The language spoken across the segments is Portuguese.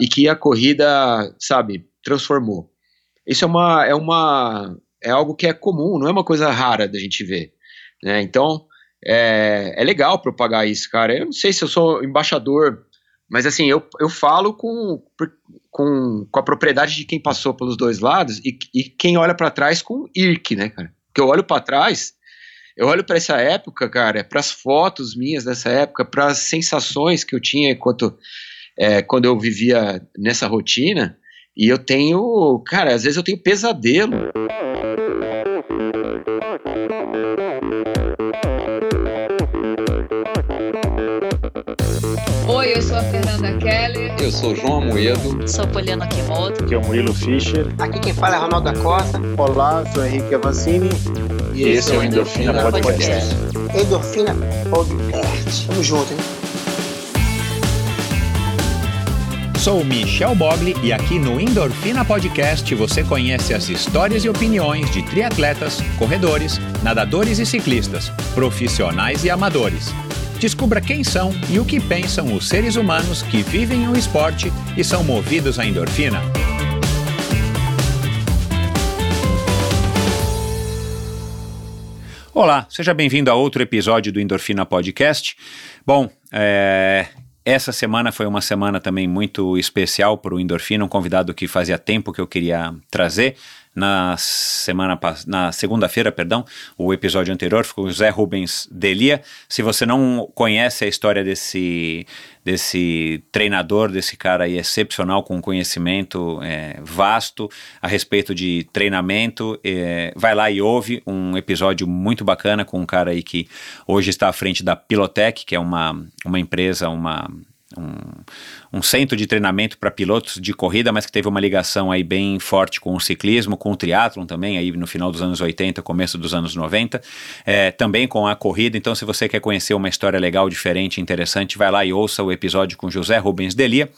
e que a corrida, sabe, transformou. Isso é uma é uma é algo que é comum, não é uma coisa rara da gente ver, né? Então é, é legal propagar isso, cara. Eu não sei se eu sou embaixador, mas assim eu, eu falo com, com, com a propriedade de quem passou pelos dois lados e, e quem olha para trás com irk, né, cara? Porque eu olho para trás eu olho para essa época, cara, para as fotos minhas dessa época, para as sensações que eu tinha enquanto é, quando eu vivia nessa rotina, e eu tenho, cara, às vezes eu tenho pesadelo. Oi, eu sou a Fernanda Keller. Eu sou o João Amoedo. Sou Poliana Kimoto. Aqui é o Murilo Fischer. Aqui quem fala é Ronaldo da Costa. Olá, sou Henrique Avancini. E, e esse é o Endorfina, Endorfina Podcast. Podcast. Endorfina Podcast. Tamo junto, hein? Sou Michel Bogli e aqui no Endorfina Podcast você conhece as histórias e opiniões de triatletas, corredores, nadadores e ciclistas, profissionais e amadores. Descubra quem são e o que pensam os seres humanos que vivem o esporte e são movidos à endorfina. Olá, seja bem-vindo a outro episódio do Endorfina Podcast. Bom, é, essa semana foi uma semana também muito especial para o Endorfina, um convidado que fazia tempo que eu queria trazer. Na semana na segunda-feira, perdão, o episódio anterior ficou José Rubens Delia. Se você não conhece a história desse, desse treinador, desse cara aí excepcional com conhecimento é, vasto a respeito de treinamento, é, vai lá e ouve um episódio muito bacana com um cara aí que hoje está à frente da Pilotec, que é uma, uma empresa, uma um, um centro de treinamento para pilotos de corrida, mas que teve uma ligação aí bem forte com o ciclismo, com o triatlon também, aí no final dos anos 80, começo dos anos 90, é, também com a corrida. Então, se você quer conhecer uma história legal, diferente, interessante, vai lá e ouça o episódio com José Rubens Delia.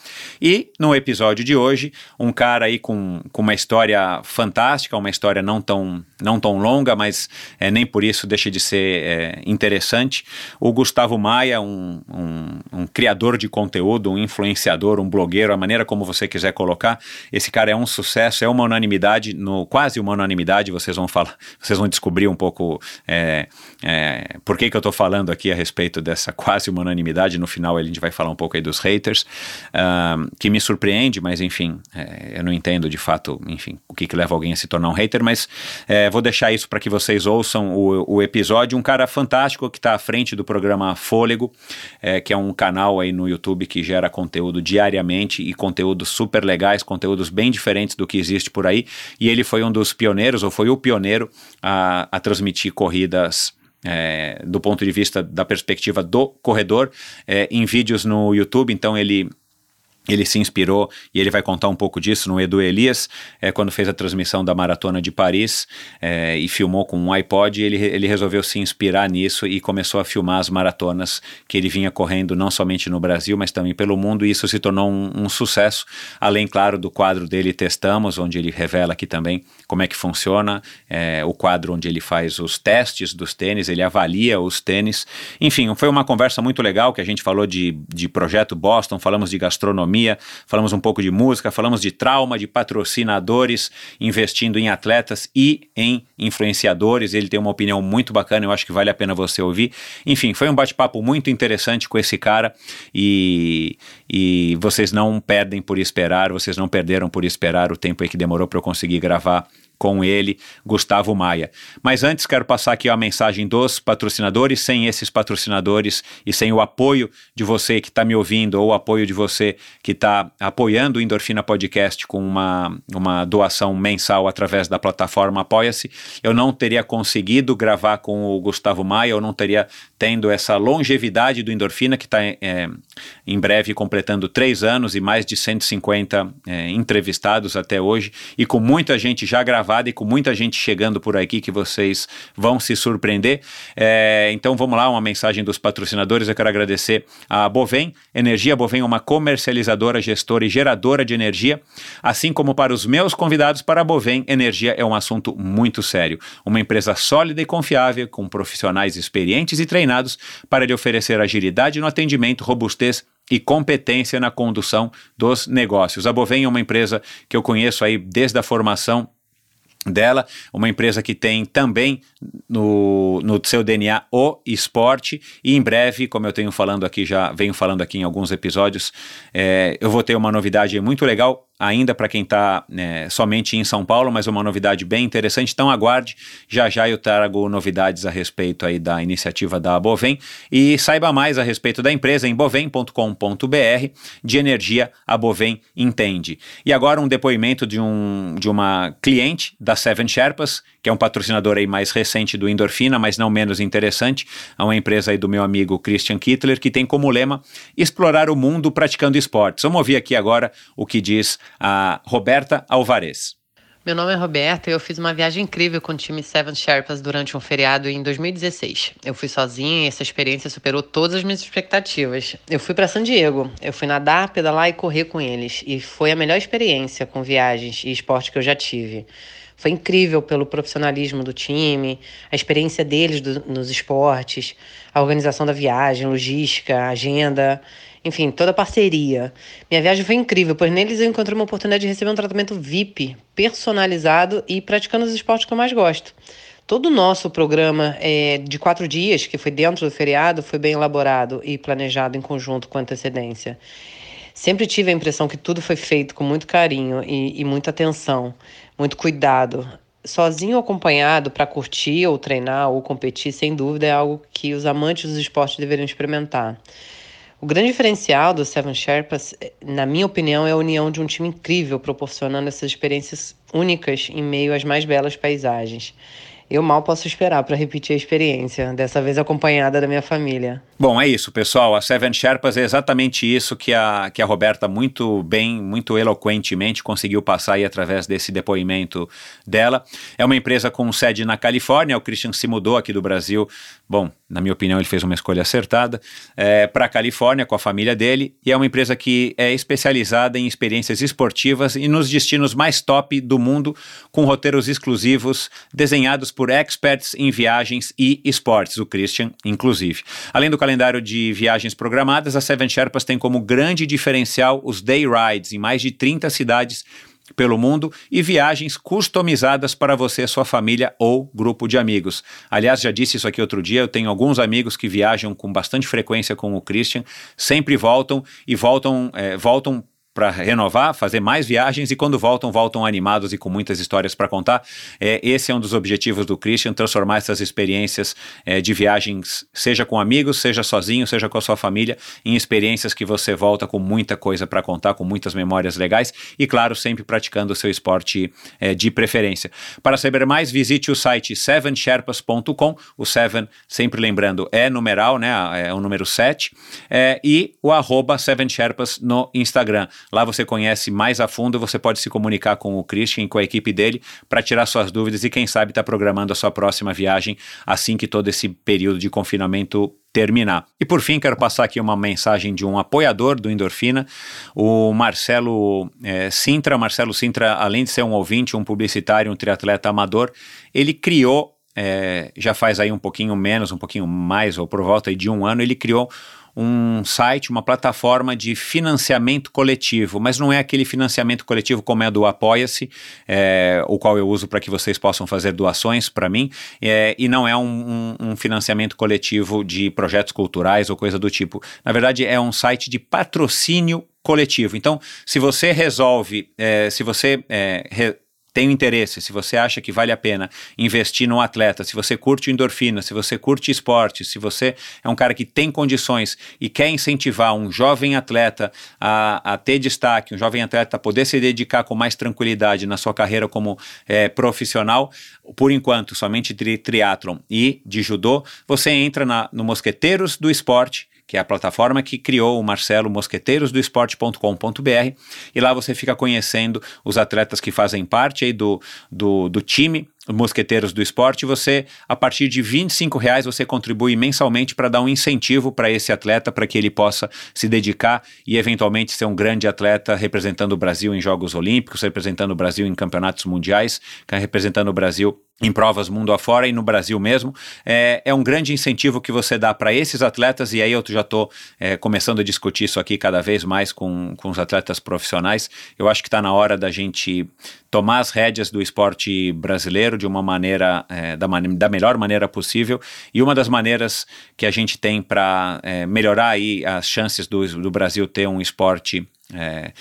E no episódio de hoje, um cara aí com, com uma história fantástica, uma história não tão, não tão longa, mas é, nem por isso deixa de ser é, interessante. O Gustavo Maia, um, um, um criador de conteúdo um influenciador, um blogueiro, a maneira como você quiser colocar. Esse cara é um sucesso, é uma unanimidade, no, quase uma unanimidade. Vocês vão falar, vocês vão descobrir um pouco é, é, por que, que eu estou falando aqui a respeito dessa quase uma unanimidade. No final a gente vai falar um pouco aí dos haters, uh, que me surpreende, mas enfim, é, eu não entendo de fato, enfim, o que, que leva alguém a se tornar um hater, mas é, vou deixar isso para que vocês ouçam o, o, episódio. Um cara fantástico que está à frente do programa Fôlego, é, que é um canal aí no YouTube que gera conteúdo diariamente e conteúdos super legais, conteúdos bem diferentes do que existe por aí. E ele foi um dos pioneiros, ou foi o pioneiro, a, a transmitir corridas é, do ponto de vista da perspectiva do corredor é, em vídeos no YouTube. Então ele ele se inspirou e ele vai contar um pouco disso no Edu Elias, é, quando fez a transmissão da Maratona de Paris é, e filmou com um iPod, ele, ele resolveu se inspirar nisso e começou a filmar as maratonas que ele vinha correndo não somente no Brasil, mas também pelo mundo, e isso se tornou um, um sucesso, além, claro, do quadro dele Testamos, onde ele revela aqui também como é que funciona, é, o quadro onde ele faz os testes dos tênis, ele avalia os tênis, enfim, foi uma conversa muito legal que a gente falou de, de projeto Boston, falamos de gastronomia, economia, falamos um pouco de música, falamos de trauma, de patrocinadores investindo em atletas e em influenciadores. Ele tem uma opinião muito bacana, eu acho que vale a pena você ouvir. Enfim, foi um bate-papo muito interessante com esse cara e, e vocês não perdem por esperar, vocês não perderam por esperar o tempo aí que demorou para eu conseguir gravar com ele, Gustavo Maia. Mas antes quero passar aqui a mensagem dos patrocinadores. Sem esses patrocinadores e sem o apoio de você que está me ouvindo ou o apoio de você que está apoiando o Endorfina Podcast com uma, uma doação mensal através da plataforma Apoia-se, eu não teria conseguido gravar com o Gustavo Maia, eu não teria tendo essa longevidade do Endorfina, que está é, em breve completando três anos e mais de 150 é, entrevistados até hoje, e com muita gente já gravada e com muita gente chegando por aqui que vocês vão se surpreender. É, então vamos lá, uma mensagem dos patrocinadores. Eu quero agradecer a Bovem Energia. Bovem é uma comercializadora, gestora e geradora de energia, assim como para os meus convidados para a Bovem, energia é um assunto muito sério. Uma empresa sólida e confiável, com profissionais experientes e treinados para lhe oferecer agilidade no atendimento, robustez e competência na condução dos negócios. A Bovem é uma empresa que eu conheço aí desde a formação dela, uma empresa que tem também no, no seu DNA o esporte e em breve, como eu tenho falando aqui já venho falando aqui em alguns episódios, é, eu vou ter uma novidade muito legal ainda para quem está né, somente em São Paulo, mas uma novidade bem interessante. Então aguarde, já já eu trago novidades a respeito aí da iniciativa da Bovem e saiba mais a respeito da empresa em bovem.com.br. De energia, a Bovem entende. E agora um depoimento de, um, de uma cliente da Seven Sherpas, que é um patrocinador aí mais recente do Endorfina, mas não menos interessante, é uma empresa aí do meu amigo Christian Kittler, que tem como lema explorar o mundo praticando esportes. Vamos ouvir aqui agora o que diz a Roberta Alvarez. Meu nome é Roberta e eu fiz uma viagem incrível com o time Seven Sherpas durante um feriado em 2016. Eu fui sozinha e essa experiência superou todas as minhas expectativas. Eu fui para San Diego, eu fui nadar, pedalar e correr com eles, e foi a melhor experiência com viagens e esporte que eu já tive. Foi incrível pelo profissionalismo do time, a experiência deles do, nos esportes, a organização da viagem, logística, agenda enfim, toda a parceria. Minha viagem foi incrível, pois neles eu encontrei uma oportunidade de receber um tratamento VIP, personalizado e praticando os esportes que eu mais gosto. Todo o nosso programa é, de quatro dias, que foi dentro do feriado, foi bem elaborado e planejado em conjunto com antecedência. Sempre tive a impressão que tudo foi feito com muito carinho e, e muita atenção, muito cuidado. Sozinho ou acompanhado para curtir ou treinar ou competir, sem dúvida, é algo que os amantes dos esportes deveriam experimentar. O grande diferencial do Seven Sherpas, na minha opinião, é a união de um time incrível, proporcionando essas experiências únicas em meio às mais belas paisagens. Eu mal posso esperar para repetir a experiência, dessa vez acompanhada da minha família. Bom, é isso, pessoal. A Seven Sherpas é exatamente isso que a, que a Roberta muito bem, muito eloquentemente conseguiu passar aí através desse depoimento dela. É uma empresa com sede na Califórnia. O Christian se mudou aqui do Brasil. Bom, na minha opinião, ele fez uma escolha acertada. É, para a Califórnia com a família dele. E é uma empresa que é especializada em experiências esportivas e nos destinos mais top do mundo, com roteiros exclusivos desenhados por experts em viagens e esportes, o Christian, inclusive. Além do calendário de viagens programadas, a Seven Sherpas tem como grande diferencial os day rides em mais de 30 cidades pelo mundo e viagens customizadas para você, sua família ou grupo de amigos. Aliás, já disse isso aqui outro dia, eu tenho alguns amigos que viajam com bastante frequência com o Christian, sempre voltam e voltam, é, voltam para renovar, fazer mais viagens e quando voltam, voltam animados e com muitas histórias para contar. É, esse é um dos objetivos do Christian, transformar essas experiências é, de viagens, seja com amigos, seja sozinho, seja com a sua família, em experiências que você volta com muita coisa para contar, com muitas memórias legais e, claro, sempre praticando o seu esporte é, de preferência. Para saber mais, visite o site sevensherpas.com, o Seven, sempre lembrando, é numeral, né, é o número 7, é, e o arroba Seven Sherpas no Instagram. Lá você conhece mais a fundo, você pode se comunicar com o Christian e com a equipe dele para tirar suas dúvidas e quem sabe está programando a sua próxima viagem assim que todo esse período de confinamento terminar. E por fim, quero passar aqui uma mensagem de um apoiador do Endorfina, o Marcelo é, Sintra. Marcelo Sintra, além de ser um ouvinte, um publicitário, um triatleta amador, ele criou, é, já faz aí um pouquinho menos, um pouquinho mais, ou por volta de um ano, ele criou um site, uma plataforma de financiamento coletivo, mas não é aquele financiamento coletivo como é do Apoia-se, é, o qual eu uso para que vocês possam fazer doações para mim, é, e não é um, um, um, financiamento coletivo de projetos culturais ou coisa do tipo. Na verdade, é um site de patrocínio coletivo. Então, se você resolve, é, se você é, re tem interesse, se você acha que vale a pena investir num atleta, se você curte endorfina, se você curte esporte, se você é um cara que tem condições e quer incentivar um jovem atleta a, a ter destaque, um jovem atleta a poder se dedicar com mais tranquilidade na sua carreira como é, profissional, por enquanto somente de triatlon e de judô, você entra na, no Mosqueteiros do Esporte que é a plataforma que criou o Marcelo Mosqueteiros do Esporte.com.br, e lá você fica conhecendo os atletas que fazem parte aí do, do, do time Mosqueteiros do Esporte, você, a partir de 25 reais, você contribui mensalmente para dar um incentivo para esse atleta, para que ele possa se dedicar e eventualmente ser um grande atleta representando o Brasil em Jogos Olímpicos, representando o Brasil em campeonatos mundiais, representando o Brasil em provas mundo afora e no Brasil mesmo, é, é um grande incentivo que você dá para esses atletas, e aí eu já estou é, começando a discutir isso aqui cada vez mais com, com os atletas profissionais. Eu acho que está na hora da gente tomar as rédeas do esporte brasileiro de uma maneira, é, da, da melhor maneira possível, e uma das maneiras que a gente tem para é, melhorar aí as chances do, do Brasil ter um esporte é,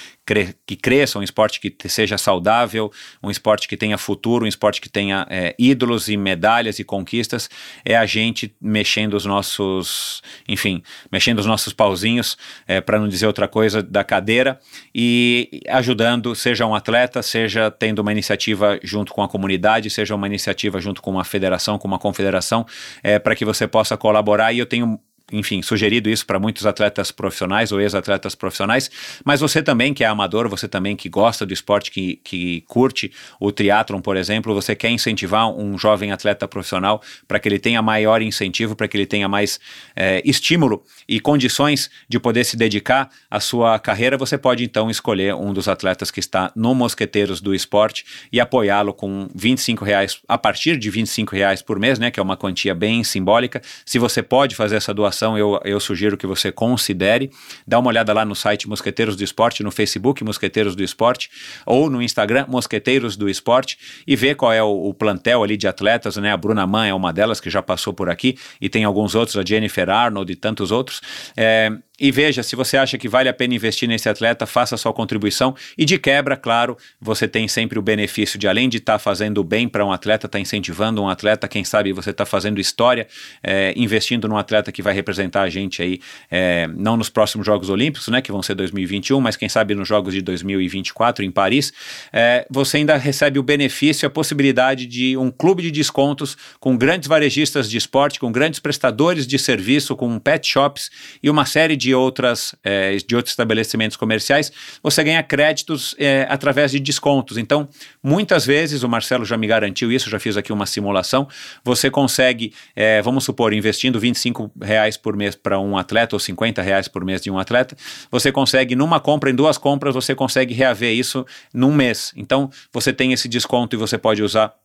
que cresça, um esporte que seja saudável, um esporte que tenha futuro, um esporte que tenha é, ídolos e medalhas e conquistas, é a gente mexendo os nossos, enfim, mexendo os nossos pauzinhos, é, para não dizer outra coisa, da cadeira e ajudando, seja um atleta, seja tendo uma iniciativa junto com a comunidade, seja uma iniciativa junto com uma federação, com uma confederação, é, para que você possa colaborar. E eu tenho enfim, sugerido isso para muitos atletas profissionais ou ex-atletas profissionais, mas você também que é amador, você também que gosta do esporte, que, que curte o triatlon, por exemplo, você quer incentivar um jovem atleta profissional para que ele tenha maior incentivo, para que ele tenha mais é, estímulo e condições de poder se dedicar à sua carreira, você pode então escolher um dos atletas que está no Mosqueteiros do Esporte e apoiá-lo com 25 reais, a partir de 25 reais por mês, né, que é uma quantia bem simbólica. Se você pode fazer essa doação, eu, eu sugiro que você considere. Dá uma olhada lá no site Mosqueteiros do Esporte, no Facebook Mosqueteiros do Esporte, ou no Instagram Mosqueteiros do Esporte, e ver qual é o, o plantel ali de atletas, né? A Bruna Mann é uma delas que já passou por aqui, e tem alguns outros, a Jennifer Arnold e tantos outros. É, e veja, se você acha que vale a pena investir nesse atleta, faça sua contribuição. E de quebra, claro, você tem sempre o benefício de, além de estar tá fazendo bem para um atleta, estar tá incentivando um atleta, quem sabe você está fazendo história, é, investindo num atleta que vai representar a gente aí, é, não nos próximos Jogos Olímpicos, né, que vão ser 2021, mas quem sabe nos Jogos de 2024 em Paris, é, você ainda recebe o benefício, a possibilidade de um clube de descontos com grandes varejistas de esporte, com grandes prestadores de serviço, com pet shops e uma série de de, outras, é, de outros estabelecimentos comerciais, você ganha créditos é, através de descontos. Então, muitas vezes, o Marcelo já me garantiu isso, já fiz aqui uma simulação, você consegue, é, vamos supor, investindo 25 reais por mês para um atleta ou 50 reais por mês de um atleta, você consegue, numa compra, em duas compras, você consegue reaver isso num mês. Então, você tem esse desconto e você pode usar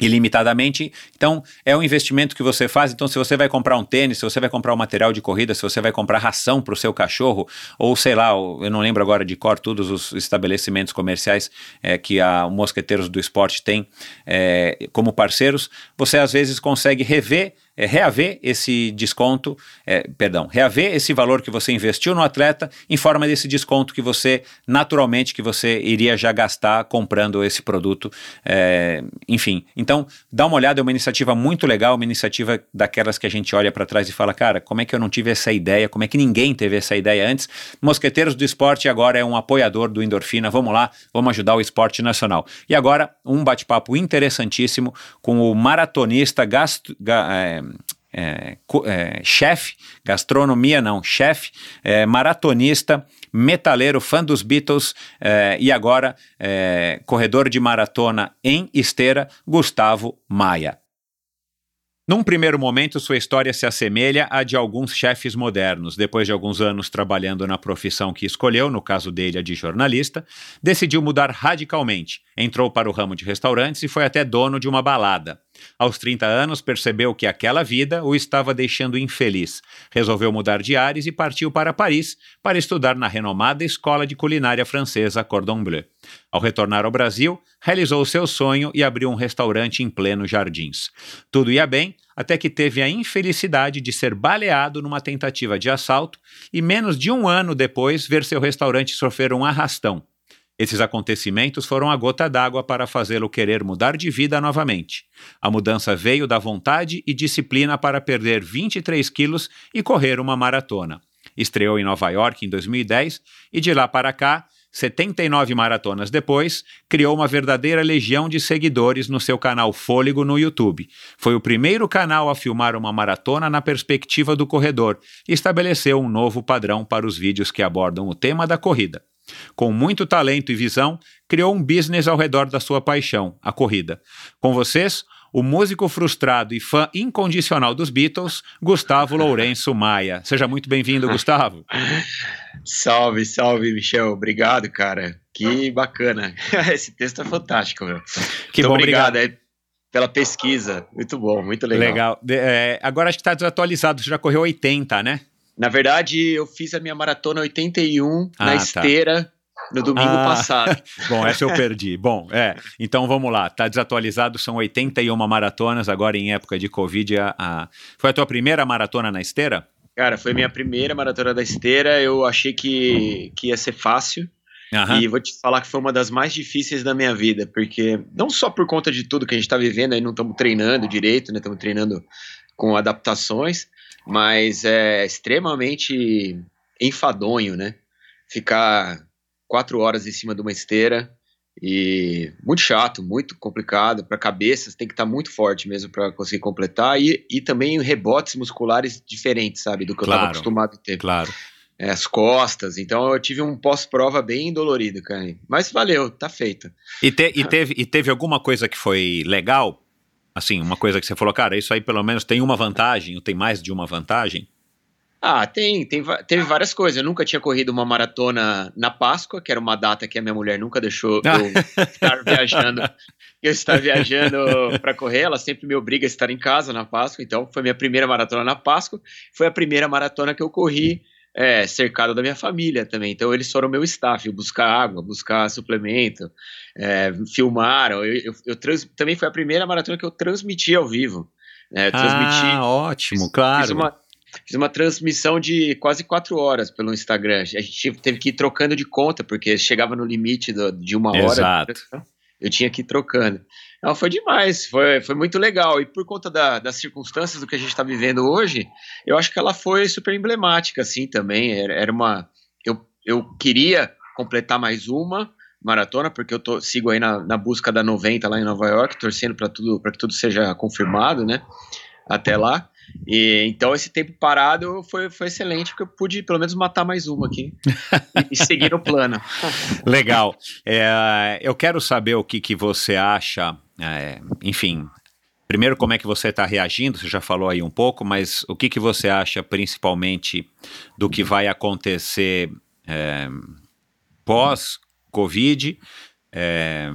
ilimitadamente. Então, é um investimento que você faz. Então, se você vai comprar um tênis, se você vai comprar um material de corrida, se você vai comprar ração para o seu cachorro, ou sei lá, eu não lembro agora de cor todos os estabelecimentos comerciais é, que a Mosqueteiros do Esporte tem é, como parceiros, você às vezes consegue rever é, reaver esse desconto, é, perdão, reaver esse valor que você investiu no atleta em forma desse desconto que você, naturalmente, que você iria já gastar comprando esse produto, é, enfim. Então, dá uma olhada, é uma iniciativa muito legal, uma iniciativa daquelas que a gente olha para trás e fala, cara, como é que eu não tive essa ideia, como é que ninguém teve essa ideia antes? Mosqueteiros do Esporte agora é um apoiador do Endorfina, vamos lá, vamos ajudar o esporte nacional. E agora, um bate-papo interessantíssimo com o maratonista gastro, é, é, é, chefe, gastronomia não, chefe, é, maratonista, metaleiro, fã dos Beatles é, e agora é, corredor de maratona em esteira, Gustavo Maia. Num primeiro momento, sua história se assemelha à de alguns chefes modernos. Depois de alguns anos trabalhando na profissão que escolheu, no caso dele a de jornalista, decidiu mudar radicalmente. Entrou para o ramo de restaurantes e foi até dono de uma balada. Aos 30 anos, percebeu que aquela vida o estava deixando infeliz. Resolveu mudar de ares e partiu para Paris para estudar na renomada escola de culinária francesa Cordon Bleu. Ao retornar ao Brasil, realizou seu sonho e abriu um restaurante em pleno Jardins. Tudo ia bem, até que teve a infelicidade de ser baleado numa tentativa de assalto e, menos de um ano depois, ver seu restaurante sofrer um arrastão. Esses acontecimentos foram a gota d'água para fazê-lo querer mudar de vida novamente. A mudança veio da vontade e disciplina para perder 23 quilos e correr uma maratona. Estreou em Nova York em 2010 e de lá para cá 79 maratonas depois, criou uma verdadeira legião de seguidores no seu canal Fôlego no YouTube. Foi o primeiro canal a filmar uma maratona na perspectiva do corredor e estabeleceu um novo padrão para os vídeos que abordam o tema da corrida. Com muito talento e visão, criou um business ao redor da sua paixão, a corrida. Com vocês, o músico frustrado e fã incondicional dos Beatles, Gustavo Lourenço Maia. Seja muito bem-vindo, Gustavo. salve, salve, Michel. Obrigado, cara. Que bacana. Esse texto é fantástico, meu. Que muito bom, obrigado. obrigado. É pela pesquisa. Muito bom, muito legal. Legal. É, agora acho que está desatualizado, você já correu 80, né? Na verdade, eu fiz a minha maratona 81 Ah, na tá. esteira no domingo Ah. passado. Bom, essa eu perdi. Bom, é. Então vamos lá. Tá desatualizado, são 81 maratonas, agora em época de Covid. A, a- Foi a tua primeira maratona na esteira? Cara, foi minha primeira maratona da esteira. Eu achei que, que ia ser fácil. Aham. E vou te falar que foi uma das mais difíceis da minha vida, porque não só por conta de tudo que a gente está vivendo, aí não estamos treinando direito, né? Estamos treinando com adaptações, mas é extremamente enfadonho, né? Ficar quatro horas em cima de uma esteira e muito chato, muito complicado para a cabeça, você tem que estar muito forte mesmo para conseguir completar e, e também rebotes musculares diferentes, sabe, do que eu Claro. estava acostumado a ter Claro. é, as costas. Então eu tive um pós-prova bem dolorido, cara. Mas valeu, tá feito. E, te- e teve, e teve alguma coisa que foi legal? Assim, uma coisa que você falou, cara, isso aí pelo menos tem uma vantagem, ou tem mais de uma vantagem? Ah, tem, tem, teve várias coisas. Eu nunca tinha corrido uma maratona na Páscoa, que era uma data que a minha mulher nunca deixou eu estar viajando. Eu estar viajando para correr, ela sempre me obriga a estar em casa na Páscoa, então foi minha primeira maratona na Páscoa. Foi a primeira maratona que eu corri é, cercado da minha família também. Então eles foram meu staff, buscar água, buscar suplemento, é, filmaram. Eu, eu- eu trans- também foi a primeira maratona que eu transmiti ao vivo. Eu transmiti Ah, ótimo, Fiz claro. uma, fiz uma transmissão de quase quatro horas pelo Instagram. A gente teve que ir trocando de conta, porque chegava no limite do- de uma hora. Exato. Eu tinha que ir trocando. Não, foi demais, foi, foi muito legal. E por conta da- das circunstâncias do que a gente está vivendo hoje, eu acho que ela foi super emblemática, assim, também. Era, era uma. Eu, eu queria completar mais uma maratona, porque eu tô, sigo aí na, na busca da 90 lá em Nova York, torcendo para tudo, pra que tudo seja confirmado, né? Até lá. E, então esse tempo parado foi, foi excelente, porque eu pude pelo menos matar mais uma aqui e, e seguir o plano. Legal. É, eu quero saber o que, que você acha, é, enfim. Primeiro, como é que você está reagindo? Você já falou aí um pouco, mas o que, que você acha principalmente do que vai acontecer é, pós-Covid é,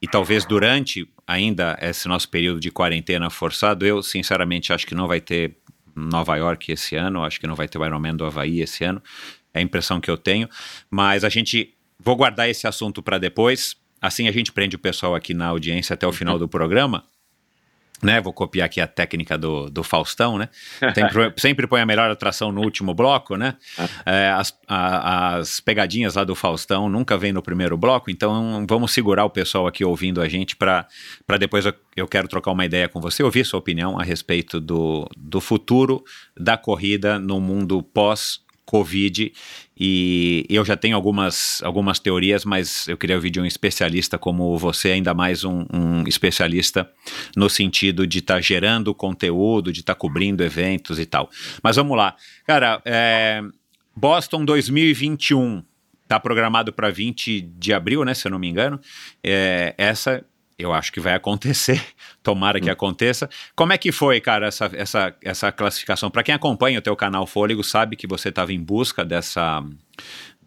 e talvez durante ainda esse nosso período de quarentena forçado? Eu, sinceramente, acho que não vai ter Nova York esse ano, acho que não vai ter o Ironman do Havaí esse ano, é a impressão que eu tenho, mas a gente, vou guardar esse assunto para depois, assim a gente prende o pessoal aqui na audiência até o final do programa, né, vou copiar aqui a técnica do, do Faustão, né, sempre, sempre põe a melhor atração no último bloco, né, é, as, a- as pegadinhas lá do Faustão nunca vem no primeiro bloco, então vamos segurar o pessoal aqui ouvindo a gente para depois eu, eu quero trocar uma ideia com você, ouvir sua opinião a respeito do, do futuro da corrida no mundo pós Covid e eu já tenho algumas, algumas teorias, mas eu queria ouvir de um especialista como você, ainda mais um, um especialista no sentido de estar gerando conteúdo, de estar cobrindo eventos e tal. Mas vamos lá. Cara, é, Boston 2021 está programado para 20 de abril, né? Se eu não me engano. É, essa eu acho que vai acontecer. Tomara que aconteça. Como é que foi, cara, essa, essa, essa classificação? Para quem acompanha o teu canal Fôlego, sabe que você estava em busca dessa,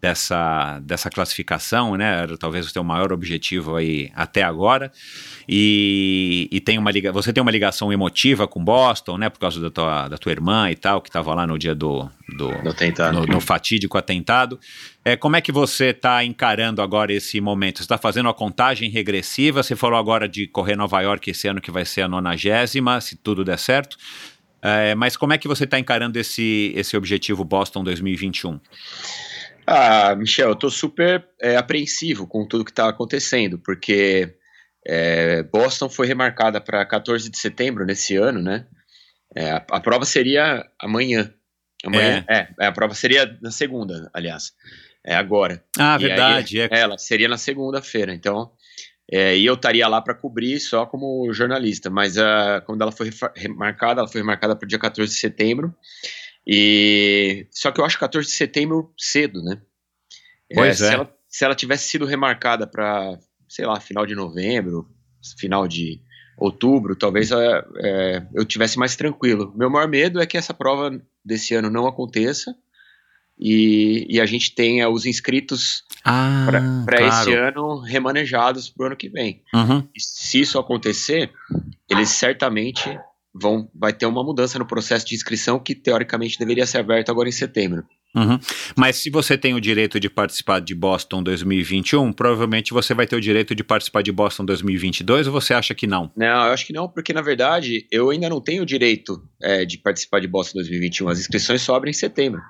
dessa, dessa classificação, né? Era talvez o teu maior objetivo aí até agora. E, e tem uma liga, você tem uma ligação emotiva com Boston, né? Por causa da tua, da tua irmã e tal, que estava lá no dia do, do, no, no fatídico atentado. É, como é que você está encarando agora esse momento? Você está fazendo a contagem regressiva? Você falou agora de correr Nova York esse ano, que vai ser a nonagésima, se tudo der certo. É, mas como é que você está encarando esse, esse objetivo Boston 2021? Ah, Michel, eu tô super é, apreensivo com tudo que tá acontecendo, porque é, Boston foi remarcada para 14 de setembro nesse ano, né? É, a, a prova seria amanhã. Amanhã, é. é, a prova seria na segunda, aliás. É agora. Ah, E aí, verdade. é. Ela seria na segunda-feira, então. é, e eu estaria lá para cobrir só como jornalista, mas ah, quando ela foi remarcada, ela foi remarcada para o dia 14 de setembro. E só que eu acho 14 de setembro cedo, né? Pois Se é. ela, se ela tivesse sido remarcada para, sei lá, final de novembro, final de outubro, talvez é, é, eu tivesse mais tranquilo. Meu maior medo é que essa prova desse ano não aconteça e, e a gente tenha os inscritos Ah, para claro. esse ano remanejados para o ano que vem. Uhum. E se isso acontecer, eles certamente vão vai ter uma mudança no processo de inscrição que teoricamente deveria ser aberto agora em setembro. Uhum. Mas se você tem o direito de participar de Boston 2021, provavelmente você vai ter o direito de participar de Boston 2022 ou você acha que não? Não, eu acho que não, porque na verdade eu ainda não tenho o direito é, de participar de Boston 2021. As inscrições só abrem em setembro.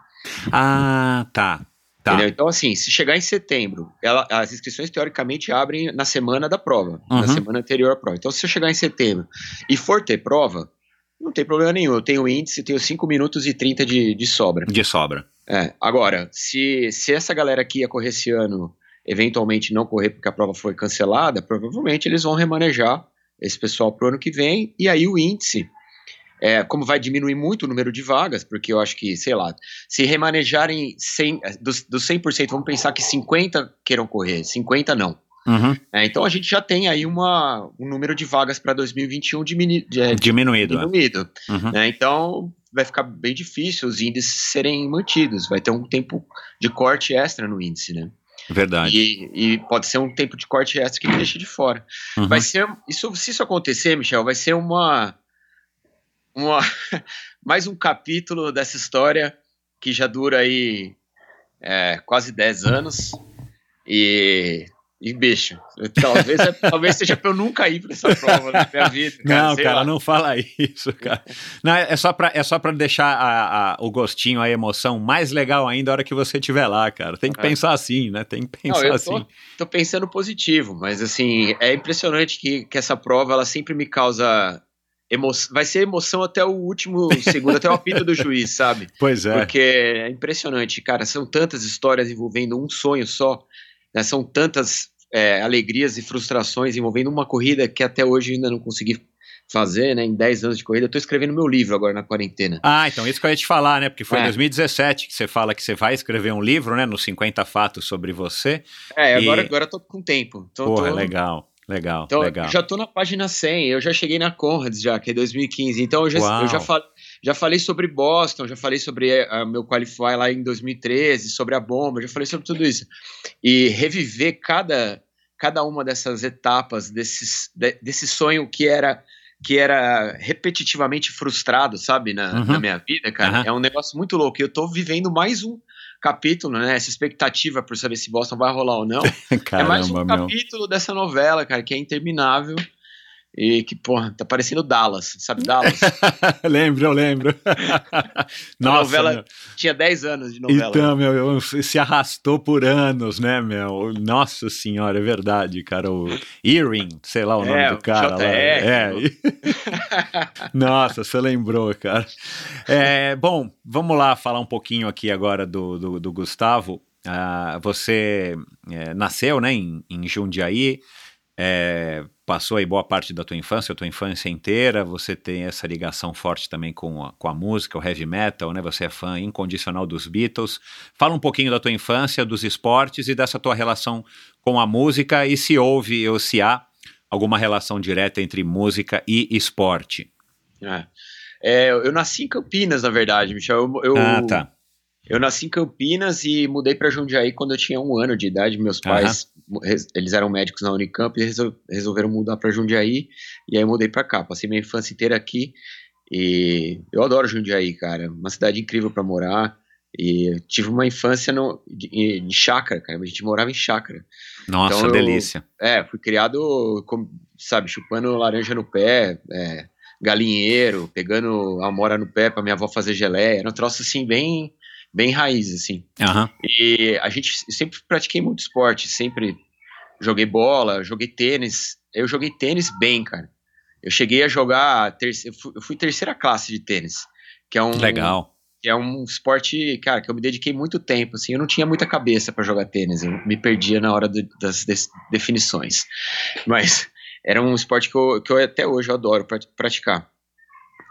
Ah, tá. Tá. Então, assim, se chegar em setembro, ela- as inscrições teoricamente abrem na semana da prova, Uhum. na semana anterior à prova. Então, se eu chegar em setembro e for ter prova, não tem problema nenhum. Eu tenho índice, tenho 5 minutos e 30 de, de sobra. De sobra. É, agora, se, se essa galera que ia correr esse ano eventualmente não correr porque a prova foi cancelada, provavelmente eles vão remanejar esse pessoal pro ano que vem, e aí o índice, é, como vai diminuir muito o número de vagas, porque eu acho que, sei lá, se remanejarem 100, dos, dos 100%, vamos pensar que 50 queiram correr, 50 não. Uhum. É, então a gente já tem aí uma, um número de vagas para 2021 diminu, é, Diminuído. é. diminuído. Uhum. né? Então vai ficar bem difícil os índices serem mantidos. Vai ter um tempo de corte extra no índice, né? Verdade. E, e pode ser um tempo de corte extra que deixa de fora. Uhum. Vai ser isso, se isso acontecer, Michel, vai ser uma, uma mais um capítulo dessa história que já dura aí é, quase 10 anos e e bicho, talvez, talvez seja pra eu nunca ir pra essa prova na minha vida. Cara, não, cara, lá. não fala isso, cara. Não, é só pra, é só pra deixar a- a- o gostinho, a emoção mais legal ainda a hora que você estiver lá, cara. Tem que É. pensar assim, né? Tem que Não, pensar eu assim. tô, tô pensando positivo, mas assim, é impressionante que, que essa prova ela sempre me causa emoção. Vai ser emoção até o último segundo, até o apito do juiz, sabe? Pois é. Porque é impressionante, cara. São tantas histórias envolvendo um sonho só, né? São tantas é, alegrias e frustrações envolvendo uma corrida que até hoje ainda não consegui fazer, né? Em 10 anos de corrida. Eu tô escrevendo meu livro agora na quarentena. Ah, então isso que eu ia te falar, né? Porque foi em É. 2017 que você fala que você vai escrever um livro, né? Nos 50 fatos sobre você. É, E- agora, agora eu tô com tempo. Eu Porra, tô- legal, legal, Então, legal. já tô na página 100, eu já cheguei na Conrads já, que é 2015. Então, eu já, Uau. eu já, fa- já falei sobre Boston, já falei sobre eh, meu Qualify lá em 2013, sobre a bomba, já falei sobre tudo isso. E reviver cada, cada uma dessas etapas, desses, de- desse sonho que era que era repetitivamente frustrado, sabe, na, Uhum. na minha vida, cara, Aham. é um negócio muito louco. E eu tô vivendo mais um capítulo, né, essa expectativa por saber se Boston vai rolar ou não, é mais um Caramba, meu. capítulo dessa novela, cara, que é interminável e que, porra, tá parecendo Dallas, sabe? Dallas. lembro, eu lembro. A Nossa, novela meu. tinha 10 anos de novela. Então, meu, eu- se arrastou por anos, né, meu? Nossa senhora, é verdade, cara. O Earring, sei lá o nome É, do o cara. lá. JR, É. Nossa, você lembrou, cara. É, bom, vamos lá falar um pouquinho aqui agora do, do, do Gustavo. Ah, você é, nasceu, né, em, em Jundiaí. é, passou aí boa parte da tua infância, a tua infância inteira, você tem essa ligação forte também com a, com a música, o heavy metal, né? Você é fã incondicional dos Beatles. Fala um pouquinho da tua infância, dos esportes e dessa tua relação com a música e se houve ou se há alguma relação direta entre música e esporte. É. É, eu nasci em Campinas, na verdade, Michel. Eu, eu, ah, tá. Eu nasci em Campinas e mudei pra Jundiaí quando eu tinha um ano de idade. Meus pais, res- eles eram médicos na Unicamp e resol- resolveram mudar pra Jundiaí. E aí eu mudei pra cá. Passei minha infância inteira aqui. E eu adoro Jundiaí, cara. Uma cidade incrível pra morar. E tive uma infância no, de, de chácara, cara. A gente morava em chácara. Nossa, Então eu- delícia. É, fui criado, com, sabe, chupando laranja no pé, é, galinheiro, pegando amora no pé pra minha avó fazer geleia. Era um troço, assim, bem, bem raiz, assim. Aham. E a gente sempre pratiquei muito esporte, sempre joguei bola, joguei tênis. Eu joguei tênis bem, cara. Eu cheguei a jogar, terce- eu fui, eu fui terceira classe de tênis, que é um Legal. que é um esporte, cara, que eu me dediquei muito tempo, assim, eu não tinha muita cabeça pra jogar tênis, eu me perdia na hora do- das definições, mas era um esporte que eu, que eu até hoje eu adoro prat- praticar.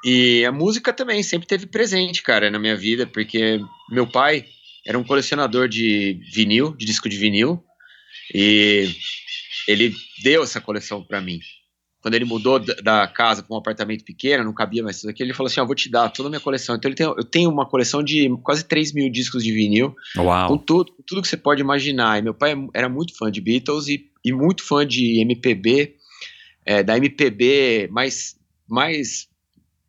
E a música também sempre teve presente, cara, na minha vida, porque meu pai era um colecionador de vinil, de disco de vinil, e ele deu essa coleção pra mim. quando ele mudou da, casa para um apartamento pequeno, não cabia mais tudo aquilo, ele falou assim: ó, vou te dar toda a minha coleção. Então tem, eu tenho uma coleção de quase 3 mil discos de vinil, Uau. com tudo, com tudo que você pode imaginar. E meu pai era muito fã de Beatles e, e muito fã de MPB, é, da MPB mais, mais.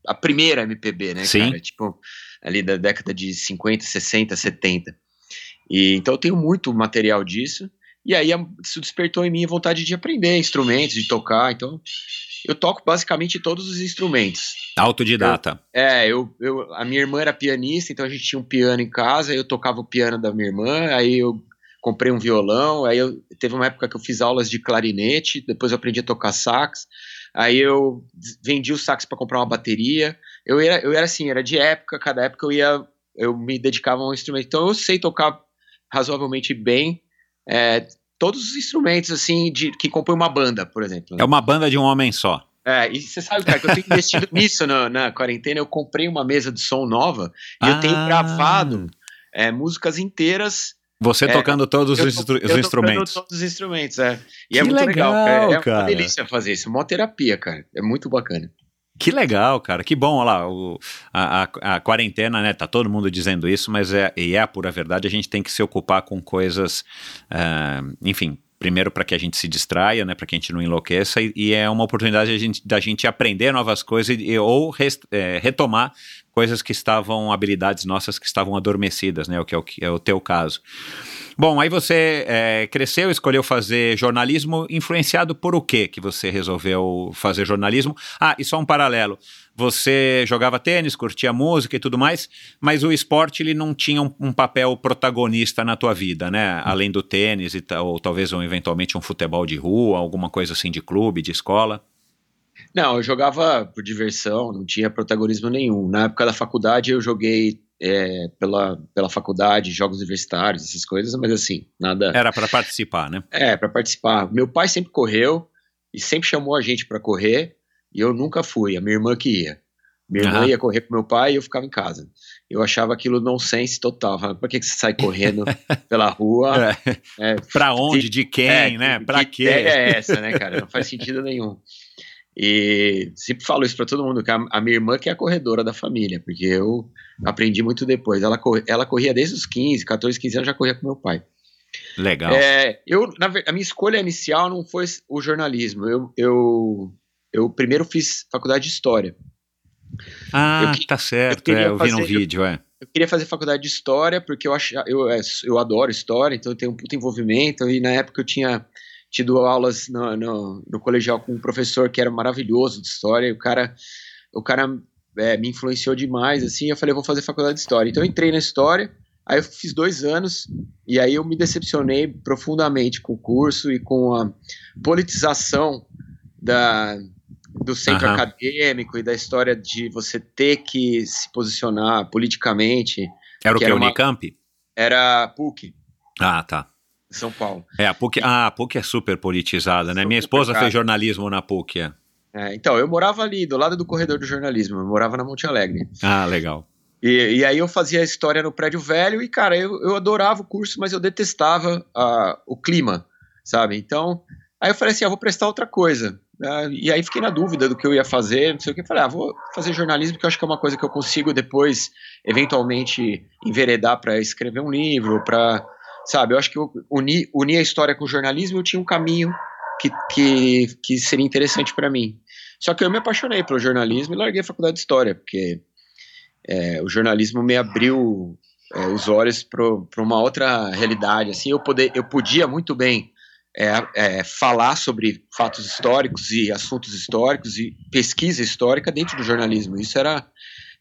A primeira MPB, né, Sim. cara? Tipo, ali da década de 50, 60, 70. E, então eu tenho muito material disso. E aí isso despertou em mim a vontade de aprender instrumentos, de tocar. Então eu toco basicamente todos os instrumentos. Autodidata. É, eu, eu, a minha irmã era pianista, então a gente tinha um piano em casa, eu tocava o piano da minha irmã, aí eu comprei um violão, aí eu teve uma época que eu fiz aulas de clarinete, depois eu aprendi a tocar sax, aí eu vendi o sax para comprar uma bateria. Eu era, eu era assim, era de época, cada época eu ia, eu me dedicava a um instrumento. Então eu sei tocar razoavelmente bem é, todos os instrumentos assim de que compõem uma banda, por exemplo. É uma banda de um homem só. É, e você sabe, cara, que eu tenho investido nisso na, na quarentena. Eu comprei uma mesa de som nova e eu tenho Ah. gravado é, músicas inteiras. Você É, tocando todos eu os, instru- eu os tocando instrumentos. Todos os instrumentos, é. E é Que muito legal. legal, É, é uma delícia fazer isso. Uma terapia, cara. É muito bacana. Que legal, cara. Que bom, olha lá. o- a, a- a quarentena, né? Tá todo mundo dizendo isso, mas é, e é a pura verdade. A gente tem que se ocupar com coisas, ah, enfim. Primeiro para que a gente se distraia, né, para que a gente não enlouqueça, e, e é uma oportunidade da gente, da gente aprender novas coisas e, ou res- é, retomar coisas que estavam, habilidades nossas que estavam adormecidas, né, o que é o, que é o teu caso. Bom, aí você é, cresceu, escolheu fazer jornalismo, influenciado por o que que você resolveu fazer jornalismo? Ah, e só um paralelo. Você jogava tênis, curtia música e tudo mais, mas o esporte ele não tinha um, um papel protagonista na tua vida, né? Além do tênis e tal, ou talvez um, eventualmente um futebol de rua, alguma coisa assim de clube, de escola. Não, eu jogava por diversão, não tinha protagonismo nenhum. Na época da faculdade eu joguei é, pela, pela faculdade, jogos universitários, essas coisas, mas assim, nada. Era para participar, né? É, para participar. Meu pai sempre correu e sempre chamou a gente para correr e eu nunca fui, a minha irmã que ia. Minha irmã ia correr com meu pai e eu ficava em casa. Eu achava aquilo nonsense total. Falava, Por que, que você sai correndo pela rua? É, Para onde, de quem, é, né? que- Para que quê? é essa, né, cara? Não faz sentido nenhum. E sempre falo isso para todo mundo, que a, a minha irmã que é a corredora da família, porque eu aprendi muito depois. Ela, ela corria desde os 15, 14, 15 anos, já corria com meu pai. Legal. É, eu, na a minha escolha inicial não foi o jornalismo. Eu, eu, eu primeiro fiz faculdade de História. ah, eu que- tá certo. queria é, eu vi no vídeo, é. Eu queria fazer faculdade de História, porque eu, acha, eu, é, eu adoro História, então eu tenho um puto envolvimento. E na época eu tinha tido aulas no, no, no colegial com um professor que era maravilhoso de História. E o cara, o cara é, me influenciou demais, assim. Eu falei, eu vou fazer faculdade de História. Então eu entrei na História, aí eu fiz dois anos, e aí eu me decepcionei profundamente com o curso e com a politização da, do centro Aham. acadêmico e da história de você ter que se posicionar politicamente. Era o que era uma- Unicamp? Era PUC, Ah, tá. São Paulo. É, a PUC, ah, a PUC é super politizada, né? Minha esposa fez jornalismo na PUC. é. É, então, eu morava ali, do lado do corredor do jornalismo, eu morava na Monte Alegre. Ah, legal. E, e aí eu fazia história no prédio velho e, cara, eu, eu adorava o curso, mas eu detestava ah, o clima, sabe? Então, aí eu falei assim, ah, vou prestar outra coisa. Ah, e aí fiquei na dúvida do que eu ia fazer, não sei o que. Falei, ah, vou fazer jornalismo, porque eu acho que é uma coisa que eu consigo depois, eventualmente, enveredar para escrever um livro, para, sabe? Eu acho que eu uni, uni a história com o jornalismo eu tinha um caminho que, que, que seria interessante para mim. Só que eu me apaixonei pelo jornalismo e larguei a faculdade de história, porque é, o jornalismo me abriu é, os olhos para uma outra realidade. Assim, eu, poder, eu podia muito bem é, é, falar sobre fatos históricos e assuntos históricos e pesquisa histórica dentro do jornalismo. Isso era,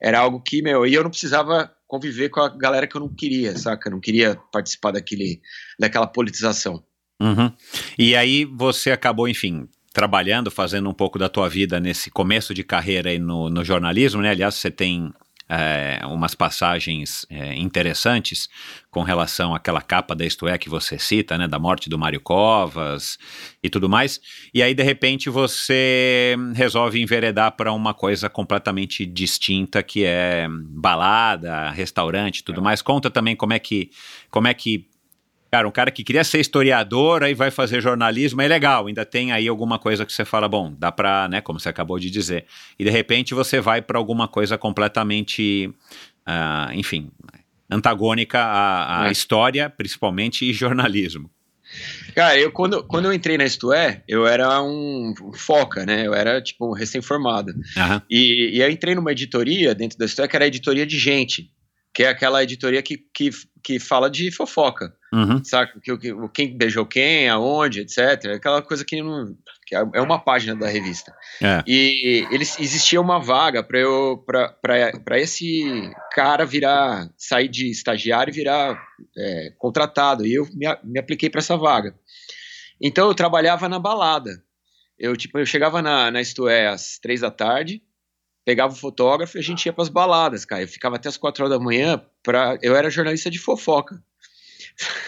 era algo que, meu, e eu não precisava conviver com a galera que eu não queria, saca? Eu não queria participar daquele, daquela politização. Uhum. E aí você acabou, enfim, trabalhando, fazendo um pouco da tua vida nesse começo de carreira aí no, no jornalismo, né? Aliás, você tem é, umas passagens é, interessantes com relação àquela capa da Isto É que você cita, né? Da morte do Mário Covas e tudo mais. E aí, de repente, você resolve enveredar para uma coisa completamente distinta, que é balada, restaurante e tudo mais. Conta também como é que, como é que Cara, um cara que queria ser historiador, aí vai fazer jornalismo, é legal, ainda tem aí alguma coisa que você fala, bom, dá pra, né, como você acabou de dizer. E de repente você vai para alguma coisa completamente, uh, enfim, antagônica à, à é. história, principalmente, e jornalismo. Cara, eu quando, quando eu entrei na Isto É, eu era um foca, né? Eu era, tipo, recém-formado. Uhum. E, e eu entrei numa editoria dentro da Isto É, que era a editoria de gente, que é aquela editoria que, que, que fala de fofoca. Uhum. Sabe? Que, que, quem beijou quem, aonde, etc. Aquela coisa que, não, que é, é uma página da revista. É. E eles, existia uma vaga para eu para esse cara virar, sair de estagiário e virar é, contratado. E eu me, me apliquei para essa vaga. Então eu trabalhava na balada. Eu, tipo, eu chegava na, na Isto É às três da tarde, pegava o fotógrafo e a gente ia para as baladas, cara. Eu ficava até as quatro horas da manhã. Pra, eu era jornalista de fofoca.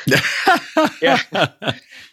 é.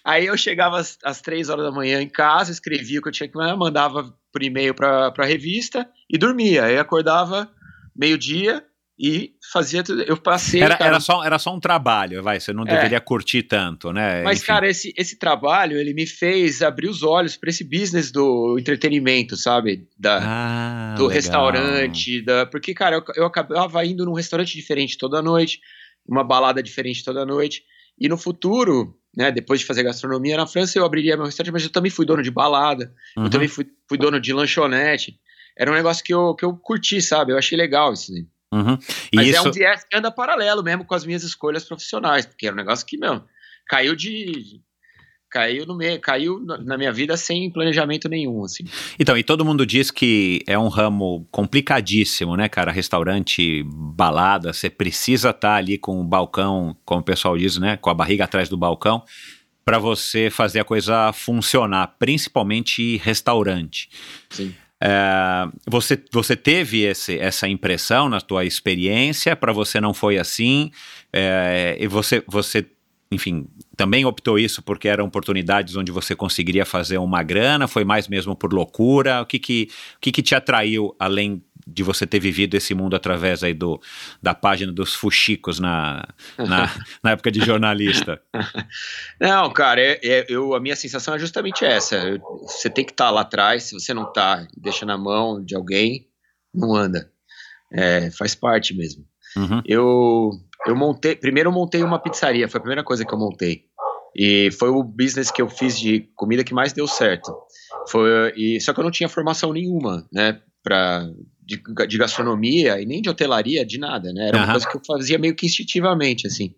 Aí eu chegava às, às, três horas da manhã em casa, escrevia o que eu tinha que mandar, mandava por e-mail para a revista e dormia. Aí acordava meio-dia e fazia tudo. Eu passei. Era, cara, era, só, era só um trabalho, vai. Você não é, deveria curtir tanto, né? Mas, Enfim. cara, esse, esse trabalho ele me fez abrir os olhos para esse business do entretenimento, sabe? Da, ah, do legal. restaurante. Da, porque, cara, eu, eu acabava indo num restaurante diferente toda noite uma balada diferente toda noite. E no futuro, né, depois de fazer gastronomia na França, eu abriria meu restaurante, mas eu também fui dono de balada, uhum. eu também fui, fui, dono de lanchonete. Era um negócio que eu, que eu curti, sabe? Eu achei legal isso aí. Uhum. mas isso... é um viés que anda paralelo mesmo com as minhas escolhas profissionais, porque era um negócio que, meu, caiu de, caiu no meio, caiu na minha vida sem planejamento nenhum, assim. Então, e todo mundo diz que é um ramo complicadíssimo, né, cara? Restaurante, balada, você precisa estar tá ali com o balcão, como o pessoal diz, né, com a barriga atrás do balcão, para você fazer a coisa funcionar, principalmente restaurante. Sim. É, você, você teve esse, essa impressão na tua experiência, para você não foi assim, é, e você, você enfim, também optou isso porque eram oportunidades onde você conseguiria fazer uma grana? Foi mais mesmo por loucura? O que que, o que, que te atraiu, além de você ter vivido esse mundo através aí do, da página dos fuxicos na, na, na época de jornalista? Não, cara, é, é, eu, a minha sensação é justamente essa. Eu, você tem que estar tá lá atrás, se você não está, deixa na mão de alguém, não anda. É, faz parte mesmo. Uhum. Eu eu montei, primeiro eu montei uma pizzaria, foi a primeira coisa que eu montei. E foi o business que eu fiz de comida que mais deu certo. Foi, e, só que eu não tinha formação nenhuma, né, pra, de, de gastronomia e nem de hotelaria, de nada, né? Era uma coisa que eu fazia meio que instintivamente, assim.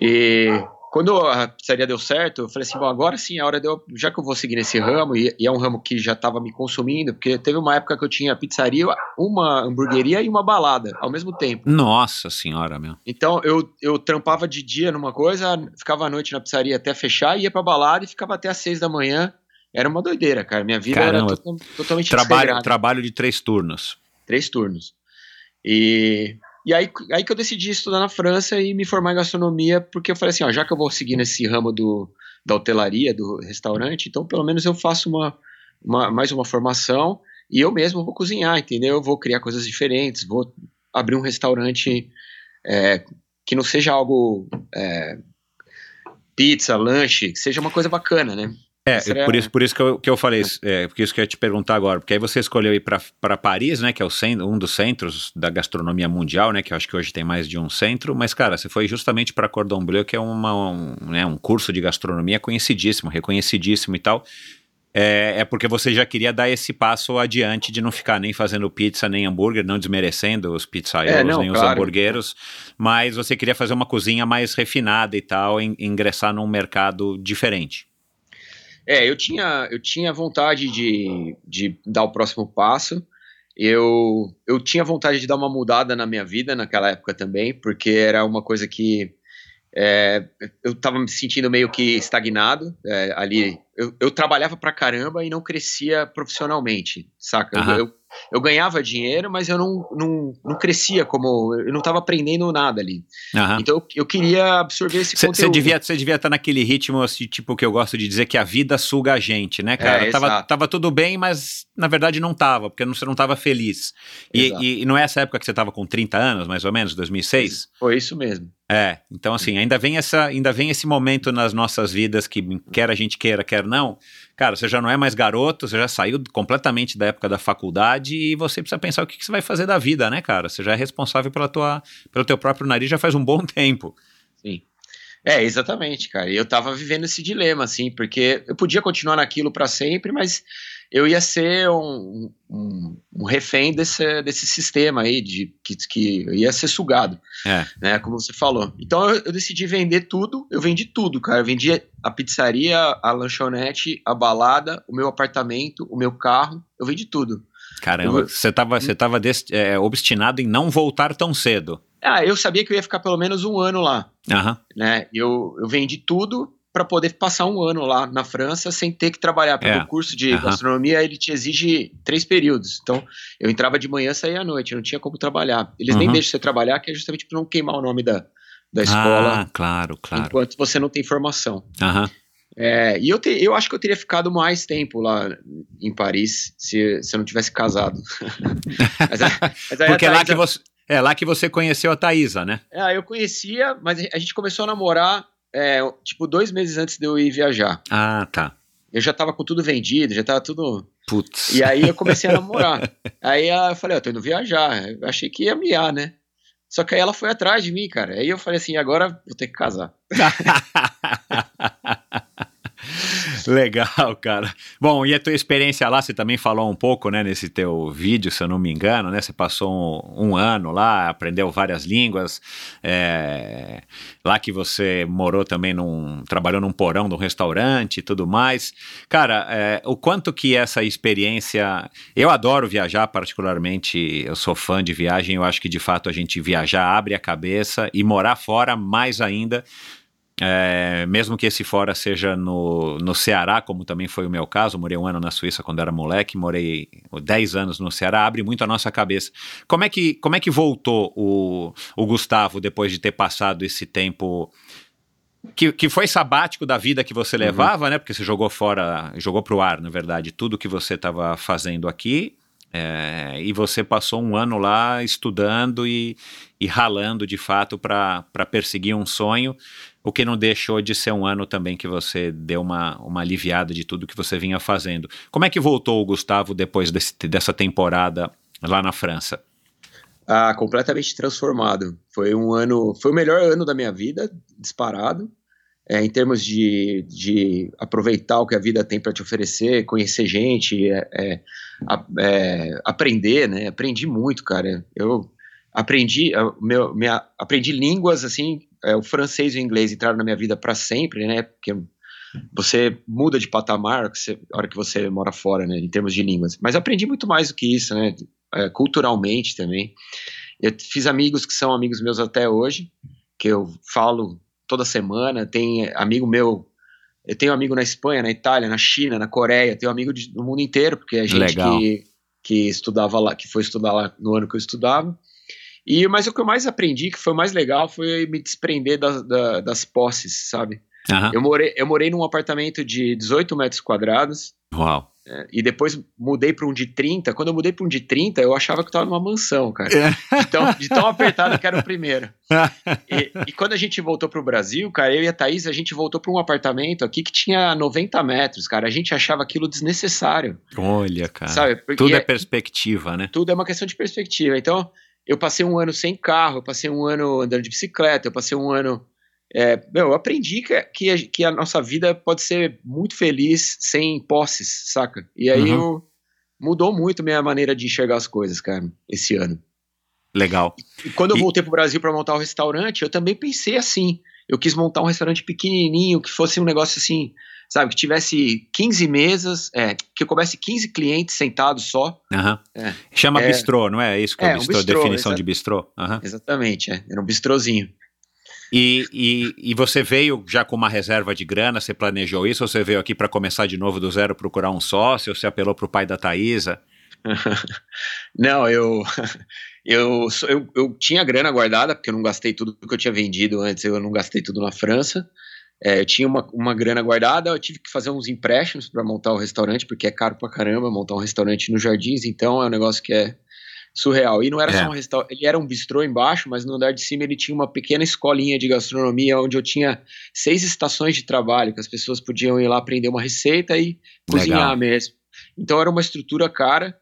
E quando a pizzaria deu certo, eu falei assim, bom, agora sim é hora de eu, já que eu vou seguir nesse ramo, e, e é um ramo que já estava me consumindo, porque teve uma época que eu tinha pizzaria, uma hamburgueria e uma balada ao mesmo tempo. Nossa senhora, meu. Então eu, eu trampava de dia numa coisa, ficava à noite na pizzaria até fechar, ia pra balada e ficava até às seis da manhã. Era uma doideira, cara. Minha vida Caramba. era to totalmente trabalho, trabalho de três turnos. Três turnos. E e aí, aí que eu decidi estudar na França e me formar em gastronomia, porque eu falei assim, ó, já que eu vou seguir nesse ramo do, da hotelaria, do restaurante, então pelo menos eu faço uma, uma, mais uma formação e eu mesmo vou cozinhar, entendeu? Eu vou criar coisas diferentes, vou abrir um restaurante é, que não seja algo é, pizza, lanche, que seja uma coisa bacana, né? É, por isso, por isso que, eu, que eu falei, é, por isso que eu ia te perguntar agora, porque aí você escolheu ir para Paris, né, que é o centro, um dos centros da gastronomia mundial, né, que eu acho que hoje tem mais de um centro, mas cara, você foi justamente para Cordon Bleu, que é uma, um, né, um curso de gastronomia conhecidíssimo, reconhecidíssimo e tal, é, é, porque você já queria dar esse passo adiante de não ficar nem fazendo pizza nem hambúrguer, não desmerecendo os pizzaiolo é, nem claro. os hamburgueros, mas você queria fazer uma cozinha mais refinada e tal, e ingressar num mercado diferente. É, eu tinha, eu tinha vontade de, de dar o próximo passo. Eu, eu tinha vontade de dar uma mudada na minha vida naquela época também, porque era uma coisa que é, eu estava me sentindo meio que estagnado é, ali eu, eu trabalhava pra caramba e não crescia profissionalmente, saca? Aham. Eu, eu ganhava dinheiro, mas eu não, não, não crescia como. Eu não tava aprendendo nada ali. Aham. Então eu, eu queria absorver esse Você conteúdo. devia você devia estar naquele ritmo assim, tipo que eu gosto de dizer que a vida suga a gente, né, cara? É, tava, exato. tava tudo bem, mas na verdade não tava, porque você não tava feliz. E, e, e não é essa época que você tava com 30 anos, mais ou menos, 2006? Foi isso mesmo. É, então assim, ainda vem essa, ainda vem esse momento nas nossas vidas que quer a gente queira, quer não. Cara, você já não é mais garoto, você já saiu completamente da época da faculdade e você precisa pensar o que, que você vai fazer da vida, né, cara? Você já é responsável pela tua, pelo teu próprio nariz já faz um bom tempo. Sim. É, exatamente, cara. E eu tava vivendo esse dilema, assim, porque eu podia continuar naquilo pra sempre, mas eu ia ser um, um, um refém desse, desse sistema aí, de, que, que ia ser sugado, É. né, como você falou. Então eu, eu decidi vender tudo, eu vendi tudo, cara. Eu vendi a pizzaria, a lanchonete, a balada, o meu apartamento, o meu carro, eu vendi tudo. Caramba, você tava, você tava des- é, obstinado em não voltar tão cedo. Ah, eu sabia que eu ia ficar pelo menos um ano lá. Aham. né? Eu, eu vendi tudo para poder passar um ano lá na França sem ter que trabalhar, porque É. o curso de Aham. gastronomia ele te exige três períodos. Então, eu entrava de manhã, saía à noite, não tinha como trabalhar. Eles nem Uhum. deixam você trabalhar, que é justamente para não queimar o nome da, da escola Ah, claro, claro. enquanto você não tem formação. Aham. É, e eu, te- eu acho que eu teria ficado mais tempo lá em Paris se, se eu não tivesse casado. mas, aí- mas Porque é lá Thaisa- que você é lá que você conheceu a Thaísa, né? É, eu conhecia, mas a gente começou a namorar, é, tipo, dois meses antes de eu ir viajar. Ah, tá. Eu já tava com tudo vendido, já tava tudo. Putz. E aí eu comecei a namorar. aí ah, eu falei, ó, tô indo viajar. Eu achei que ia miar, né? Só que aí ela foi atrás de mim, cara. Aí eu falei assim, agora vou ter que casar. Legal, cara. Bom, e a tua experiência lá, você também falou um pouco, né, nesse teu vídeo, se eu não me engano, né? Você passou um, um ano lá, aprendeu várias línguas, é, lá que você morou também num, trabalhou num porão de um restaurante e tudo mais. Cara, é, o quanto que essa experiência, eu adoro viajar, particularmente, eu sou fã de viagem, eu acho que de fato a gente viajar abre a cabeça e morar fora mais ainda. É, mesmo que esse fora seja no, no Ceará, como também foi o meu caso, morei um ano na Suíça quando era moleque, morei 10 anos no Ceará, abre muito a nossa cabeça. Como é que, como é que voltou o, o Gustavo depois de ter passado esse tempo que, que foi sabático da vida que você levava, né? Porque você jogou fora, jogou pro ar, na verdade, tudo que você estava fazendo aqui. é, e você passou um ano lá estudando e, e ralando de fato para perseguir um sonho, o que não deixou de ser um ano também que você deu uma, uma aliviada de tudo que você vinha fazendo. Como é que voltou o Gustavo depois desse- dessa temporada lá na França? Ah, completamente transformado. Foi um ano, foi o melhor ano da minha vida, disparado. É, em termos de, de aproveitar o que a vida tem para te oferecer, conhecer gente, é, é, é, aprender, né? Aprendi muito, cara. Eu aprendi, ah, meu, minha, aprendi línguas assim, é, o francês e o inglês entraram na minha vida para sempre, né? Porque você muda de patamar a hora que você- a hora que você mora fora, né? Em termos de línguas. Mas aprendi muito mais do que isso, né? É, culturalmente também. Eu fiz amigos que são amigos meus até hoje, que eu falo toda semana. Tem amigo meu, eu tenho amigo na Espanha, na Itália, na China, na Coreia, tenho amigo de, do mundo inteiro, porque a gente Legal. que, que estudava lá, que foi estudar lá no ano que eu estudava. E mas o que eu mais aprendi, que foi o mais legal, foi me desprender das, da- das posses, sabe? Aham. Eu morei, eu morei num apartamento de 18 metros quadrados. Uau. É, e depois mudei para um de 30. Quando eu mudei para um de 30, eu achava que eu tava numa mansão, cara. De tão, de tão apertado que era o primeiro. E, e quando a gente voltou pro Brasil, cara, eu e a Thaís, a gente voltou para um apartamento aqui que tinha 90 metros, cara. A gente achava aquilo desnecessário, Olha, cara. sabe? Porque Tudo é é- perspectiva, né? tudo é uma questão de perspectiva. Então, eu passei um ano sem carro, eu passei um ano andando de bicicleta, eu passei um ano. é, meu, eu aprendi que, que, a, que a nossa vida pode ser muito feliz sem posses, saca? E aí Uhum. eu, mudou muito minha maneira de enxergar as coisas, cara, esse ano. Legal. E quando eu E- voltei pro Brasil para montar o restaurante, eu também pensei assim. Eu quis montar um restaurante pequenininho, que fosse um negócio assim, sabe, que tivesse 15 mesas, é, que eu coubesse 15 clientes sentados só. Aham. É. Chama É. bistrô, não é? Isso que é, É, o um bistrô, bistrô, definição de bistrô. Aham. Exatamente, é. Era um bistrozinho. E, e, e você veio já com uma reserva de grana, você planejou isso, ou você veio aqui para começar de novo do zero, procurar um sócio, ou você apelou para o pai da Thaisa? não, eu, eu, eu, eu tinha grana guardada, porque eu não gastei tudo que eu tinha vendido antes, eu não gastei tudo na França. É, eu tinha uma, uma grana guardada, eu tive que fazer uns empréstimos para montar o restaurante, porque é caro pra caramba montar um restaurante nos jardins, então é um negócio que é surreal. E não era é. só um restaurante, ele era um bistrô embaixo, mas no andar de cima ele tinha uma pequena escolinha de gastronomia onde eu tinha seis estações de trabalho, que as pessoas podiam ir lá aprender uma receita e cozinhar Legal. mesmo. Então era uma estrutura cara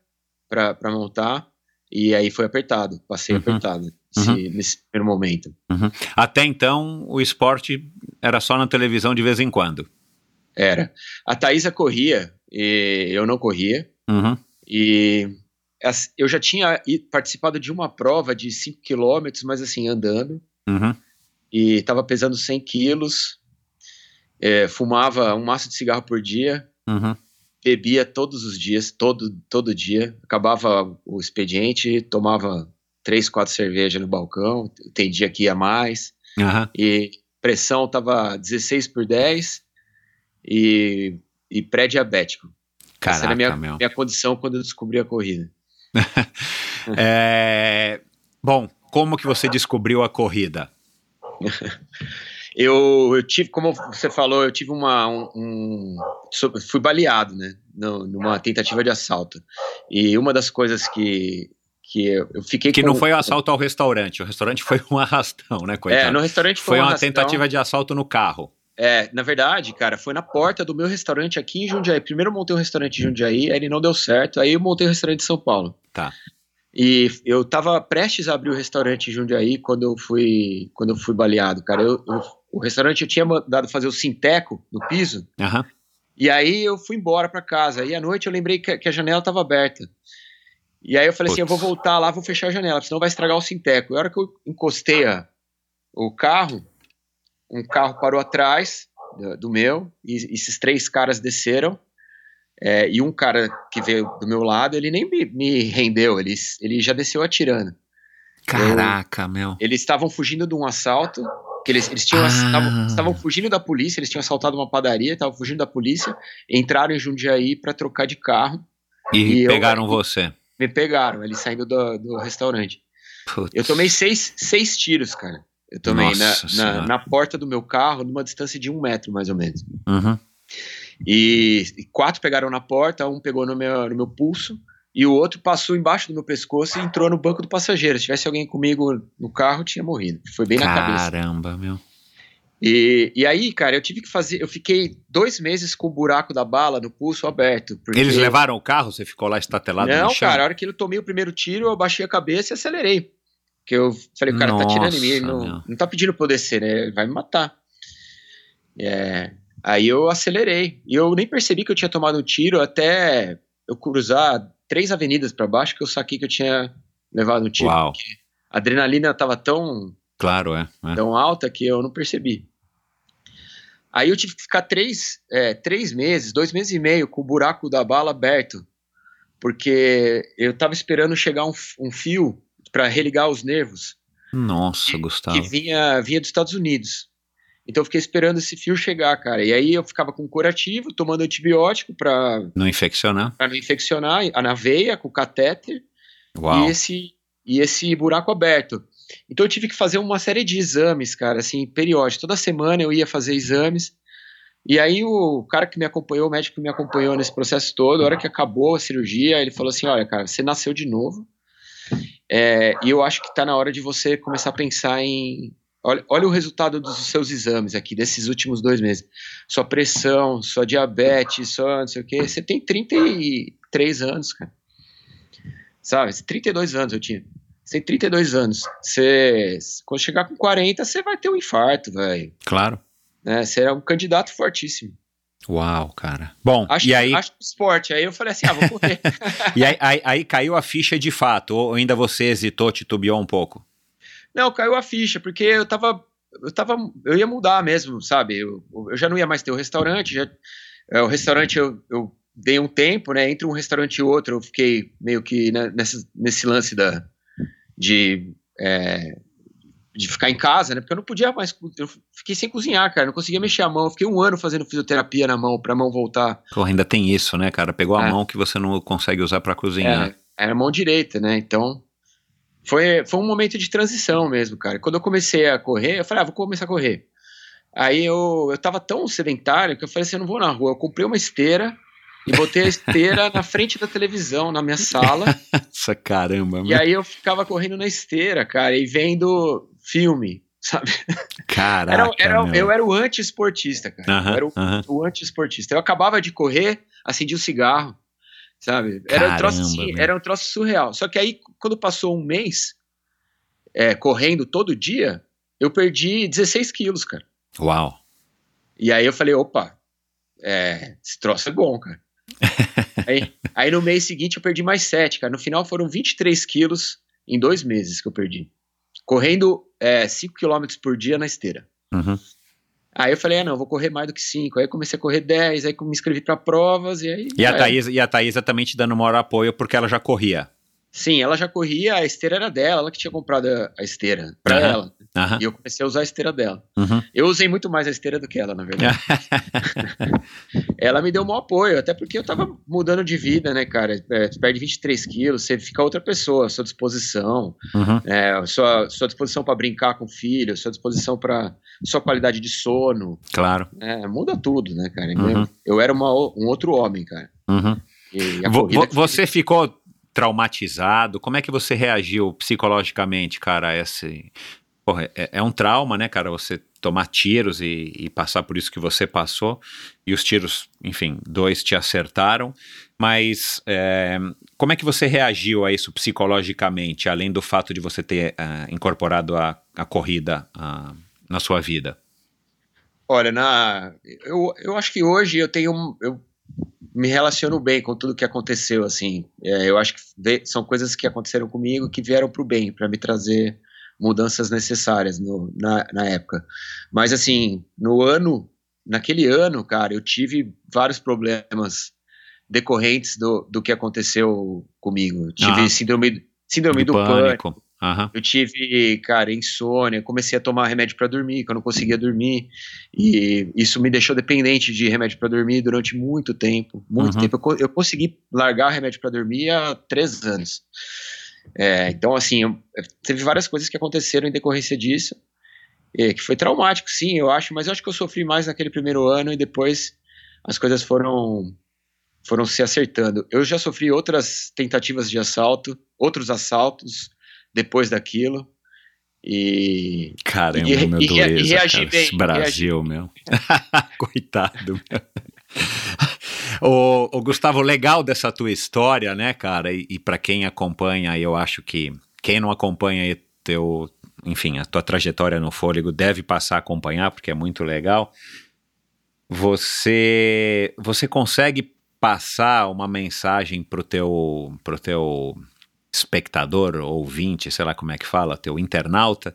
para montar, e aí foi apertado, passei uhum. apertado uhum. nesse primeiro momento. Uhum. Até então, o esporte era só na televisão de vez em quando? Era. A Thaisa corria, e eu não corria, uhum. e eu já tinha participado de uma prova de 5 quilômetros, mas assim, andando, uhum. e estava pesando 100 quilos, é, fumava um maço de cigarro por dia, uhum bebia todos os dias, todo, todo dia. Acabava o expediente, tomava três, quatro cervejas no balcão, tem dia que ia mais. Uhum. E pressão tava 16 por 10 e, e pré-diabético. Caraca, Essa era a minha, meu. minha condição quando eu descobri a corrida. é... Bom, como que você descobriu a corrida? Eu, eu tive, como você falou, eu tive uma. Um, um, fui baleado, né? Numa tentativa de assalto. E uma das coisas que. Que eu fiquei Que com, não foi o um assalto ao restaurante, o restaurante foi um arrastão, né, coitado? É, no restaurante foi, foi um uma arrastão. tentativa de assalto no carro. É, na verdade, cara, foi na porta do meu restaurante aqui em Jundiaí. Primeiro eu montei um restaurante em Jundiaí, aí ele não deu certo, aí eu montei um restaurante em São Paulo. Tá. E eu tava prestes a abrir o restaurante em Jundiaí quando eu fui, quando eu fui baleado, cara. Eu, eu o restaurante eu tinha mandado fazer o sinteco no piso. Uhum. E aí eu fui embora para casa. E à noite eu lembrei que, que a janela estava aberta. E aí eu falei Putz. assim, eu vou voltar lá, vou fechar a janela, senão vai estragar o sinteco. E a hora que eu encostei a, o carro, um carro parou atrás do, do meu, e esses três caras desceram. É, e um cara que veio do meu lado, ele nem me, me rendeu, ele, ele já desceu atirando. Caraca, eu, meu. Eles estavam fugindo de um assalto que eles, eles tinham ah. estavam fugindo da polícia, eles tinham assaltado uma padaria, estavam fugindo da polícia, entraram em Jundiaí para trocar de carro. E, e pegaram eu, você. Me pegaram, eles saindo do, do restaurante. Putz. Eu tomei seis, seis tiros, cara. Eu tomei na, na, na, porta do meu carro, numa distância de um metro, mais ou menos. Uhum. E, e, quatro pegaram na porta, um pegou no meu, no meu pulso, e o outro passou embaixo do meu pescoço e entrou no banco do passageiro. Se tivesse alguém comigo no carro, tinha morrido. Foi bem Caramba, na cabeça. Caramba, meu. E, e aí, cara, eu tive que fazer. Eu fiquei dois meses com o buraco da bala no pulso aberto. Porque... Eles levaram o carro? Você ficou lá estatelado Não, no chão? cara, a hora que eu tomei o primeiro tiro, eu baixei a cabeça e acelerei. Porque eu falei, o cara Nossa, tá tirando em mim, não, não tá pedindo pra eu descer, né? Ele vai me matar. É, aí eu acelerei. E eu nem percebi que eu tinha tomado um tiro até eu cruzar três avenidas para baixo que eu saquei que eu tinha levado um tiro. Uau. A adrenalina tava tão. Claro, é, é. Tão alta que eu não percebi. Aí eu tive que ficar três, é, três meses, dois meses e meio com o buraco da bala aberto, porque eu tava esperando chegar um, um fio para religar os nervos. Nossa, que, Gustavo. Que vinha, vinha dos Estados Unidos. Então eu fiquei esperando esse fio chegar, cara. E aí eu ficava com curativo, tomando antibiótico para não infeccionar. Para não infeccionar, na veia com catéter. Uau. E esse e esse buraco aberto. Então eu tive que fazer uma série de exames, cara, assim, periódicos. Toda semana eu ia fazer exames. E aí o cara que me acompanhou, o médico que me acompanhou nesse processo todo, a hora que acabou a cirurgia, ele falou assim: "Olha, cara, você nasceu de novo. É, e eu acho que está na hora de você começar a pensar em Olha, olha o resultado dos seus exames aqui, desses últimos dois meses. Sua pressão, sua diabetes, sua não sei o quê. Você tem 33 anos, cara. Sabe? 32 anos eu tinha. Você tem 32 anos. Você, quando chegar com 40, você vai ter um infarto, velho. Claro. Né? Você é um candidato fortíssimo. Uau, cara. Bom, acho, e aí... Acho esporte. Aí eu falei assim, ah, vou correr. e aí, aí, aí, caiu a ficha de fato, ou ainda você hesitou, titubeou um pouco? Não, caiu a ficha, porque eu tava. Eu tava. Eu ia mudar mesmo, sabe? Eu, eu já não ia mais ter o restaurante, já. É, o restaurante eu, eu dei um tempo, né? Entre um restaurante e outro, eu fiquei meio que né, nesse, nesse lance da, de é, de ficar em casa, né? Porque eu não podia mais. Eu fiquei sem cozinhar, cara. Não conseguia mexer a mão. Eu fiquei um ano fazendo fisioterapia na mão, pra mão voltar. Pô, ainda tem isso, né, cara? Pegou a É. mão que você não consegue usar pra cozinhar. É, era a mão direita, né? Então. Foi, foi um momento de transição mesmo, cara. Quando eu comecei a correr, eu falei, ah, vou começar a correr. Aí eu, eu tava tão sedentário que eu falei assim, eu não vou na rua. Eu comprei uma esteira e botei a esteira na frente da televisão, na minha sala. Nossa, caramba. e meu. aí eu ficava correndo na esteira, cara, e vendo filme, sabe? Caraca, Era, era- eu era o anti-esportista, cara. Aham, Eu era o, aham. o anti-esportista. Eu acabava de correr, acendia o cigarro, sabe? Era um troço Caramba, assim, era um troço surreal. Só que aí, quando passou um mês é, correndo todo dia, eu perdi 16 quilos, cara. Uau. E aí eu falei, opa, é, esse troço é bom, cara. aí, aí no mês seguinte eu perdi mais 7, cara. No final foram 23 quilos em dois meses que eu perdi. Correndo é, 5 quilômetros por dia na esteira. Uhum. Aí eu falei, ah, não, vou correr mais do que 5. Aí comecei a correr 10, aí me inscrevi pra provas e aí. E a. Thaísa, e a Thaísa também te dando maior apoio porque ela já corria. Sim, ela já corria, a esteira era dela, ela que tinha comprado a, esteira pra Aham. ela. Aham. E eu comecei a usar a esteira dela. Uhum. Eu usei muito mais a esteira do que ela, na verdade. ela me deu um apoio, até porque eu tava mudando de vida, né, cara? É, tu perde 23 quilos, você fica outra pessoa, à sua disposição, Uhum. é, sua, sua disposição pra brincar com o filho, sua disposição pra sua qualidade de sono, Claro. é, muda tudo, né, cara? Uhum. Eu era uma um outro homem, cara. Uhum. E você ficou traumatizado? Como é que você reagiu psicologicamente, cara, a esse. Porra, é, é um trauma, né, cara? Você tomar tiros e, e passar por isso que você passou. E os tiros, enfim, dois te acertaram. Mas é, como é que você reagiu a isso psicologicamente, além do fato de você ter ah, incorporado a, a corrida ah, na sua vida? Olha, na, eu, eu acho que hoje eu tenho. Eu me relaciono bem com tudo que aconteceu, assim. É, eu acho que são coisas que aconteceram comigo que vieram para o bem, para me trazer mudanças necessárias no, na, na época. Mas, assim, no ano, naquele ano, cara, eu tive vários problemas decorrentes do, do que aconteceu comigo. Eu tive Ah. síndrome, síndrome do, pânico. Aham. Eu tive, cara, insônia, comecei a tomar remédio pra dormir, que eu não conseguia dormir, e isso me deixou dependente de remédio pra dormir durante muito tempo, muito Uhum. tempo. Eu, eu consegui largar remédio pra dormir há três anos. É, então, assim, eu- teve várias coisas que aconteceram em decorrência disso, é, que foi traumático, sim, eu acho, mas eu acho que eu sofri mais naquele primeiro ano e depois as coisas foram foram se acertando. Eu já sofri outras tentativas de assalto, outros assaltos depois daquilo. E Caramba, E meu e rea- e dureza, reagir cara, bem, Brasil, meu. Coitado, meu. o, o Gustavo, legal dessa tua história, né, cara, e, e para quem acompanha, eu acho que quem não acompanha teu, enfim, a tua trajetória no fôlego deve passar a acompanhar, porque é muito legal. Você, você consegue passar uma mensagem pro teu, pro teu espectador, ouvinte, sei lá como é que fala, teu internauta,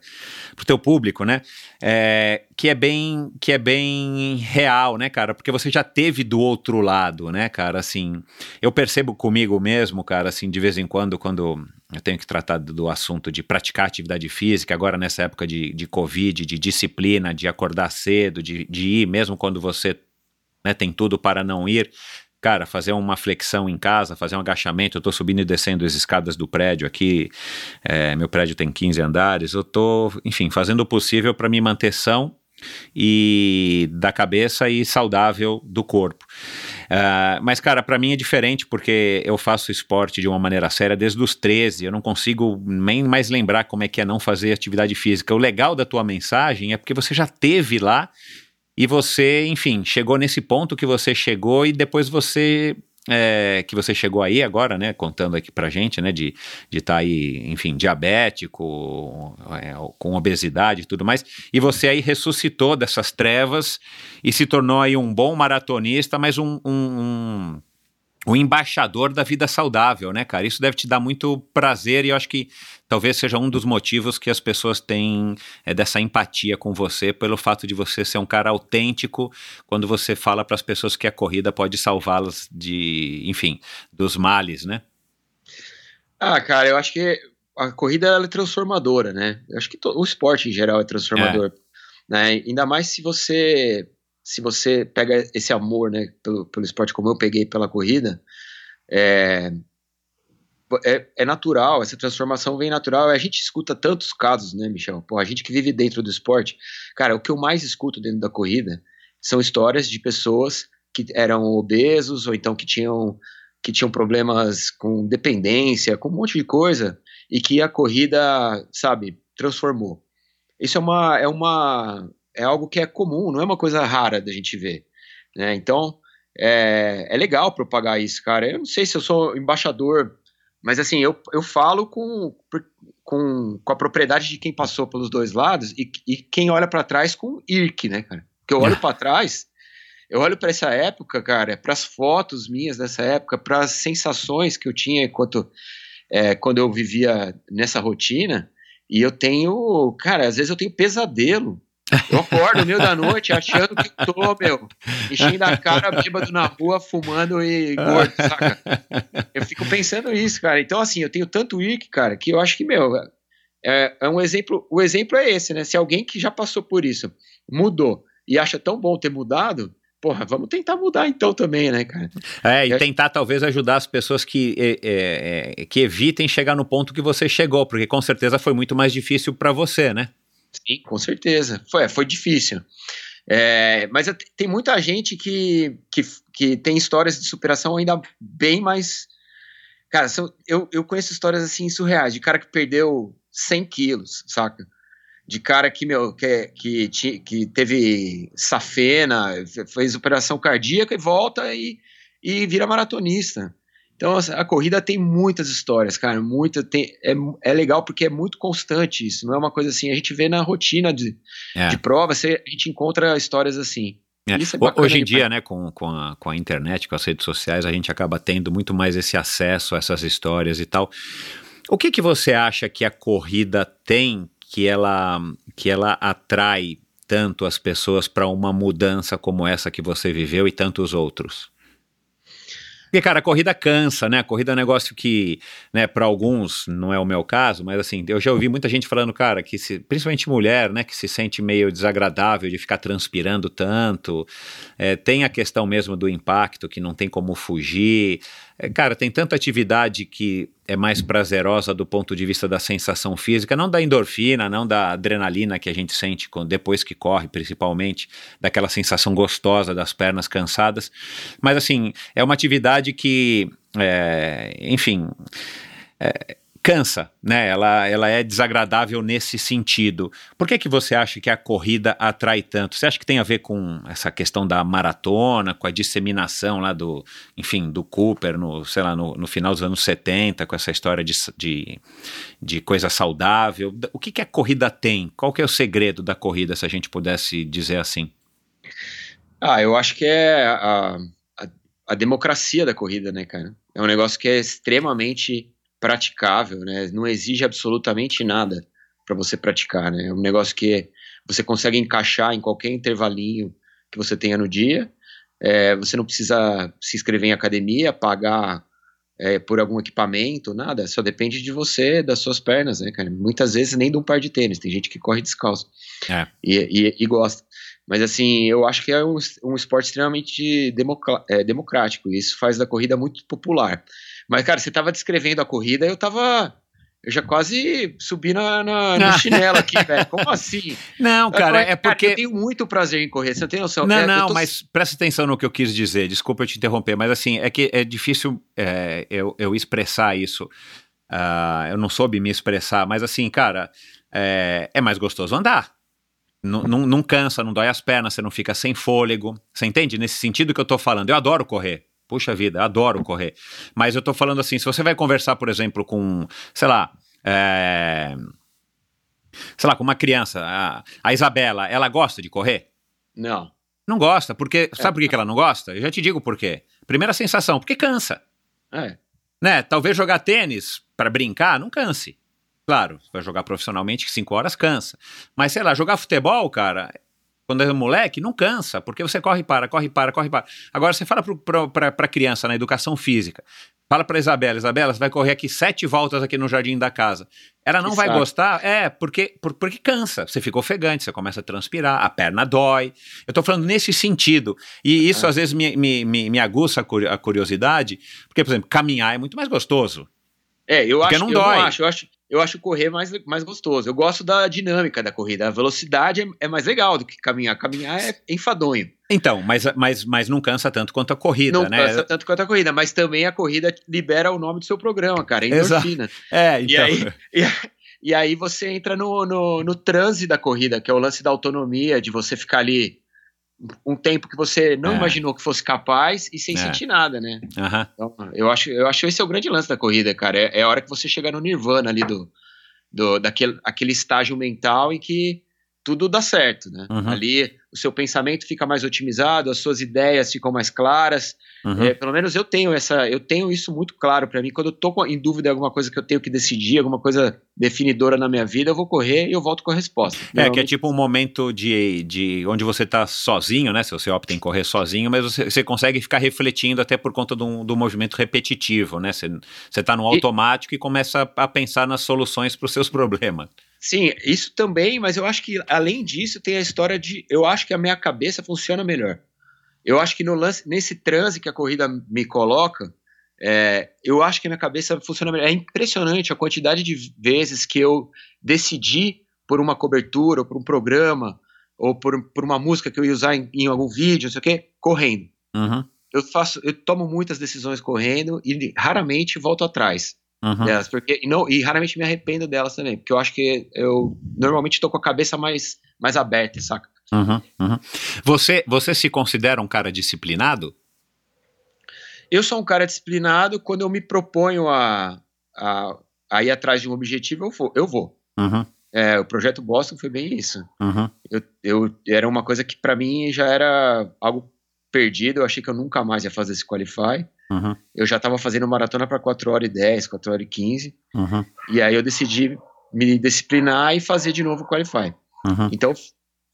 pro teu público, né? É, que é bem que é bem real, né, cara? Porque você já teve do outro lado, né, cara? Assim, eu percebo comigo mesmo, cara, assim, de vez em quando, quando eu tenho que tratar do, assunto de praticar atividade física, agora nessa época de, de Covid, de disciplina, de acordar cedo, de, de ir, mesmo quando você né, tem tudo para não ir, cara, fazer uma flexão em casa, fazer um agachamento, eu tô subindo e descendo as escadas do prédio aqui, é, meu prédio tem 15 andares, eu tô, enfim, fazendo o possível para me manter são e da cabeça e saudável do corpo. Ah, mas, cara, para mim é diferente porque eu faço esporte de uma maneira séria desde os 13. Eu não consigo nem mais lembrar como é que é não fazer atividade física. O legal da tua mensagem é porque você já teve lá e você, enfim, chegou nesse ponto que você chegou e depois você. é, que você chegou aí agora, né? Contando aqui pra gente, né? De estar de tá aí, enfim, diabético, é, com obesidade e tudo mais. E você aí ressuscitou dessas trevas e se tornou aí um bom maratonista, mas um, um, um o embaixador da vida saudável, né, cara? Isso deve te dar muito prazer e eu acho que talvez seja um dos motivos que as pessoas têm é, dessa empatia com você, pelo fato de você ser um cara autêntico quando você fala para as pessoas que a corrida pode salvá-las de, enfim, dos males, né? Ah, cara, eu acho que a corrida é transformadora, né? Eu acho que o esporte em geral é transformador, é. né? Ainda mais se você se você pega esse amor, né, pelo, pelo esporte como eu peguei pela corrida, é, é, é, natural, essa transformação vem natural. A gente escuta tantos casos, né, Michel? Pô, a gente que vive dentro do esporte, cara, o que eu mais escuto dentro da corrida são histórias de pessoas que eram obesos ou então que tinham que tinham problemas com dependência, com um monte de coisa e que a corrida, sabe, transformou. Isso é uma é uma é algo que é comum, não é uma coisa rara da gente ver, né? Então é, é legal propagar isso, cara. Eu não sei se eu sou embaixador mas assim, eu, eu falo com, com, com a propriedade de quem passou pelos dois lados e, e quem olha para trás com IRC, né, cara? Porque eu olho para trás, eu olho para essa época, cara, para as fotos minhas dessa época, para as sensações que eu tinha enquanto é, quando eu vivia nessa rotina, e eu tenho, cara, às vezes eu tenho pesadelo eu acordo no meio da noite achando que tô, meu, enchendo a cara bêbado na rua, fumando e gordo, saca? Eu fico pensando isso, cara. Então, assim, eu tenho tanto IRC, cara, que eu acho que, meu, é, é um exemplo. O exemplo é esse, né? Se alguém que já passou por isso mudou e acha tão bom ter mudado, porra, vamos tentar mudar então também, né, cara? É, e tentar talvez ajudar as pessoas que, é, é, que evitem chegar no ponto que você chegou, porque com certeza foi muito mais difícil para você, né? Sim, com certeza. Foi, é, foi difícil. É, mas tem muita gente que, que, que tem histórias de superação ainda bem mais. Cara, são, eu, eu conheço histórias assim surreais, de cara que perdeu 100 quilos, saca? De cara que, meu, que, que, que teve safena, fez operação cardíaca e volta e, e vira maratonista. Então a corrida tem muitas histórias, cara, muita tem, é, é legal porque é muito constante isso, não é uma coisa assim, a gente vê na rotina de, é. de prova, você, a gente encontra histórias assim. É. é Hoje em dia, né, com, com, a, com a internet, com as redes sociais, a gente acaba tendo muito mais esse acesso a essas histórias e tal. O que, que você acha que a corrida tem que ela, que ela atrai tanto as pessoas para uma mudança como essa que você viveu e tantos outros? Porque, cara, a corrida cansa, né? A corrida é um negócio que, né, para alguns, não é o meu caso, mas assim, eu já ouvi muita gente falando, cara, que se, principalmente mulher, né, que se sente meio desagradável de ficar transpirando tanto. É, tem a questão mesmo do impacto, que não tem como fugir. É, cara, tem tanta atividade que é mais prazerosa do ponto de vista da sensação física, não da endorfina, não da adrenalina que a gente sente depois que corre, principalmente, daquela sensação gostosa das pernas cansadas. Mas, assim, é uma atividade que, é, enfim. É, cansa, né? Ela, ela é desagradável nesse sentido. Por que, que você acha que a corrida atrai tanto? Você acha que tem a ver com essa questão da maratona, com a disseminação lá do, enfim, do Cooper, no, sei lá, no, no final dos anos 70, com essa história de, de, de coisa saudável? O que, que a corrida tem? Qual que é o segredo da corrida, se a gente pudesse dizer assim? Ah, eu acho que é a, a, a democracia da corrida, né, cara? É um negócio que é extremamente praticável, né? Não exige absolutamente nada para você praticar, né? É um negócio que você consegue encaixar em qualquer intervalinho que você tenha no dia. É, você não precisa se inscrever em academia, pagar é, por algum equipamento, nada. Só depende de você, das suas pernas, né, cara? Muitas vezes nem de um par de tênis. Tem gente que corre descalço é. e, e, e, gosta. Mas assim, eu acho que é um, um esporte extremamente é, democrático. E isso faz da corrida muito popular. Mas, cara, você tava descrevendo a corrida, eu tava. Eu já quase subi na, na no chinelo aqui, velho. Como assim? Não, cara, é porque. Cara, eu tenho muito prazer em correr, você não tem noção. Não, é, não, tô... mas presta atenção no que eu quis dizer. Desculpa eu te interromper, mas assim, é que é difícil é, eu, eu expressar isso. Uh, eu não soube me expressar, mas assim, cara, é, é mais gostoso andar. Não, não, não cansa, não dói as pernas, você não fica sem fôlego. Você entende? Nesse sentido que eu tô falando. Eu adoro correr. Puxa vida, adoro correr. Mas eu tô falando assim, se você vai conversar, por exemplo, com, sei lá, é... sei lá, com uma criança, a, a, Isabela, ela gosta de correr? Não. Não gosta, porque, é. sabe por que ela não gosta? Eu já te digo por quê. Primeira sensação, porque cansa. É. Né? Talvez jogar tênis para brincar não canse. Claro, vai jogar profissionalmente, cinco horas cansa. Mas sei lá, jogar futebol, cara, quando é moleque, não cansa, porque você corre e para, corre e para, corre e para. Agora você fala para a criança na educação física, fala para Isabela, Isabela, você vai correr aqui sete voltas aqui no jardim da casa. Ela não vai gostar, é, porque, por, porque cansa, você fica ofegante, você começa a transpirar, a perna dói. Eu estou falando nesse sentido, e isso é. às vezes me, me, me, me aguça a curiosidade, porque, por exemplo, caminhar é muito mais gostoso. É, eu porque acho, não dói. eu não acho, eu acho, eu acho correr mais, mais gostoso. Eu gosto da dinâmica da corrida. A velocidade é, é mais legal do que caminhar. Caminhar é enfadonho. Então, mas, mas, mas não cansa tanto quanto a corrida, não né? Não cansa tanto quanto a corrida, mas também a corrida libera o nome do seu programa, cara, endorfina. Exato. É, então... E aí, e, e aí você entra no, no, no transe da corrida, que é o lance da autonomia, de você ficar ali um tempo que você não é. imaginou que fosse capaz e sem é. sentir nada, né? Uhum. Então, eu acho, eu acho esse é o grande lance da corrida, cara. É, é a hora que você chega no nirvana ali do, do daquele aquele estágio mental em que tudo dá certo, né? Uhum. Ali o seu pensamento fica mais otimizado, as suas ideias ficam mais claras. Uhum. É, pelo menos eu tenho essa, eu tenho isso muito claro para mim. Quando eu tô em dúvida de alguma coisa que eu tenho que decidir, alguma coisa definidora na minha vida, eu vou correr e eu volto com a resposta. É, que é tipo um momento de, de onde você tá sozinho, né? Se você opta em correr sozinho, mas você, você consegue ficar refletindo até por conta do, do movimento repetitivo, né? Você, você tá no automático e, e começa a pensar nas soluções para os seus problemas. Sim, isso também, mas eu acho que além disso tem a história de. Eu acho que a minha cabeça funciona melhor. Eu acho que no lance, nesse transe que a corrida me coloca, é, eu acho que a minha cabeça funciona melhor. É impressionante a quantidade de vezes que eu decidi por uma cobertura, ou por um programa, ou por, por uma música que eu ia usar em, em algum vídeo, não sei o quê, correndo. Uhum. Eu faço, eu tomo muitas decisões correndo e raramente volto atrás uhum. delas, porque e, não, e raramente me arrependo delas também, porque eu acho que eu normalmente estou com a cabeça mais, mais aberta, saca? Uhum, uhum. Você, você se considera um cara disciplinado? Eu sou um cara disciplinado quando eu me proponho a, a, a ir atrás de um objetivo, eu vou. Eu vou. Uhum. É, o projeto Boston foi bem isso. Uhum. Eu, eu, era uma coisa que para mim já era algo perdido. Eu achei que eu nunca mais ia fazer esse qualify. Uhum. Eu já estava fazendo maratona para 4 horas e 10, 4 horas e 15. Uhum. E aí eu decidi me disciplinar e fazer de novo o Qualify. Uhum. Então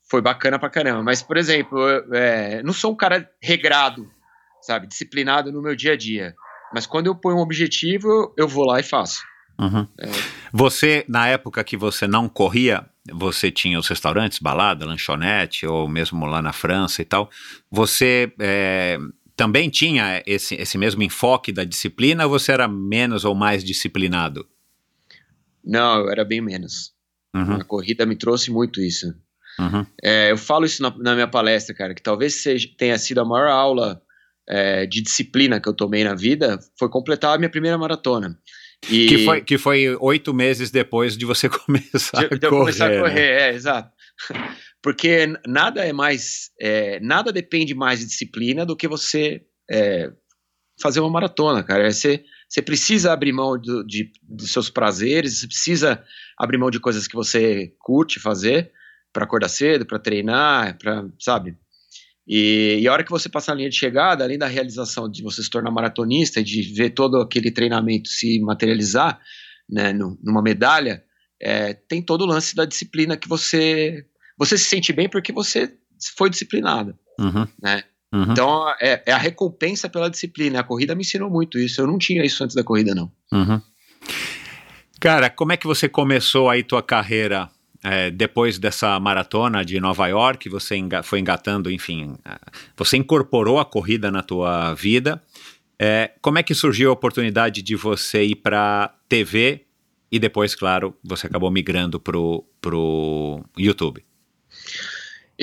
foi bacana pra caramba. Mas, por exemplo, eu, é, não sou um cara regrado, sabe, disciplinado no meu dia a dia. Mas quando eu ponho um objetivo, eu vou lá e faço. É. Você, na época que você não corria, você tinha os restaurantes, balada, lanchonete, ou mesmo lá na França e tal. Você é, também tinha esse, esse mesmo enfoque da disciplina ou você era menos ou mais disciplinado? Não, eu era bem menos. Uhum. A corrida me trouxe muito isso. Uhum. É, eu falo isso na, na, minha palestra, cara, que talvez seja, tenha sido a maior aula é, de disciplina que eu tomei na vida, foi completar a minha primeira maratona. E... Que, foi, que foi oito meses depois de você começar de, a de correr. Eu começar a correr, né? é, exato. Porque nada é mais. É, nada depende mais de disciplina do que você é, fazer uma maratona, cara. É você, você precisa abrir mão do, de, dos seus prazeres, você precisa abrir mão de coisas que você curte fazer para acordar cedo, para treinar, para, sabe? E, e, a hora que você passa na linha de chegada, além da realização de você se tornar maratonista e de ver todo aquele treinamento se materializar né, no, numa medalha, é, tem todo o lance da disciplina que você você se sente bem porque você foi disciplinado, uhum. né? Uhum. Então é, é, a recompensa pela disciplina. A corrida me ensinou muito isso. Eu não tinha isso antes da corrida, não. Uhum. Cara, como é que você começou aí tua carreira é, depois dessa maratona de Nova York? Você enga foi engatando, enfim, você incorporou a corrida na tua vida. É, como é que surgiu a oportunidade de você ir para TV e depois, claro, você acabou migrando pro, pro YouTube?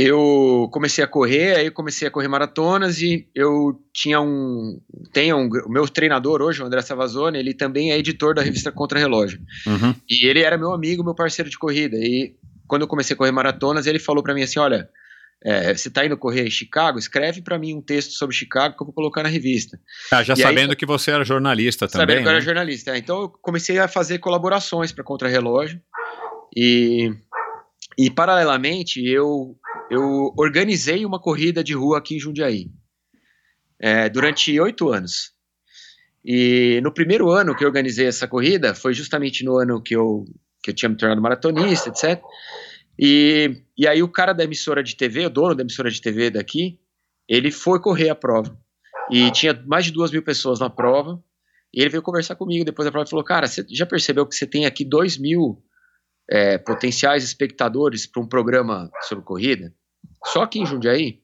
Eu comecei a correr, aí comecei a correr maratonas e eu tinha um, tenho um, o meu treinador hoje, o André Savazone, ele também é editor da revista Contra Relógio. Uhum. E ele era meu amigo, meu parceiro de corrida. E quando eu comecei a correr maratonas, ele falou para mim assim, olha, é, você tá indo correr em Chicago, escreve para mim um texto sobre Chicago que eu vou colocar na revista. Ah, já e sabendo aí, que você era jornalista também. Sabendo que eu era né? jornalista. É. Então eu comecei a fazer colaborações para Contra Relógio e e paralelamente eu eu organizei uma corrida de rua aqui em Jundiaí é, durante oito anos. E no primeiro ano que eu organizei essa corrida, foi justamente no ano que eu, que eu tinha me tornado maratonista, etc. E, e aí o cara da emissora de TV, o dono da emissora de TV daqui, ele foi correr a prova. E tinha mais de duas mil pessoas na prova. E ele veio conversar comigo depois da prova e falou: Cara, você já percebeu que você tem aqui dois mil é, potenciais espectadores para um programa sobre corrida? Só aqui em Jundiaí?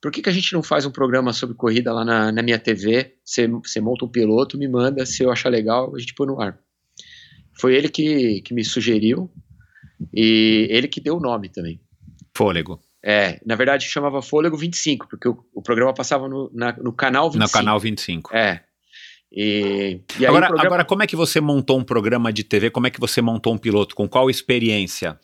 Por que, que a gente não faz um programa sobre corrida lá na, na minha TV? Você, monta um piloto, me manda, se eu achar legal, a gente põe no ar. Foi ele que, que me sugeriu e ele que deu o nome também. Fôlego. É, na verdade chamava Fôlego 25, porque o, o programa passava no, na, no canal 25. No canal 25. É. E, e Agora, programa- agora, como é que você montou um programa de TV? Como é que você montou um piloto? Com qual experiência?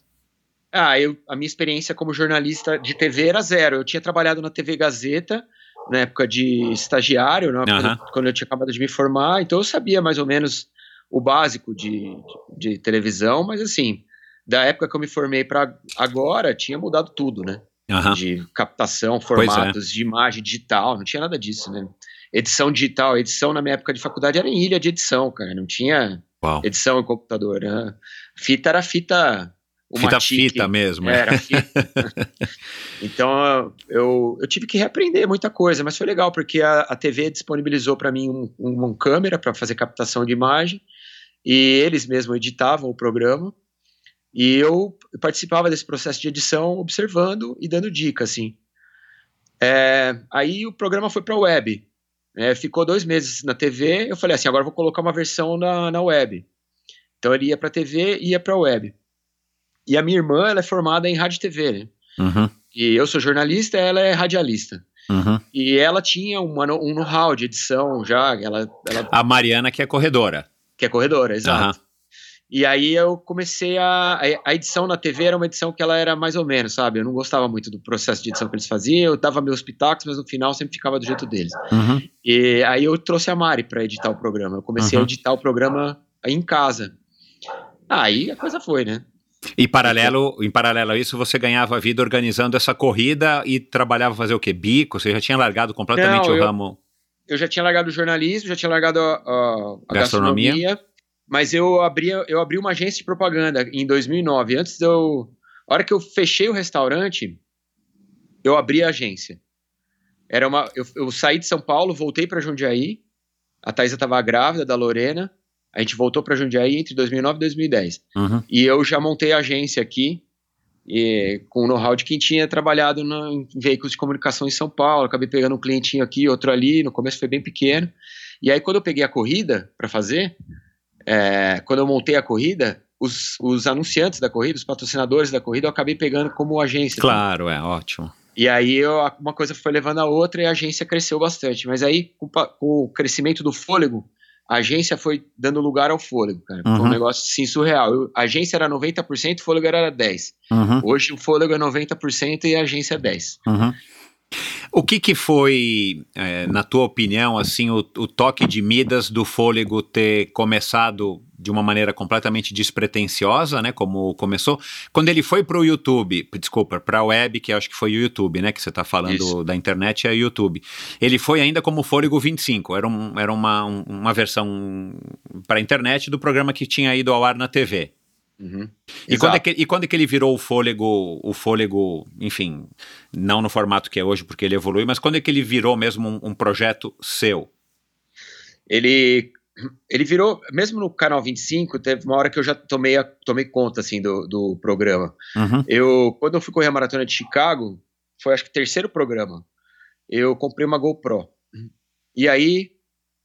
Ah, eu, a minha experiência como jornalista de TV era zero. Eu tinha trabalhado na TV Gazeta, na época de estagiário, né, Aham. quando, quando eu tinha acabado de me formar, então eu sabia mais ou menos o básico de, de televisão, mas assim, da época que eu me formei para agora, tinha mudado tudo, né? Aham. De captação, é. formatos, de imagem digital, não tinha nada disso, né? Edição digital, edição na minha época de faculdade era em ilha de edição, cara, não tinha Uau. edição em computador, né? Fita era fita. uma Fita tique. fita mesmo. É. Era fita. então eu, eu tive que reaprender muita coisa, mas foi legal porque a, a TV disponibilizou para mim um, um- uma câmera para fazer captação de imagem e eles mesmos editavam o programa e eu participava desse processo de edição observando e dando dica assim. É, aí o programa foi para web. Né, ficou dois meses na TV. Eu falei assim, agora vou colocar uma versão na, na web. Então ele ia para TV e ia para web. E a minha irmã, ela é formada em rádio e TV, né? Uhum, E eu sou jornalista, ela é radialista. uhum. E ela tinha uma um know-how de edição já, ela, ela A Mariana, que é corredora. que é corredora, exato. Aham. E aí eu comecei a, a. A edição na TV era uma edição que ela era mais ou menos, sabe? Eu não gostava muito do processo de edição que eles faziam, eu dava meus pitacos, mas no final sempre ficava do jeito deles. Uhum. E aí eu trouxe a Mari para editar o programa. Eu comecei Uhum. a editar o programa em casa. Aí a coisa foi, né? E paralelo, em paralelo a isso, você ganhava vida organizando essa corrida e trabalhava fazer o quê? Bico? Você já tinha largado completamente Não, o eu- ramo. eu já tinha largado o jornalismo, já tinha largado a, a- a Gastronomia. gastronomia. Mas eu abri, eu abri uma agência de propaganda em 2009. Antes de eu. A hora que eu fechei o restaurante, eu abri a agência. Era uma, eu, eu saí de São Paulo, voltei para Jundiaí. A Thaisa estava grávida da Lorena. A gente voltou para Jundiaí entre 2009 e 2010. Uhum. E eu já montei a agência aqui, e, com o know-how de quem tinha trabalhado na- em veículos de comunicação em São Paulo. Acabei pegando um clientinho aqui, outro ali. No começo foi bem pequeno. E aí, quando eu peguei a corrida para fazer, é, quando eu montei a corrida, os, os anunciantes da corrida, os patrocinadores da corrida, eu acabei pegando como agência. Claro, é ótimo. E aí eu- uma coisa foi levando a outra e a agência cresceu bastante. Mas aí, com, com o crescimento do fôlego, a agência foi dando lugar ao fôlego, cara. Foi Uhum. um negócio assim surreal. Eu- a agência era 90%, o fôlego era 10%. Uhum, Hoje o fôlego é 90% e a agência é 10%. uhum. O que que foi, é, na tua opinião, assim, o, o toque de Midas do fôlego ter começado de uma maneira completamente despretensiosa, né, como começou, quando ele foi para o YouTube, desculpa, para a web, que acho que foi o YouTube, né, que você está falando Isso. da internet, é o YouTube. Ele foi ainda como Fôlego 25, era, um, era uma, um- uma versão para a internet do programa que tinha ido ao ar na TV. Uhum. E quando, é que, e quando é que ele virou o fôlego, o fôlego, enfim, não no formato que é hoje, porque ele evolui, mas quando é que ele virou mesmo um, um projeto seu? Ele, ele virou, mesmo no canal 25, teve uma hora que eu já tomei, a- tomei conta assim, do, do programa. Uhum, Eu, quando eu fui correr a maratona de Chicago, foi acho que o terceiro programa. Eu comprei uma GoPro. E aí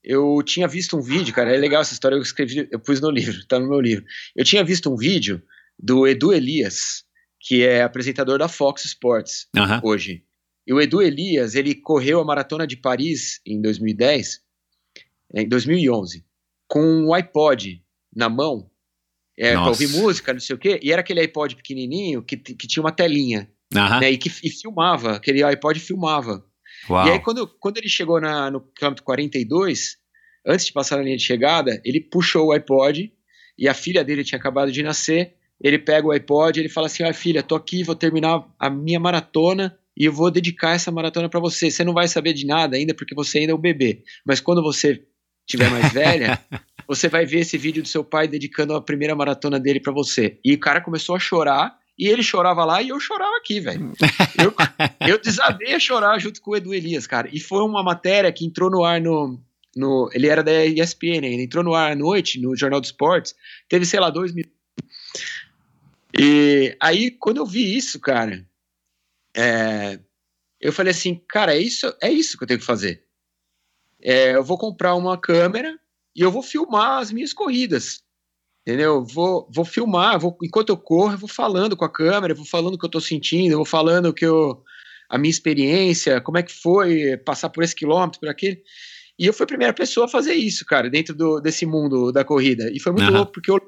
eu tinha visto um vídeo, cara, é legal essa história, eu escrevi, eu pus no livro, tá no meu livro. Eu tinha visto um vídeo do Edu Elias, que é apresentador da Fox Sports aham, hoje. E o Edu Elias, ele correu a maratona de Paris em 2010, em 2011, com um iPod na mão, é, pra ouvir música, não sei o quê, e era aquele iPod pequenininho que, que tinha uma telinha, aham, né, e que e filmava, aquele iPod filmava. Uau, E aí, quando, quando ele chegou na, no quilômetro 42, antes de passar na linha de chegada, ele puxou o iPod e a filha dele tinha acabado de nascer. Ele pega o iPod e ele fala assim: Ah, filha, tô aqui, vou terminar a minha maratona e eu vou dedicar essa maratona para você. Você não vai saber de nada ainda porque você ainda é um bebê. Mas quando você tiver mais velha, você vai ver esse vídeo do seu pai dedicando a primeira maratona dele para você. E o cara começou a chorar e ele chorava lá e eu chorava aqui, velho. Eu, eu desabei a chorar junto com o Edu Elias, cara. E foi uma matéria que entrou no ar no. no ele era da ESPN, ele entrou no ar à noite, no Jornal dos Esportes. Teve, sei lá, dois minutos. E aí, quando eu vi isso, cara, é, eu falei assim, cara, é isso, é isso que eu tenho que fazer. É, eu vou comprar uma câmera e eu vou filmar as minhas corridas. Entendeu? Vou, vou filmar, vou, enquanto eu corro, eu vou falando com a câmera, vou falando o que eu tô sentindo, vou falando que eu, a minha experiência, como é que foi passar por esse quilômetro, por aquele. E eu fui a primeira pessoa a fazer isso, cara, dentro do, desse mundo da corrida. E foi muito uhum. louco, porque eu,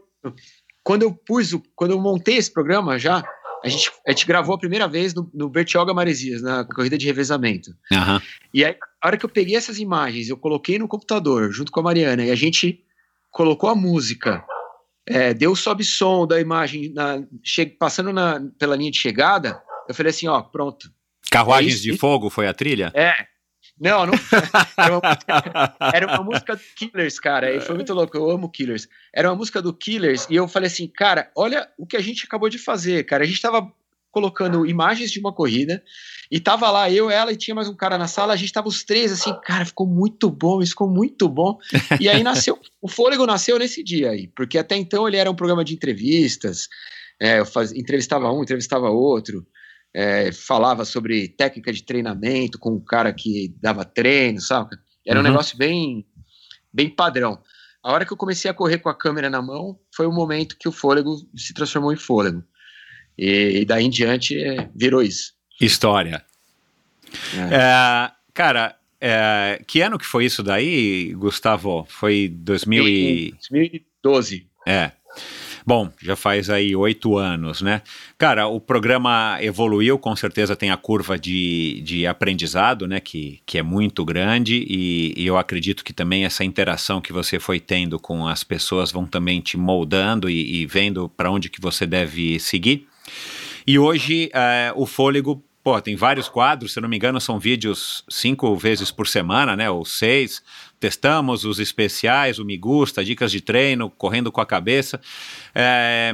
quando eu pus, o, quando eu montei esse programa já, a gente, a gente gravou a primeira vez no, no Bertioga Maresias, na corrida de revezamento. Uhum. E aí, a hora que eu peguei essas imagens, eu coloquei no computador, junto com a Mariana, e a gente colocou a música é, deu sobe som da imagem na, passando na, pela linha de chegada, eu falei assim, ó, pronto. Carruagens é de Fogo foi a trilha? É. Não, não. Era uma, música, era uma música do Killers, cara. E foi muito louco. Eu amo Killers. Era uma música do Killers e eu falei assim, cara, olha o que a gente acabou de fazer, cara. A gente tava colocando imagens de uma corrida e tava lá eu, ela e tinha mais um cara na sala, a gente tava os três assim, cara, ficou muito bom, isso ficou muito bom. E aí nasceu, o Fôlego nasceu nesse dia aí, porque até então ele era um programa de entrevistas, é, eu faz, entrevistava um, entrevistava outro, é, falava sobre técnica de treinamento com um cara que dava treino, sabe? Era um uhum. negócio bem, bem padrão. A hora que eu comecei a correr com a câmera na mão, foi o momento que o fôlego se transformou em fôlego. E, e daí em diante é, virou isso. História. É. É, cara, é, que ano que foi isso daí, Gustavo? Foi 2000 e... 2012. É. Bom, já faz aí oito anos, né? Cara, o programa evoluiu, com certeza tem a curva de, de aprendizado, né? Que, que é muito grande e, e eu acredito que também essa interação que você foi tendo com as pessoas vão também te moldando e, e vendo para onde que você deve seguir. E hoje é, o Fôlego pô, tem vários quadros, se não me engano, são vídeos cinco vezes por semana, né? Ou seis. Testamos os especiais, o Me Gusta, dicas de treino, correndo com a cabeça. É,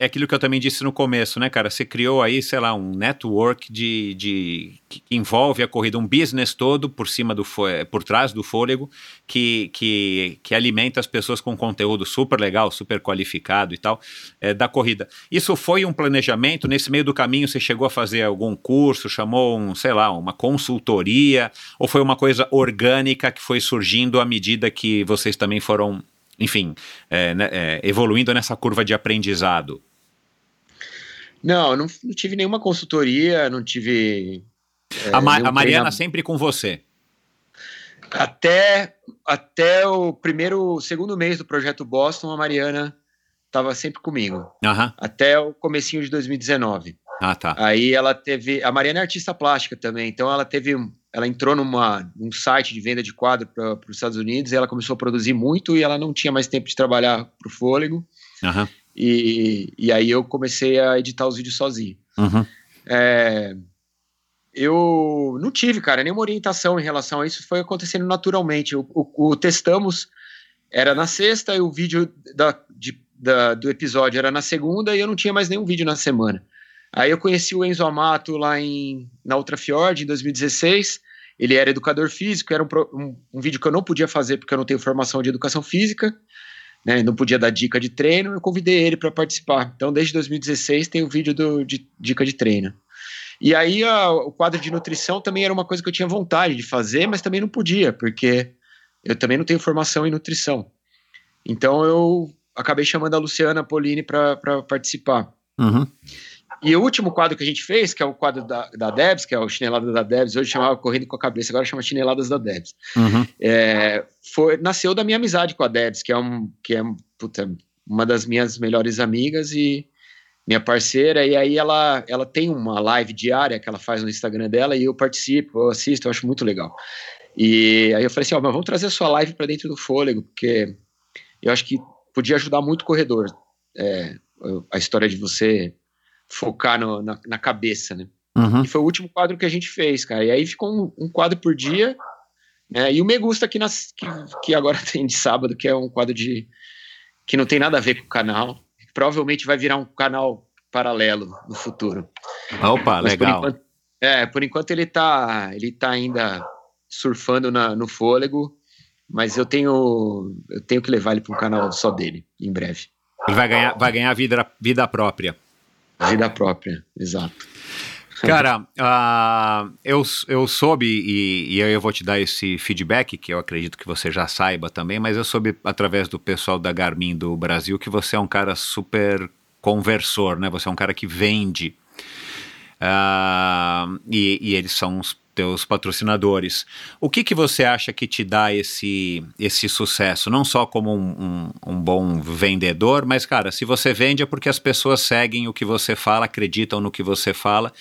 é aquilo que eu também disse no começo, né, cara? Você criou aí, sei lá, um network de, de que envolve a corrida, um business todo por cima do por trás do fôlego, que, que, que alimenta as pessoas com conteúdo super legal, super qualificado e tal, é, da corrida. Isso foi um planejamento? Nesse meio do caminho você chegou a fazer algum curso, chamou um, sei lá, uma consultoria, ou foi uma coisa orgânica que foi surgindo à medida que vocês também foram enfim, é, né, é, evoluindo nessa curva de aprendizado? Não, não, não tive nenhuma consultoria, não tive. É, a, Ma a Mariana sempre com você. Até, até o primeiro, segundo mês do projeto Boston, a Mariana estava sempre comigo. Uhum. Até o comecinho de 2019. Ah, tá. Aí ela teve. A Mariana é artista plástica também, então ela teve. Ela entrou numa, num site de venda de quadro para os Estados Unidos e ela começou a produzir muito e ela não tinha mais tempo de trabalhar para o fôlego. Uhum. E, e aí eu comecei a editar os vídeos sozinho. Uhum. É, eu não tive, cara, nenhuma orientação em relação a isso, foi acontecendo naturalmente. O, o, o testamos era na sexta e o vídeo da, de, da, do episódio era na segunda e eu não tinha mais nenhum vídeo na semana. Aí eu conheci o Enzo Amato lá em, na Ultra Fjord, em 2016. Ele era educador físico, era um, um, um, vídeo que eu não podia fazer porque eu não tenho formação de educação física né, não podia dar dica de treino, eu convidei ele para participar. Então, desde 2016 tem o vídeo do, de dica de treino. E aí a, o quadro de nutrição também era uma coisa que eu tinha vontade de fazer, mas também não podia, porque eu também não tenho formação em nutrição. Então eu acabei chamando a Luciana Polini para participar. Uhum. E o último quadro que a gente fez, que é o quadro da, da Debs, que é o Chinelada da Debs, hoje chamava Correndo com a Cabeça, agora chama Chineladas da Debs. Uhum. É, foi, nasceu da minha amizade com a Debs, que é, um, que é puta, uma das minhas melhores amigas e minha parceira. E aí ela, ela tem uma live diária que ela faz no Instagram dela e eu participo, eu assisto, eu acho muito legal. E aí eu falei assim: ó, mas vamos trazer a sua live para dentro do fôlego, porque eu acho que podia ajudar muito o corredor. É, a história de você focar no, na, na, cabeça, né? Uhum. E foi o último quadro que a gente fez, cara. E aí ficou um, um quadro por dia, né? E o Me Gusta que, nas, que, que, agora tem de sábado, que é um quadro de que não tem nada a ver com o canal. Provavelmente vai virar um canal paralelo no futuro. Opa, Mas legal. Por enquanto, é, por enquanto ele tá, ele tá ainda surfando na- no fôlego, mas eu tenho, eu tenho que levar ele para um canal só dele, em breve. Ele vai ganhar, vai ganhar vida, vida própria. Vida própria, exato. Cara, ah, eu, eu soube, e, e eu vou te dar esse feedback, que eu acredito que você já saiba também, mas eu soube através do pessoal da Garmin do Brasil que você é um cara super conversor, né? Você é um cara que vende. Ah, e, e eles são os teus patrocinadores. O que, que você acha que te dá esse, esse sucesso? Não só como um, um, um bom vendedor, mas, cara, se você vende é porque as pessoas seguem o que você fala, acreditam no que você fala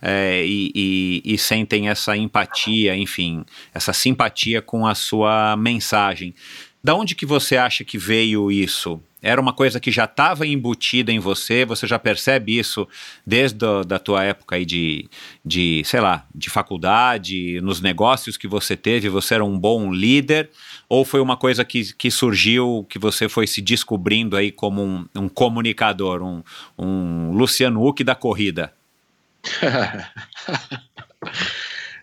é, e, e, e sentem essa empatia, enfim, essa simpatia com a sua mensagem. Da onde que você acha que veio isso? Era uma coisa que já estava embutida em você, você já percebe isso desde a da tua época aí de, de, sei lá, de faculdade, nos negócios que você teve, você era um bom líder, ou foi uma coisa que, que surgiu, que você foi se descobrindo aí como um, um comunicador, um, um Luciano Huck da corrida?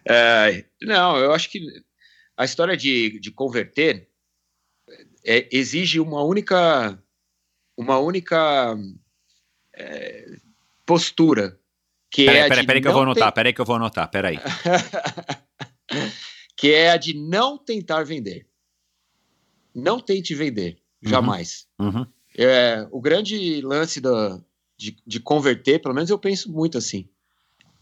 É, não, eu acho que a história de, de converter é, exige uma única, uma única é, postura. Que Peraí, é peraí, peraí que eu não vou anotar, peraí que eu vou anotar, peraí. que é a de não tentar vender. Não tente vender, Uhum. jamais. Uhum, É, o grande lance da, de, de converter, pelo menos eu penso muito assim,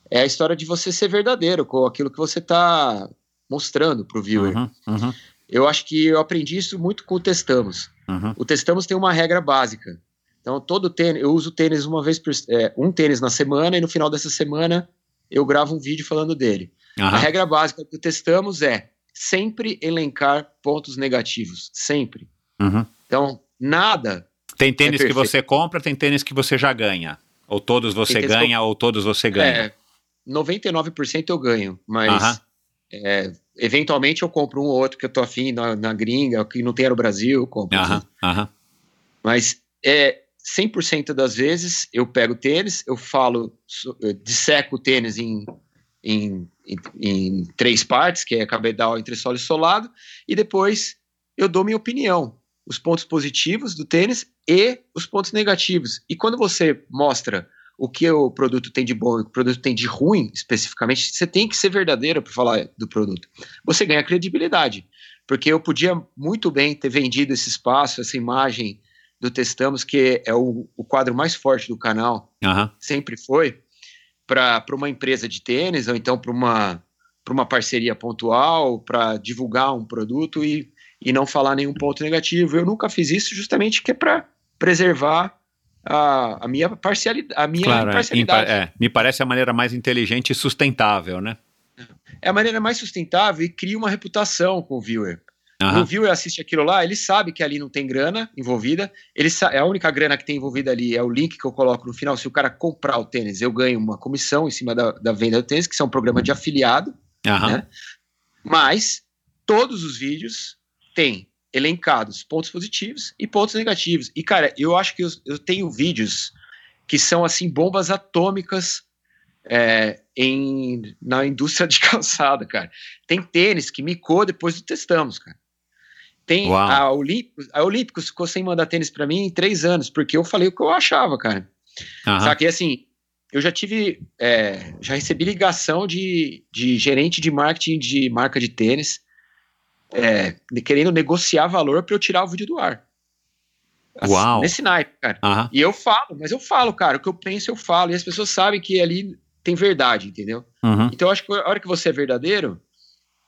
é a história de você ser verdadeiro com aquilo que você está mostrando para o viewer. uhum, uhum, Eu acho que eu aprendi isso muito com o Testamos. uhum, O Testamos tem uma regra básica. Então, todo tênis, eu uso tênis uma vez por é, um tênis na semana, e no final dessa semana eu gravo um vídeo falando dele. A aham. regra básica que testamos é sempre elencar pontos negativos. Sempre. Uhum. Então, nada. Tem tênis É que você compra, tem tênis que você já ganha. Ou todos você tênis que ganha, ou todos você ganha. É, 99% eu ganho, mas Aham. é, eventualmente eu compro um ou outro que eu tô afim na, na gringa, que não tem no Brasil, eu compro. Aham, aham. Mas é 100% das vezes eu pego o tênis, eu falo, eu disseco o tênis em, em, em, em três partes, que é cabedal, entressola e solado, e depois eu dou minha opinião, os pontos positivos do tênis e os pontos negativos. E quando você mostra o que o produto tem de bom e o que o produto tem de ruim, especificamente, você tem que ser verdadeiro para falar do produto. Você ganha credibilidade, porque eu podia muito bem ter vendido esse espaço, essa imagem do Testamos, que é o, o quadro mais forte do canal, aham. sempre foi, para uma empresa de tênis, ou então para uma, pra uma parceria pontual, para divulgar um produto e, e não falar nenhum ponto negativo. Eu nunca fiz isso justamente que é para preservar a, a minha parcialidade. A minha Claro, é, imparcialidade. impa- é, me parece a maneira mais inteligente e sustentável, né? é a maneira mais sustentável e cria uma reputação com o viewer. Aham. O viewer assiste aquilo lá, ele sabe que ali não tem grana envolvida. Ele é a única grana que tem envolvida ali é o link que eu coloco no final. Se o cara comprar o tênis, eu ganho uma comissão em cima da, da venda do tênis, que são um programa de afiliado. Aham. né? Mas todos os vídeos têm elencados pontos positivos e pontos negativos. E, cara, eu acho que eu, eu tenho vídeos que são, assim, bombas atômicas é, em, na indústria de calçada, cara. Tem tênis que micou depois do testamos, cara. Tem Uau. a Olímpicos, a Olímpicos ficou sem mandar tênis pra mim em três anos, porque eu falei o que eu achava, cara. aham. Sabe que assim, eu já tive, é, já recebi ligação de, de gerente de marketing de marca de tênis, é, querendo negociar valor para eu tirar o vídeo do ar. Assim, Uau. Nesse naipe, cara. Aham. E eu falo, mas eu falo, cara, o que eu penso eu falo, e as pessoas sabem que ali tem verdade, entendeu? Uhum. Então eu acho que a hora que você é verdadeiro,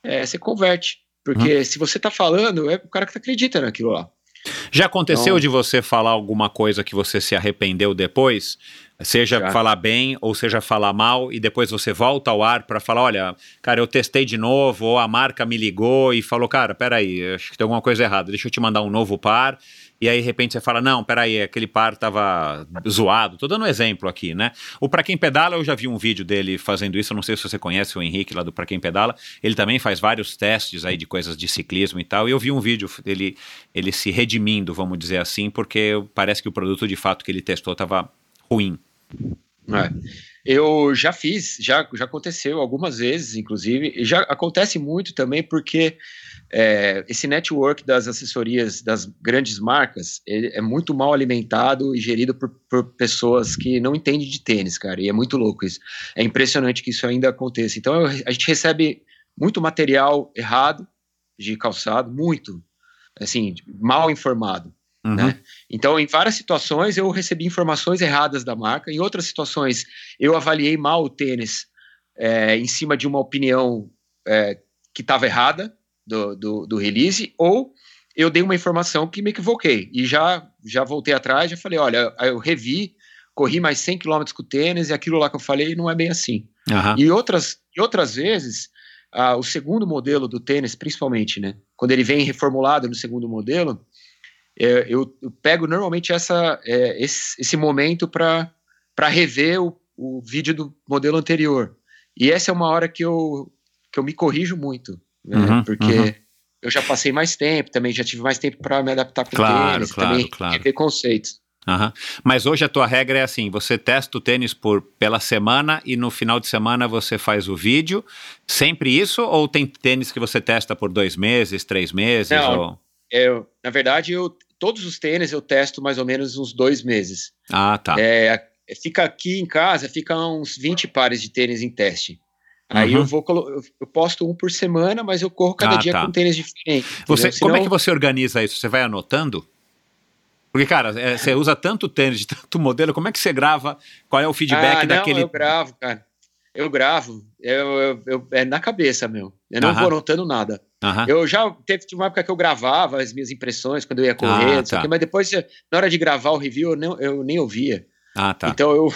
é, você converte. Porque se você tá falando, é o cara que acredita naquilo lá. Já aconteceu Então- de você falar alguma coisa que você se arrependeu depois? Seja falar bem ou seja falar mal e depois você volta ao ar para falar, olha, cara, eu testei de novo ou a marca me ligou e falou, cara, peraí, acho que tem alguma coisa errada, deixa eu te mandar um novo par e aí de repente você fala, não, peraí, aquele par tava zoado. Tô dando um exemplo aqui, né? O Pra Quem Pedala, eu já vi um vídeo dele fazendo isso, eu não sei se você conhece o Henrique lá do Pra Quem Pedala, ele também faz vários testes aí de coisas de ciclismo e tal, e eu vi um vídeo dele ele se redimindo, vamos dizer assim, porque parece que o produto de fato que ele testou estava ruim. É. Eu já fiz, já, já aconteceu algumas vezes, inclusive, e já acontece muito também porque é, esse network das assessorias das grandes marcas é muito mal alimentado e gerido por, por, pessoas que não entendem de tênis, cara, e é muito louco isso. É impressionante que isso ainda aconteça. Então a gente recebe muito material errado de calçado, muito, assim, mal informado. Uhum. Né? Então, em várias situações, eu recebi informações erradas da marca. Em outras situações, eu avaliei mal o tênis é, em cima de uma opinião é, que estava errada do, do, do, release, ou eu dei uma informação que me equivoquei. E já, já voltei atrás, já falei: olha, eu revi, corri mais 100 km com o tênis, e aquilo lá que eu falei não é bem assim. Uhum. E, outras, e outras vezes, ah, o segundo modelo do tênis, principalmente, né? Quando ele vem reformulado no segundo modelo é, eu, eu, pego normalmente essa, é, esse, esse, momento para rever o, o, vídeo do modelo anterior. E essa é uma hora que eu, que eu me corrijo muito, né? uhum, porque uhum. eu já passei mais tempo, também já tive mais tempo para me adaptar com claro, o tênis, claro, também claro. rever conceitos. Uhum. Mas hoje a tua regra é assim: você testa o tênis por pela semana e no final de semana você faz o vídeo. Sempre isso? Ou tem tênis que você testa por dois meses, três meses? Não, ou... eu, na verdade, eu, todos os tênis eu testo mais ou menos uns dois meses. Ah, tá. É, fica aqui em casa, fica uns 20 pares de tênis em teste. Aí uhum. eu vou eu posto um por semana, mas eu corro cada ah, dia tá. com tênis diferente. Você, Senão... Como é que você organiza isso? Você vai anotando? Porque, cara, é, você usa tanto tênis de tanto modelo, como é que você grava? Qual é o feedback ah, daquele. Não, eu gravo, cara. Eu gravo. Eu, eu, eu, é na cabeça, meu. Eu não vou anotando nada. Eu já teve uma época que eu gravava as minhas impressões quando eu ia correr, ah, tá. mas depois, na hora de gravar o review, eu, não, eu nem ouvia. Ah, tá. Então eu,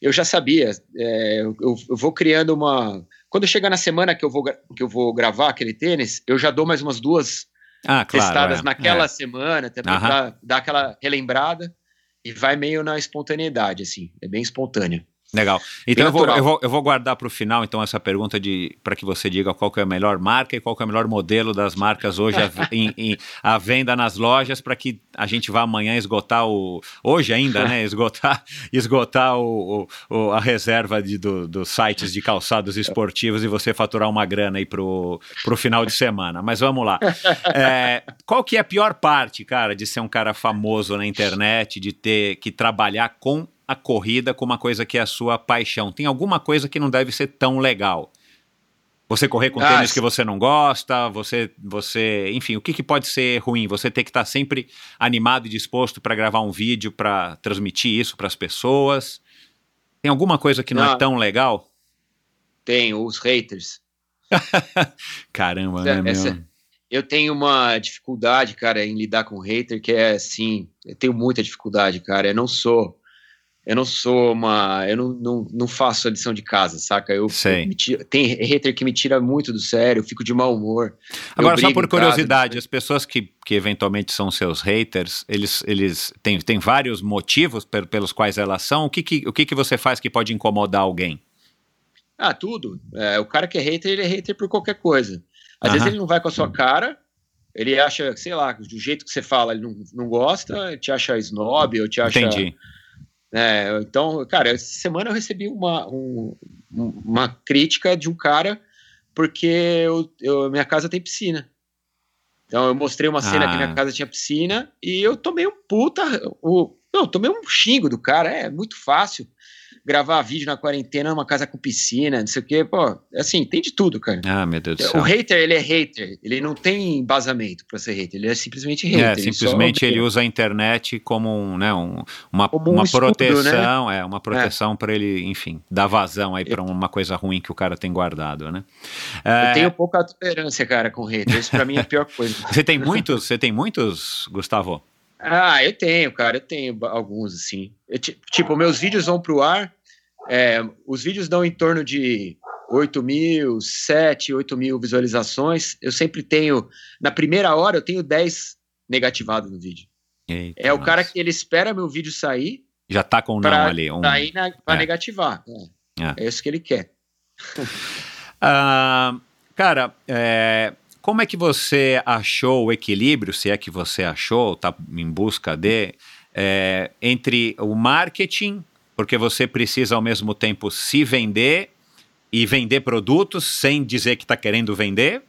eu já sabia. É, eu, eu, vou criando uma. Quando chega na semana que eu, vou, que eu vou gravar aquele tênis, eu já dou mais umas duas ah, claro, testadas é, naquela é. semana, também para dar aquela relembrada e vai meio na espontaneidade, assim. É bem espontâneo. Legal. Então eu vou, eu vou, eu vou guardar para o final então essa pergunta de para que você diga qual é a melhor marca e qual é o melhor modelo das marcas hoje em, em, à venda nas lojas para que a gente vá amanhã esgotar o hoje ainda, né? Esgotar esgotar o, o a reserva de, do, dos sites de calçados esportivos e você faturar uma grana aí pro, pro final de semana. Mas vamos lá. É, qual que é a pior parte, cara, de ser um cara famoso na internet, de ter que trabalhar com a corrida como uma coisa que é a sua paixão? Tem alguma coisa que não deve ser tão legal? Você correr com ah, tênis que você não gosta, você, você, enfim, o que, que pode ser ruim? Você ter que estar sempre animado e disposto para gravar um vídeo para transmitir isso para as pessoas? Tem alguma coisa que não, é não é tão legal? Tem, os haters. Caramba, né, Essa, meu? Eu tenho uma dificuldade, cara, em lidar com hater, que é assim, eu tenho muita dificuldade, cara. Eu não sou eu não sou uma. Eu não, não, não faço a lição de casa, saca? Eu, eu tem hater que me tira muito do sério, eu fico de mau humor. Agora, só por curiosidade, casa, as pessoas que, que eventualmente são seus haters, eles, eles têm, têm vários motivos pelos quais elas são. O que, que, o que, que você faz que pode incomodar alguém? Ah, tudo. É, o cara que é hater, ele é hater por qualquer coisa. Às vezes ele não vai com a sua cara, ele acha, sei lá, do jeito que você fala, ele não, não gosta, te acha snob, ou te acha. Entendi é, então, cara, essa semana eu recebi uma, um, uma crítica de um cara porque eu, eu, minha casa tem piscina. Então eu mostrei uma cena ah. que minha casa tinha piscina e eu tomei um puta. O, não, tomei um xingo do cara. É muito fácil gravar vídeo na quarentena numa casa com piscina, não sei o quê. Pô, assim, tem de tudo, cara. Ah, meu Deus do céu. O hater, ele é hater. Ele não tem embasamento pra ser hater. Ele é simplesmente hater. É, simplesmente ele, ele usa a internet como, um, né, um, uma, como um uma escudo, proteção, né? é, uma proteção é. para ele, enfim, dar vazão aí para uma coisa ruim que o cara tem guardado, né? É... Eu tenho pouca tolerância, cara, com hater. Isso pra mim é a pior coisa. você tem muitos, você tem muitos, Gustavo? Ah, eu tenho, cara, eu tenho alguns, assim. Eu, tipo, meus vídeos vão pro ar, é, os vídeos dão em torno de 8 mil, 7, 8 mil visualizações. Eu sempre tenho, na primeira hora, eu tenho 10 negativados no vídeo. Eita, é nossa. o cara que ele espera meu vídeo sair. Já tá com o não ali. Um... Sair na, pra é. negativar. É. é. isso que ele quer. uh, cara, é, como é que você achou o equilíbrio, se é que você achou, está em busca de, é, entre o marketing porque você precisa ao mesmo tempo se vender e vender produtos sem dizer que está querendo vender.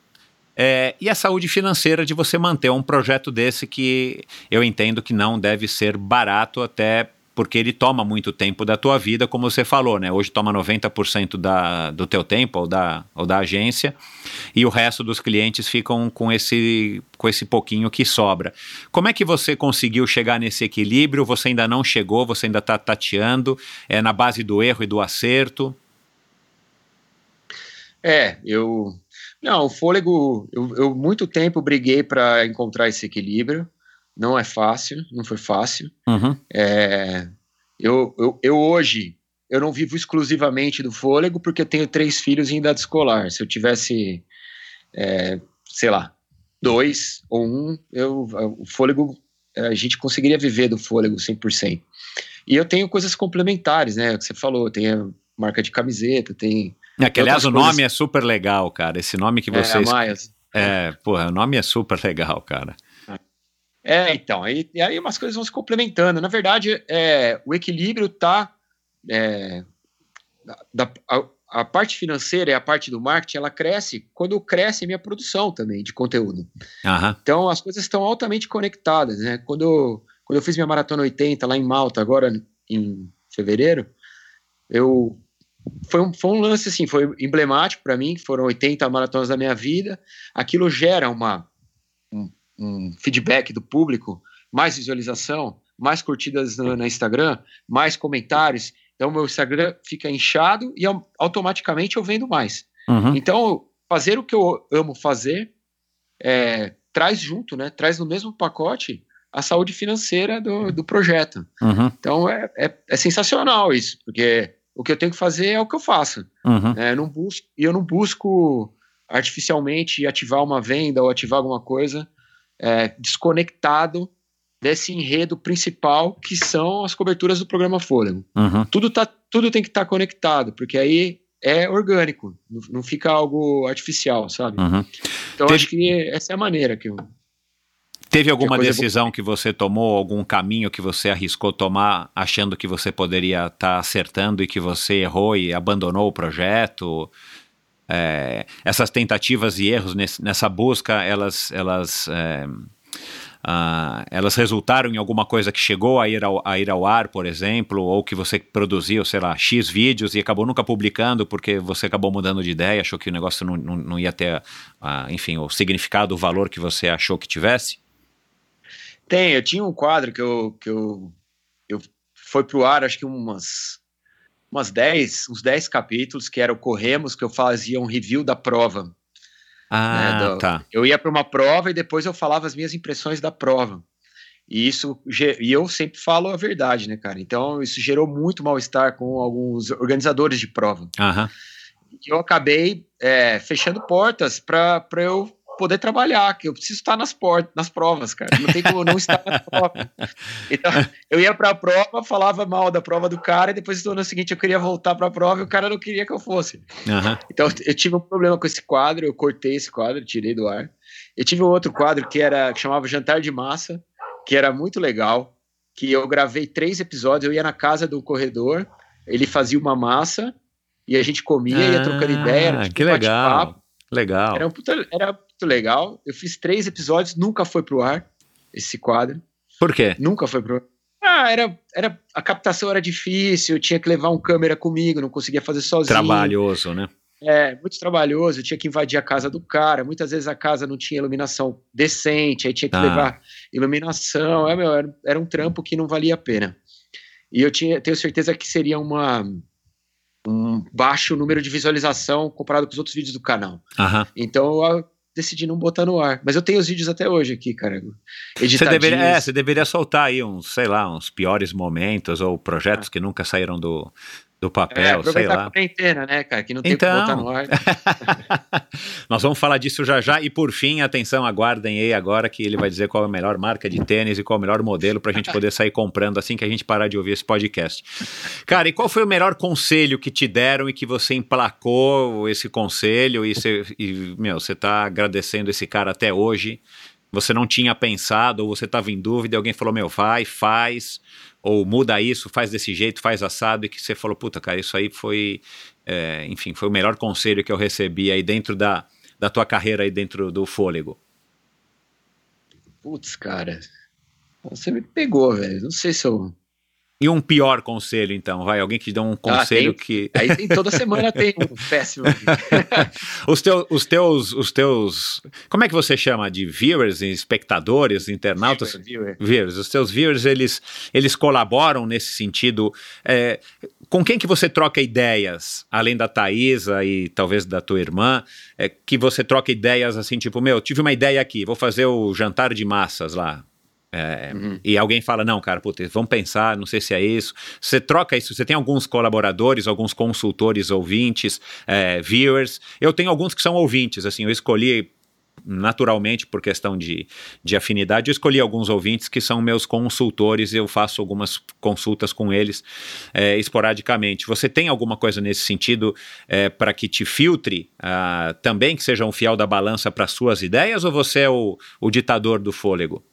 É, e a saúde financeira de você manter um projeto desse que eu entendo que não deve ser barato até porque ele toma muito tempo da tua vida, como você falou, né? Hoje toma 90% da, do teu tempo ou da, ou da agência, e o resto dos clientes ficam com esse, com esse pouquinho que sobra. Como é que você conseguiu chegar nesse equilíbrio? Você ainda não chegou, você ainda está tateando, é na base do erro e do acerto? É, eu. Não, o fôlego, eu, eu muito tempo briguei para encontrar esse equilíbrio. Não é fácil, não foi fácil. Uhum. É, eu, eu, eu hoje eu não vivo exclusivamente do fôlego porque eu tenho três filhos em idade escolar. Se eu tivesse, é, sei lá, dois ou um, eu, o fôlego, a gente conseguiria viver do fôlego 100%. E eu tenho coisas complementares, né? Que você falou, tem a marca de camiseta, tem. É, que, aliás, o nome é super legal, cara. Esse nome que vocês. É, a Maias. É, porra, o nome é super legal, cara. É, então, aí, e aí umas coisas vão se complementando. Na verdade, é, o equilíbrio está. É, da, a, a, parte financeira e a parte do marketing, ela cresce quando cresce a minha produção também de conteúdo. Uhum. Então, as coisas estão altamente conectadas, né? Quando eu, quando eu fiz minha Maratona 80 lá em Malta, agora em fevereiro, eu foi um, foi um lance assim, foi emblemático para mim, foram 80 maratonas da minha vida. Aquilo gera uma um feedback do público, mais visualização, mais curtidas no, no Instagram, mais comentários. Então, meu Instagram fica inchado e automaticamente eu vendo mais. Uhum. Então, fazer o que eu amo fazer é, traz junto, né? Traz no mesmo pacote a saúde financeira do, do projeto. Uhum. Então, é, é, é, sensacional isso, porque o que eu tenho que fazer é o que eu faço. Uhum. É, eu não busco, e eu não busco artificialmente ativar uma venda ou ativar alguma coisa é, desconectado desse enredo principal que são as coberturas do programa Fôlego. Uhum. Tudo, tá, tudo tem que estar tá conectado, porque aí é orgânico, não, não fica algo artificial, sabe? Uhum. Então Teve... acho que essa é a maneira que eu. Teve alguma que decisão que você tomou, algum caminho que você arriscou tomar, achando que você poderia estar tá acertando e que você errou e abandonou o projeto? É, essas tentativas e erros nesse, nessa busca, elas, elas, é, uh, elas resultaram em alguma coisa que chegou a ir, ao, a ir ao ar, por exemplo, ou que você produziu, sei lá, X vídeos e acabou nunca publicando porque você acabou mudando de ideia, achou que o negócio não, não, não ia ter, uh, enfim, o significado, o valor que você achou que tivesse? Tem, eu tinha um quadro que eu, que eu, eu foi pro ar, acho que umas umas 10, uns 10 capítulos, que era o Corremos, que eu fazia um review da prova. Ah, né, do, tá. Eu ia para uma prova e depois eu falava as minhas impressões da prova. E isso, e eu sempre falo a verdade, né, cara? Então, isso gerou muito mal-estar com alguns organizadores de prova. Aham. Eu acabei é, fechando portas para eu poder trabalhar, que eu preciso estar nas portas, nas provas, cara. Não tem como não estar na prova. Então, eu ia para a prova, falava mal da prova do cara, e depois no ano seguinte eu queria voltar para a prova e o cara não queria que eu fosse. Uhum. Então, eu tive um problema com esse quadro, eu cortei esse quadro, tirei do ar. Eu tive um outro quadro que era que chamava Jantar de Massa, que era muito legal, que eu gravei três episódios, eu ia na casa do corredor, ele fazia uma massa e a gente comia, ah, ia trocando ideia, era tipo que legal. Legal. Era, um puta, era legal. Eu fiz três episódios, nunca foi pro ar esse quadro. Por quê? Nunca foi pro ar. Ah, era, era, a captação era difícil, eu tinha que levar um câmera comigo, não conseguia fazer sozinho. Trabalhoso, né? É, muito trabalhoso, eu tinha que invadir a casa do cara, muitas vezes a casa não tinha iluminação decente, aí tinha que ah. levar iluminação, é, meu, era, era, um trampo que não valia a pena. E eu tinha, tenho certeza que seria uma, um baixo número de visualização comparado com os outros vídeos do canal. Uhum. Então eu decidi não botar no ar. Mas eu tenho os vídeos até hoje aqui, cara. Você deveria, é, você deveria soltar aí uns, sei lá, uns piores momentos ou projetos ah. que nunca saíram do, do papel, é, sei lá. a quarentena, né, cara, que não tem então... que botar no ar. Nós vamos falar disso já já e por fim, atenção, aguardem aí agora que ele vai dizer qual é a melhor marca de tênis e qual é o melhor modelo pra gente poder sair comprando assim que a gente parar de ouvir esse podcast. Cara, e qual foi o melhor conselho que te deram e que você emplacou esse conselho e, você, e meu, você tá agradecendo esse cara até hoje você não tinha pensado, ou você estava em dúvida e alguém falou, meu, vai, faz, ou muda isso, faz desse jeito, faz assado, e que você falou, puta, cara, isso aí foi, é, enfim, foi o melhor conselho que eu recebi aí dentro da, da tua carreira aí dentro do fôlego? Putz, cara, você me pegou, velho. Não sei se eu. E um pior conselho, então? Vai, alguém que dá um conselho ah, que. Aí tem, toda semana tem um péssimo. os, teu, os, teus, os teus. Como é que você chama? De viewers, espectadores, internautas? Viewer, viewer. Viewers. Os teus viewers, eles, eles colaboram nesse sentido. É, com quem que você troca ideias, além da Thaisa e talvez da tua irmã, é, que você troca ideias assim, tipo, meu, tive uma ideia aqui, vou fazer o jantar de massas lá. É, uhum. E alguém fala, não, cara, putz, vamos pensar, não sei se é isso. Você troca isso, você tem alguns colaboradores, alguns consultores, ouvintes, é, viewers. Eu tenho alguns que são ouvintes, assim, eu escolhi naturalmente por questão de, de afinidade, eu escolhi alguns ouvintes que são meus consultores e eu faço algumas consultas com eles é, esporadicamente. Você tem alguma coisa nesse sentido é, para que te filtre uh, também, que seja um fiel da balança para suas ideias, ou você é o, o ditador do fôlego?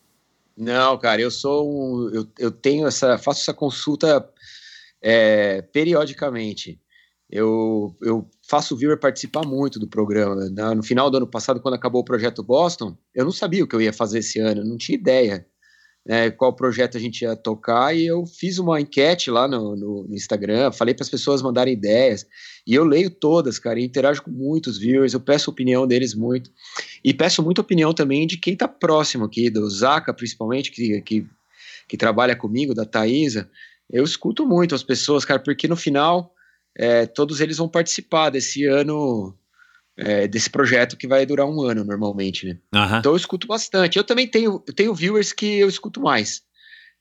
Não, cara, eu sou um, eu, eu tenho essa, faço essa consulta é, periodicamente. Eu, eu faço o viewer participar muito do programa. No final do ano passado, quando acabou o projeto Boston, eu não sabia o que eu ia fazer esse ano, não tinha ideia né, qual projeto a gente ia tocar, e eu fiz uma enquete lá no, no, no Instagram, falei para as pessoas mandarem ideias, e eu leio todas, cara, e interajo com muitos viewers, eu peço opinião deles muito, e peço muita opinião também de quem está próximo aqui, do Zaca, principalmente, que, que, que trabalha comigo, da Thaisa, eu escuto muito as pessoas, cara, porque no final, é, todos eles vão participar desse ano é, desse projeto que vai durar um ano normalmente, né? Uhum. Então eu escuto bastante. Eu também tenho, eu tenho viewers que eu escuto mais,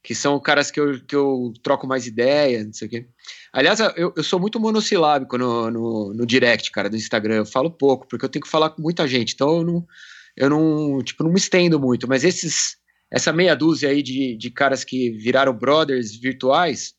que são caras que eu, que eu troco mais ideia, não sei o quê. Aliás, eu, eu sou muito monossilábico no, no, no, direct, cara, do Instagram. Eu falo pouco, porque eu tenho que falar com muita gente. Então eu não, eu não, tipo, não me estendo muito. Mas esses, essa meia dúzia aí de, de caras que viraram brothers virtuais,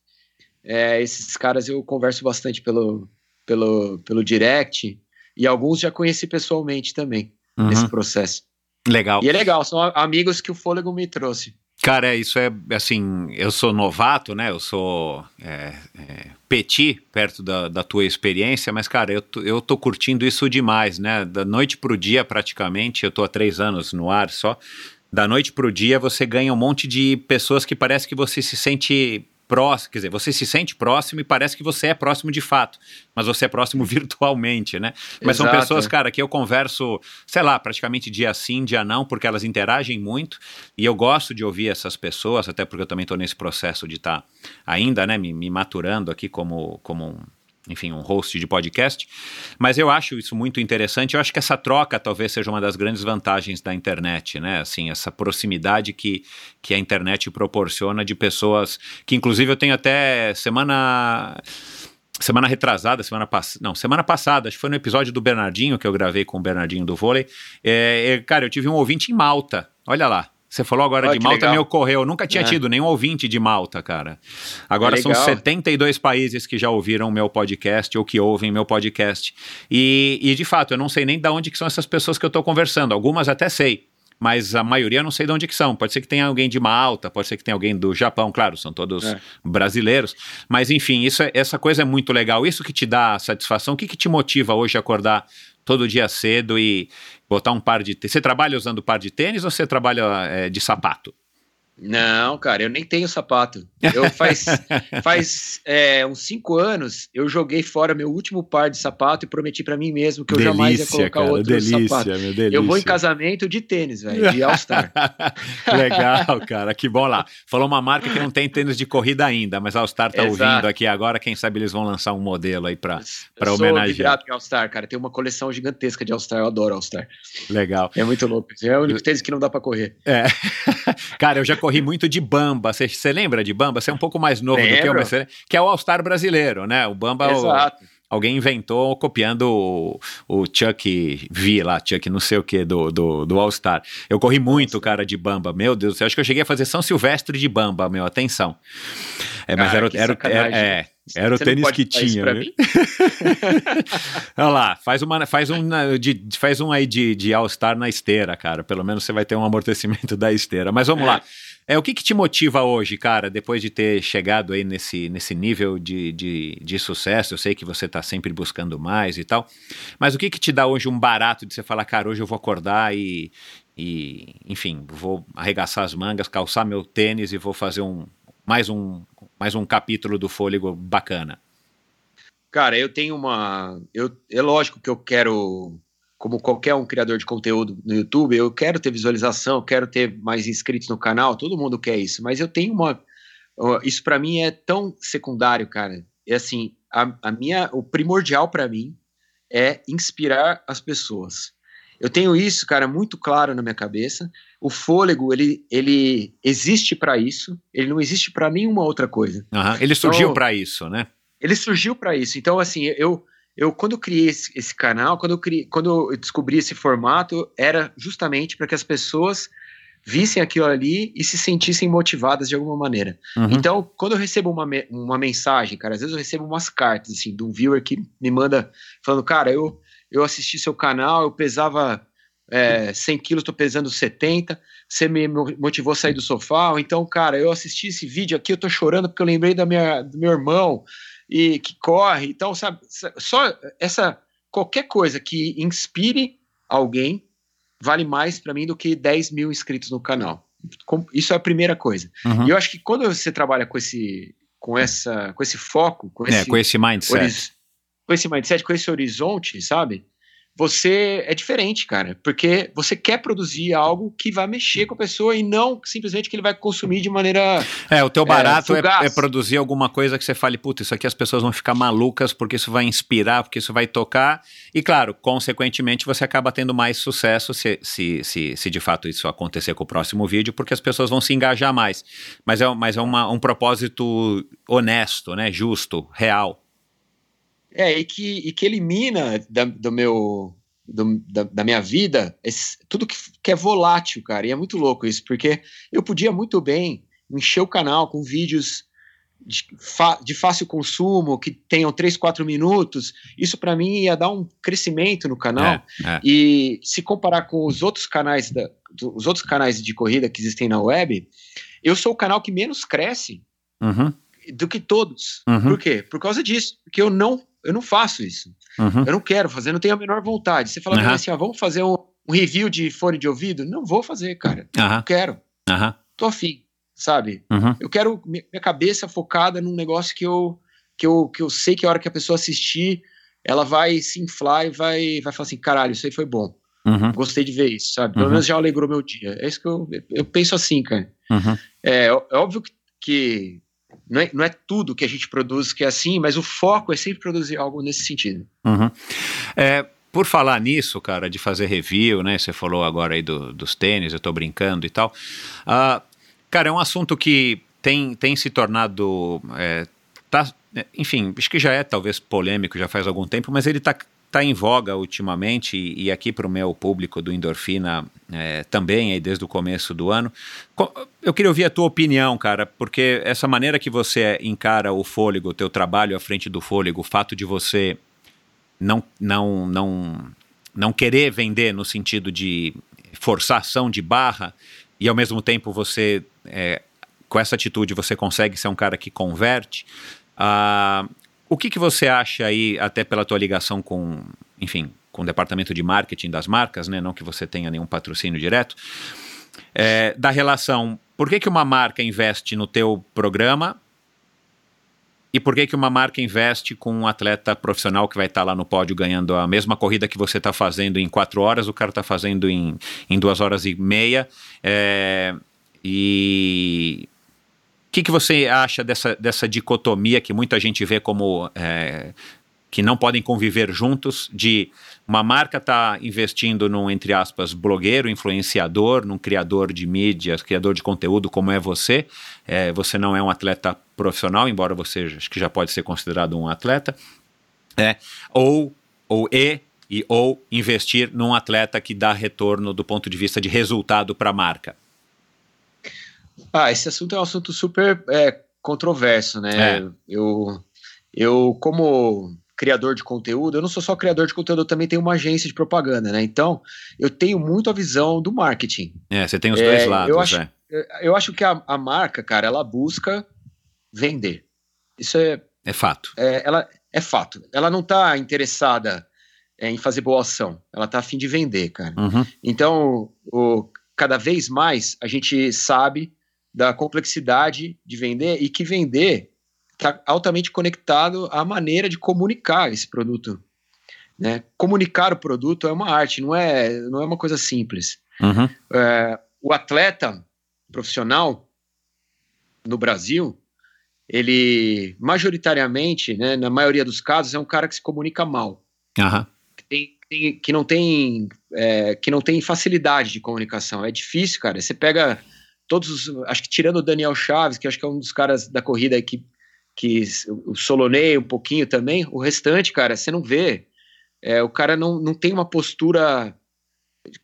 é, esses caras eu converso bastante pelo, pelo, pelo direct. E alguns já conheci pessoalmente também, uhum. nesse processo. Legal. E é legal, são amigos que o Fôlego me trouxe. Cara, isso é assim, eu sou novato, né? Eu sou é, é, petit perto da, da, tua experiência, mas, cara, eu, eu tô curtindo isso demais, né? Da noite pro dia, praticamente, eu tô há três anos no ar só. Da noite pro dia, você ganha um monte de pessoas que parece que você se sente próximo, quer dizer, você se sente próximo e parece que você é próximo de fato, mas você é próximo virtualmente, né? Mas Exato. são pessoas, cara, que eu converso, sei lá, praticamente dia sim, dia não, porque elas interagem muito e eu gosto de ouvir essas pessoas, até porque eu também estou nesse processo de estar tá ainda, né, me, me maturando aqui como, como um enfim, um host de podcast. Mas eu acho isso muito interessante. Eu acho que essa troca talvez seja uma das grandes vantagens da internet, né? Assim, essa proximidade que, que a internet proporciona de pessoas que, inclusive, eu tenho até semana semana retrasada, semana passada, não, semana passada, acho que foi no episódio do Bernardinho que eu gravei com o Bernardinho do vôlei. É, é, cara, eu tive um ouvinte em Malta. Olha lá. Você falou agora Olha, de Malta, legal. me ocorreu. Eu nunca tinha é. tido nenhum ouvinte de Malta, cara. Agora são 72 países que já ouviram meu podcast ou que ouvem meu podcast. E, e de fato, eu não sei nem de onde que são essas pessoas que eu estou conversando. Algumas até sei mas a maioria eu não sei de onde que são. Pode ser que tenha alguém de Malta, pode ser que tenha alguém do Japão, claro, são todos é. brasileiros. Mas enfim, isso é, essa coisa é muito legal. Isso que te dá satisfação. O que, que te motiva hoje a acordar todo dia cedo e botar um par de. Você trabalha usando par de tênis ou você trabalha é, de sapato? Não, cara, eu nem tenho sapato. Eu faz, faz é, uns cinco anos eu joguei fora meu último par de sapato e prometi para mim mesmo que eu delícia, jamais ia colocar cara, outro delícia, sapato. Meu, delícia. Eu vou em casamento de tênis, velho, de All-Star. Legal, cara, que bom lá. Falou uma marca que não tem tênis de corrida ainda, mas a All-Star tá Exato. ouvindo aqui agora, quem sabe eles vão lançar um modelo aí para para homenagear. Eu All-Star, cara, tem uma coleção gigantesca de All-Star, eu adoro All-Star. Legal. É muito louco. É o único tênis que não dá para correr. É. cara, eu já corri muito de bamba. Você lembra de bamba? Você é um pouco mais novo Lembro. do que eu, mas que é o All-Star brasileiro, né? O bamba. Exato. O, alguém inventou copiando o, o Chuck V lá, Chuck não sei o que, do, do, do All Star. Eu corri muito, cara, de bamba. Meu Deus do céu, acho que eu cheguei a fazer São Silvestre de bamba, meu, atenção. É, mas Cara, era, que era, era, é, era o tênis que tinha. mim? Olha lá, faz, uma, faz, um, de, faz um aí de, de All-Star na esteira, cara. Pelo menos você vai ter um amortecimento da esteira. Mas vamos lá. É, o que, que te motiva hoje, cara, depois de ter chegado aí nesse, nesse nível de, de, de sucesso? Eu sei que você tá sempre buscando mais e tal. Mas o que, que te dá hoje um barato de você falar, cara, hoje eu vou acordar e, e enfim, vou arregaçar as mangas, calçar meu tênis e vou fazer um mais um, mais um capítulo do Fôlego bacana? Cara, eu tenho uma. Eu, é lógico que eu quero, como qualquer um criador de conteúdo no YouTube, eu quero ter visualização, eu quero ter mais inscritos no canal, todo mundo quer isso, mas eu tenho uma. Isso pra mim é tão secundário, cara. É assim, a, a minha, o primordial pra mim é inspirar as pessoas. Eu tenho isso, cara, muito claro na minha cabeça. O fôlego, ele, ele existe pra isso, ele não existe pra nenhuma outra coisa Aham, Ele surgiu Então- pra isso, né? ele surgiu para isso. Então, assim, eu, eu quando eu criei esse, esse canal, quando eu, criei, quando eu descobri esse formato, era justamente para que as pessoas vissem aquilo ali e se sentissem motivadas de alguma maneira. Uhum. Então, quando eu recebo uma, me- uma mensagem, cara, às vezes eu recebo umas cartas, assim, de um viewer que me manda falando, cara, eu, eu assisti seu canal, eu pesava é, 100 quilos, tô pesando 70, você me mo- motivou a sair do sofá, ou então, cara, eu assisti esse vídeo aqui, eu tô chorando porque eu lembrei da minha, do meu irmão, e que corre, então, sabe, só essa, qualquer coisa que inspire alguém vale mais para mim do que 10 mil inscritos no canal. Isso é a primeira coisa. Uhum. E eu acho que quando você trabalha com esse, com essa, com esse foco, com É, esse, com esse mindset. com esse mindset, com esse horizonte, sabe? Você é diferente, cara, porque você quer produzir algo que vai mexer com a pessoa e não simplesmente que ele vai consumir de maneira É, o teu barato é, fugaz. é produzir alguma coisa que você fale, puta, isso aqui as pessoas vão ficar malucas porque isso vai inspirar, porque isso vai tocar. E claro, consequentemente, você acaba tendo mais sucesso se, se, se, se de fato isso acontecer com o próximo vídeo, porque as pessoas vão se engajar mais. Mas é, mas é uma, um propósito honesto, né? Justo, real. É, e que, e que elimina da, do meu, do- da, da minha vida esse- tudo que, que é volátil, cara. E é muito louco isso, porque eu podia muito bem encher o canal com vídeos de, de fácil consumo, que tenham 3, 4 minutos. Isso para mim ia dar um crescimento no canal. É, é. E se comparar com os outros canais da, os outros canais de corrida que existem na web, eu sou o canal que menos cresce Uhum, do que todos. Uhum. Por quê? Por causa disso. Porque eu não, eu não faço isso. uhum. Eu não quero fazer, não tenho a menor vontade. Você fala Aham. assim, ó, vamos fazer um, um review de fone de ouvido? Não vou fazer, cara. Aham, Não quero. aham, Tô afim, sabe? uhum. Eu quero mi- minha cabeça focada num negócio que eu, que eu, que eu sei que a hora que a pessoa assistir, ela vai se inflar e vai, vai falar assim, caralho, isso aí foi bom. Uhum, Gostei de ver isso, sabe? Pelo Uhum. menos já alegrou meu dia. É isso que eu, eu penso assim, cara. uhum. É, é óbvio que, que não, é, não é tudo que a gente produz que é assim, mas o foco é sempre produzir algo nesse sentido. Uhum. É, por falar nisso, cara, de fazer review, né? Você falou agora aí do- dos tênis, eu tô brincando e tal. Ah, cara, é um assunto que tem, tem se tornado. é, tá, enfim, acho que já é talvez polêmico, já faz algum tempo, mas ele tá, tá em voga ultimamente, e, aqui para o meu público do Endorfina é, também, aí desde o começo do ano. Eu queria ouvir a tua opinião, cara, porque essa maneira que você encara o fôlego, o teu trabalho à frente do fôlego, o fato de você não, não, não, não querer vender no sentido de forçação de barra e ao mesmo tempo você é, com essa atitude você consegue ser um cara que converte. Ah, o que, que você acha aí, até pela tua ligação com, enfim, com o departamento de marketing das marcas, né? Não que você tenha nenhum patrocínio direto, é, da relação. Por que, que uma marca investe no teu programa e por que, que uma marca investe com um atleta profissional que vai estar lá no pódio ganhando a mesma corrida que você está fazendo em quatro horas, o cara está fazendo em, em duas horas e meia? É, e que, que você acha dessa, dessa dicotomia que muita gente vê como é, que não podem conviver juntos, de uma marca tá investindo num, entre aspas, blogueiro, influenciador, num criador de mídias, criador de conteúdo como é você. É, você não é um atleta profissional, embora você acho que já pode ser considerado um atleta. É, ou, ou e, e ou investir num atleta que dá retorno do ponto de vista de resultado para a marca? Ah, esse assunto é um assunto super é, controverso, né? É. Eu, eu, como criador de conteúdo, eu não sou só criador de conteúdo, eu também tenho uma agência de propaganda, né? Então, eu tenho muito a visão do marketing. É, você tem os É, dois eu lados, acho- é. Eu acho que a, a marca, cara, ela busca vender. Isso é, É fato. é, ela, é fato. Ela não está interessada é, em fazer boa ação. Ela está afim de vender, cara. Uhum. Então, o, cada vez mais a gente sabe da complexidade de vender e que vender está altamente conectado à maneira de comunicar esse produto. Né? Comunicar o produto é uma arte, não é, não é uma coisa simples. Uhum. É, o atleta profissional no Brasil, ele majoritariamente, né, na maioria dos casos, é um cara que se comunica mal Aham. que, tem- tem- que não tem é, que não tem facilidade de comunicação. É difícil, cara. Você pega todos os. Acho que tirando o Daniel Chaves, que acho que é um dos caras da corrida que, que o Solonei um pouquinho também, o restante, cara, você não vê. É, o cara não, não tem uma postura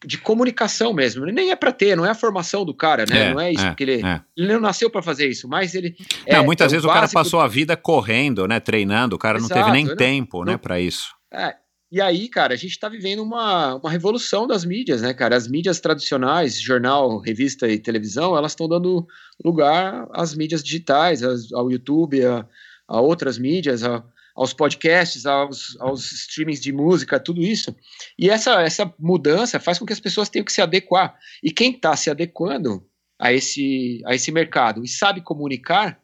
de, comunicação mesmo. Nem é pra ter, não é a formação do cara, né? É, não é isso é, que ele. é. Ele não nasceu pra fazer isso, mas ele. Não, é- muitas é vezes o cara básico passou a vida correndo, né, treinando, o cara não teve Exato, nem não- tempo, né, não- para isso. É, e aí, cara, a gente tá vivendo uma, uma revolução das mídias, né, cara? As mídias tradicionais, jornal, revista e televisão, elas estão dando lugar às mídias digitais, ao YouTube, a, a outras mídias, a- aos podcasts, aos, aos streamings de música, tudo isso. E essa, essa mudança faz com que as pessoas tenham que se adequar. E quem está se adequando a esse, a esse mercado e sabe comunicar,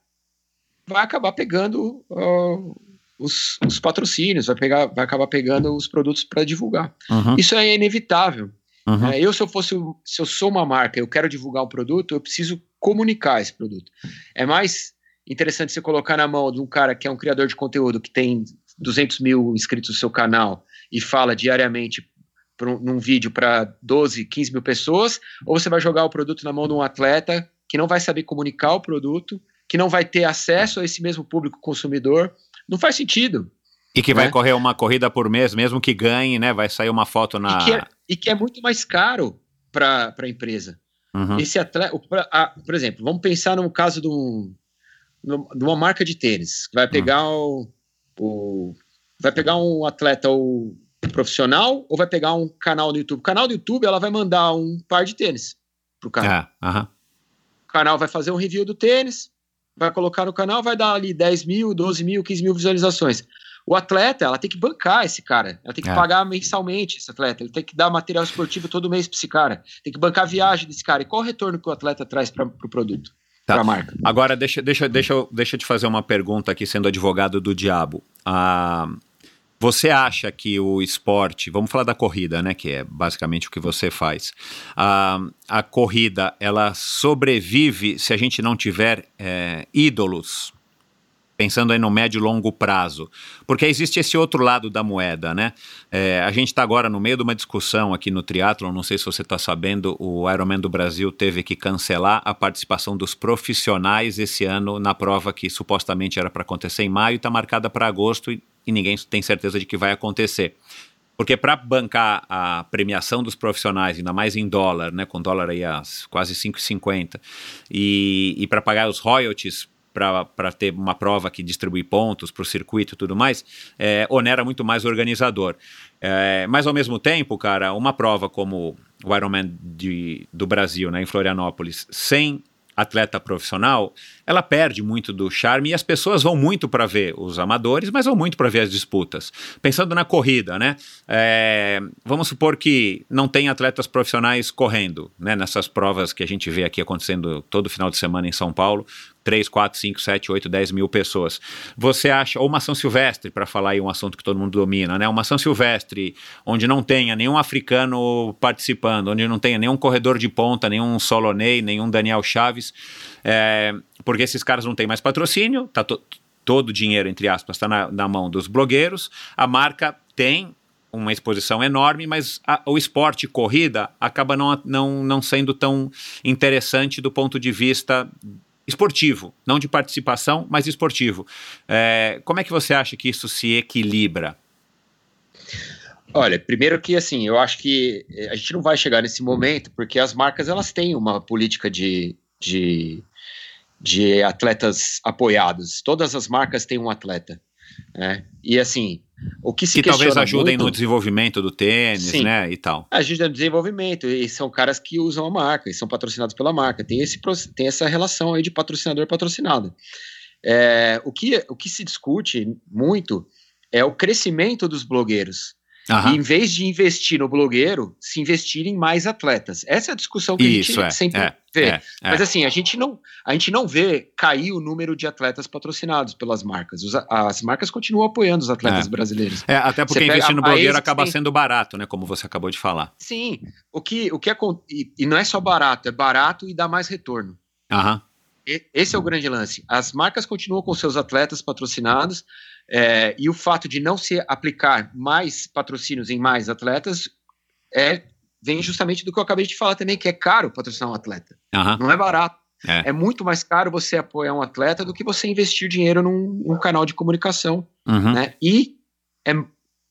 vai acabar pegando ó, os, os patrocínios, vai, pegar, vai acabar pegando os produtos para divulgar. Uhum, Isso é inevitável. uhum. né? Eu, se eu fosse, se eu sou uma marca, eu quero divulgar um produto, eu preciso comunicar esse produto. É mais interessante você colocar na mão de um cara que é um criador de conteúdo que tem 200 mil inscritos no seu canal e fala diariamente um- num vídeo para 12, 15 mil pessoas, ou você vai jogar o produto na mão de um atleta que não vai saber comunicar o produto, que não vai ter acesso a esse mesmo público consumidor. Não faz sentido. E que vai né? correr uma corrida por mês, mesmo que ganhe, né, vai sair uma foto na... E, que é, e que é muito mais caro para a empresa. Uhum, Esse atleta, por exemplo, vamos pensar no caso de, um- de uma marca de tênis, que vai pegar o, o- vai pegar um atleta o profissional ou vai pegar um canal no YouTube. O canal do YouTube ela vai mandar um par de tênis pro cara. É, aham. O canal vai fazer um review do tênis, vai colocar no canal, vai dar ali 10 mil, 12 mil, 15 mil visualizações. O atleta, ela tem que bancar esse cara, ela tem que É. pagar mensalmente esse atleta, ele tem que dar material esportivo todo mês para esse cara, tem que bancar a viagem desse cara. E qual o retorno que o atleta traz para o produto, Tá. para a marca? Agora, deixa, deixa, deixa, eu- deixa eu te fazer uma pergunta aqui, sendo advogado do diabo. Ah, você acha que o esporte, vamos falar da corrida, né, que é basicamente o que você faz. Ah, a corrida, ela sobrevive se a gente não tiver eh, ídolos, pensando aí no médio e longo prazo. Porque existe esse outro lado da moeda, né? É, a gente está agora no meio de uma discussão aqui no Triathlon, não sei se você está sabendo, o Ironman do Brasil teve que cancelar a participação dos profissionais esse ano na prova que supostamente era para acontecer em maio está marcada para agosto e, ninguém tem certeza de que vai acontecer. Porque para bancar a premiação dos profissionais, ainda mais em dólar, né, com dólar aí a quase 5,50, e, e para pagar os royalties para ter uma prova que distribui pontos para o circuito e tudo mais, é, onera muito mais o organizador. É, mas ao mesmo tempo, cara, uma prova como o Ironman de, do Brasil, né, em Florianópolis, sem atleta profissional, ela perde muito do charme e as pessoas vão muito para ver os amadores, mas vão muito para ver as disputas. Pensando na corrida, né? É, vamos supor que não tem atletas profissionais correndo, né? Nessas provas que a gente vê aqui acontecendo todo final de semana em São Paulo, 3, 4, 5, 7, 8, 10 mil pessoas. Você acha, ou uma Silvestre, para falar aí um assunto que todo mundo domina, né? Uma São Silvestre, onde não tenha nenhum africano participando, onde não tenha nenhum corredor de ponta, nenhum Solonei, nenhum Daniel Chaves, é, porque esses caras não têm mais patrocínio, tá to todo o dinheiro, entre aspas, está na, na mão dos blogueiros, a marca tem uma exposição enorme, mas a, o esporte corrida acaba não, não, não sendo tão interessante do ponto de vista esportivo, não de participação, mas esportivo. É, como é que você acha que isso se equilibra? Olha, primeiro que assim, eu acho que a gente não vai chegar nesse momento porque as marcas elas têm uma política de, de, de atletas apoiados. Todas as marcas têm um atleta. Né? E assim, o que se que talvez ajudem muito, no desenvolvimento do tênis, Sim. né, e tal. Ajuda no desenvolvimento, e são caras que usam a marca, e são patrocinados pela marca. Tem, esse, tem essa relação aí de patrocinador patrocinado. É, o, que, o que se discute muito é o crescimento dos blogueiros. E em vez de investir no blogueiro, se investir em mais atletas. Essa é a discussão que Isso, a é, gente sempre é, vê. é, é. Mas assim, a gente, não, a gente não vê cair o número de atletas patrocinados pelas marcas. Os- as marcas continuam apoiando os atletas É. brasileiros. É, até porque investir no blogueiro acaba tem- sendo barato, né, como você acabou de falar. Sim, o que, o que acon- e, e não é só barato, é barato e dá mais retorno. Aham. E- Esse é o grande lance. As marcas continuam com seus atletas patrocinados é, e o fato de não se aplicar mais patrocínios em mais atletas é, vem justamente do que eu acabei de falar também, que é caro patrocinar um atleta. Aham. Não é barato. É. É. muito mais caro você apoiar um atleta do que você investir dinheiro num, num canal de comunicação. Uhum. Né? E, é,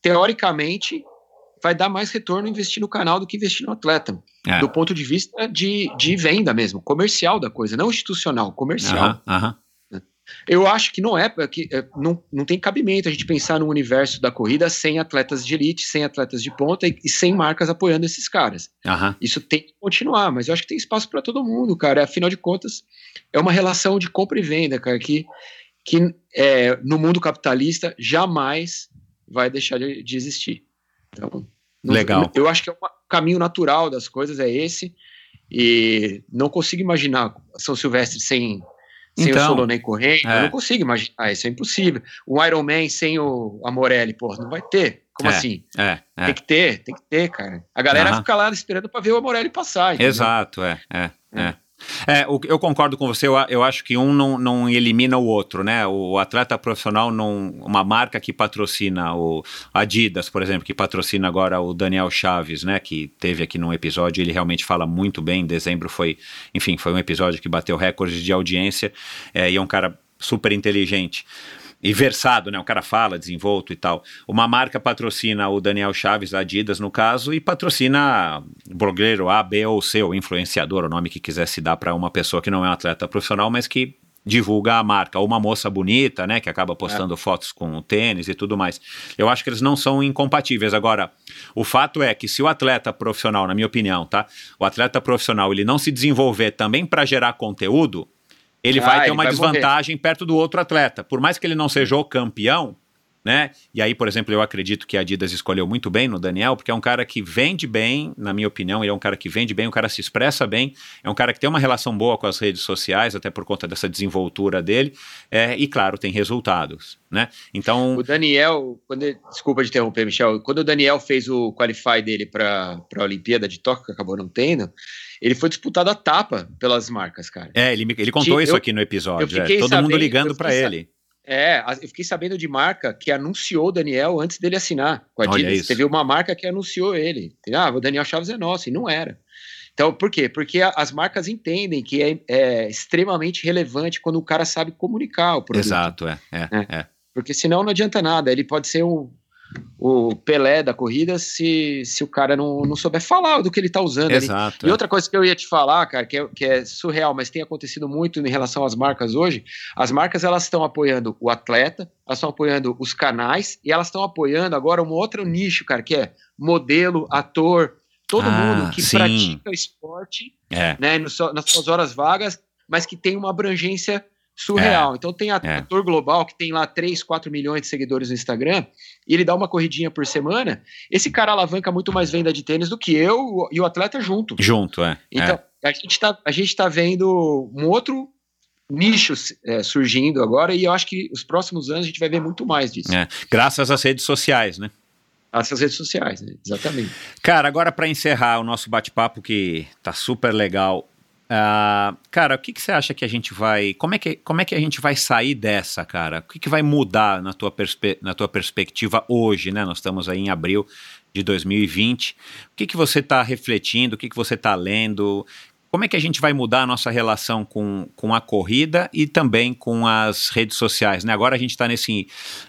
teoricamente, vai dar mais retorno investir no canal do que investir no atleta. É. Do ponto de vista de, de venda mesmo, comercial da coisa, não institucional, comercial. Eu acho que não é, que é, não, não tem cabimento a gente pensar no universo da corrida sem atletas de elite, sem atletas de ponta e, e sem marcas apoiando esses caras. Isso tem que continuar, mas eu acho que tem espaço para todo mundo, cara. Afinal de contas, é uma relação de compra e venda, cara, que, que é, no mundo capitalista jamais vai deixar de, de existir. Então, não- Legal. Eu acho que é um caminho natural das coisas é esse e não consigo imaginar São Silvestre sem sem Então, o Solonei correndo, é. eu não consigo imaginar, isso é impossível. Um Iron Man sem o Amorelli, porra, não vai ter. Como É. assim? É, é. Tem que ter, tem que ter, cara. A galera fica lá esperando pra ver o Amorelli passar. entendeu? Exato, é, é, é. É, eu concordo com você, eu acho que um não, não elimina o outro, né? O atleta profissional, não, uma marca que patrocina o Adidas, por exemplo, que patrocina agora o Daniel Chaves, né? Que teve aqui num episódio, ele realmente fala muito bem. Em dezembro foi, enfim, foi um episódio que bateu recordes de audiência é, e é um cara super inteligente. E versado, né? O cara fala, desenvolto e tal. Uma marca patrocina o Daniel Chaves, a Adidas no caso, e patrocina blogueiro A, B ou C, ou influenciador, o nome que quiser se dar para uma pessoa que não é um atleta profissional, mas que divulga a marca. Ou uma moça bonita, né? Que acaba postando fotos com o tênis e tudo mais. Eu acho que eles não são incompatíveis. Agora, o fato é que se o atleta profissional, na minha opinião, tá? O atleta profissional ele não se desenvolver também para gerar conteúdo, ele Ah, vai ter ele uma vai morrer. desvantagem perto do outro atleta. Por mais que ele não seja o campeão, né? E aí, por exemplo, eu acredito que a Adidas escolheu muito bem no Daniel, porque é um cara que vende bem, na minha opinião, ele é um cara que vende bem, um cara se expressa bem, é um cara que tem uma relação boa com as redes sociais, até por conta dessa desenvoltura dele, é, e claro, tem resultados, né? Então, O Daniel, quando ele- desculpa de interromper, Michel. Quando o Daniel fez o qualify dele para a Olimpíada de Tóquio, que acabou não tendo, ele foi disputado a tapa pelas marcas, cara. é, ele, me- ele contou isso aqui no episódio, é, todo mundo sabendo- ligando eu para ele. É, eu fiquei sabendo de marca que anunciou o Daniel antes dele assinar com a Olha Adidas. Teve uma marca que anunciou ele. Ah, o Daniel Chaves é nosso, e não era. Então, por quê? Porque a- as marcas entendem que é, é extremamente relevante quando o cara sabe comunicar o produto. Exato, é, é, é. Porque senão não adianta nada. Ele pode ser o, o Pelé da corrida se, se o cara não, não souber falar do que ele tá usando. ali. Exato. E é. outra coisa que eu ia te falar, cara, que é, que é surreal, mas tem acontecido muito em relação às marcas hoje. As marcas elas estão apoiando o atleta, elas estão apoiando os canais e elas estão apoiando agora um outro nicho, cara, que é modelo, ator, todo Ah, mundo que sim. pratica esporte, É. né, no nas suas horas vagas, mas que tem uma abrangência surreal. Então tem é. ator global que tem lá 3, 4 milhões de seguidores no Instagram e ele dá uma corridinha por semana. Esse cara alavanca muito mais venda de tênis do que eu e o atleta junto. Junto, é. Então, a gente tá, a gente tá vendo um outro nicho é, surgindo agora e eu acho que os próximos anos a gente vai ver muito mais disso. é. É. Graças às redes sociais, né? Essas redes sociais, né? Exatamente. Cara, agora para encerrar o nosso bate-papo que tá super legal. Ah, cara, o que, que você acha que a gente vai. Como é que, como é que a gente vai sair dessa, cara? O que, que vai mudar na tua, perspe- na tua perspectiva hoje, né? Nós estamos aí em abril de 2020. O que, que você está refletindo? O que, que você está lendo? Como é que a gente vai mudar a nossa relação com, com a corrida e também com as redes sociais? Né? Agora a gente está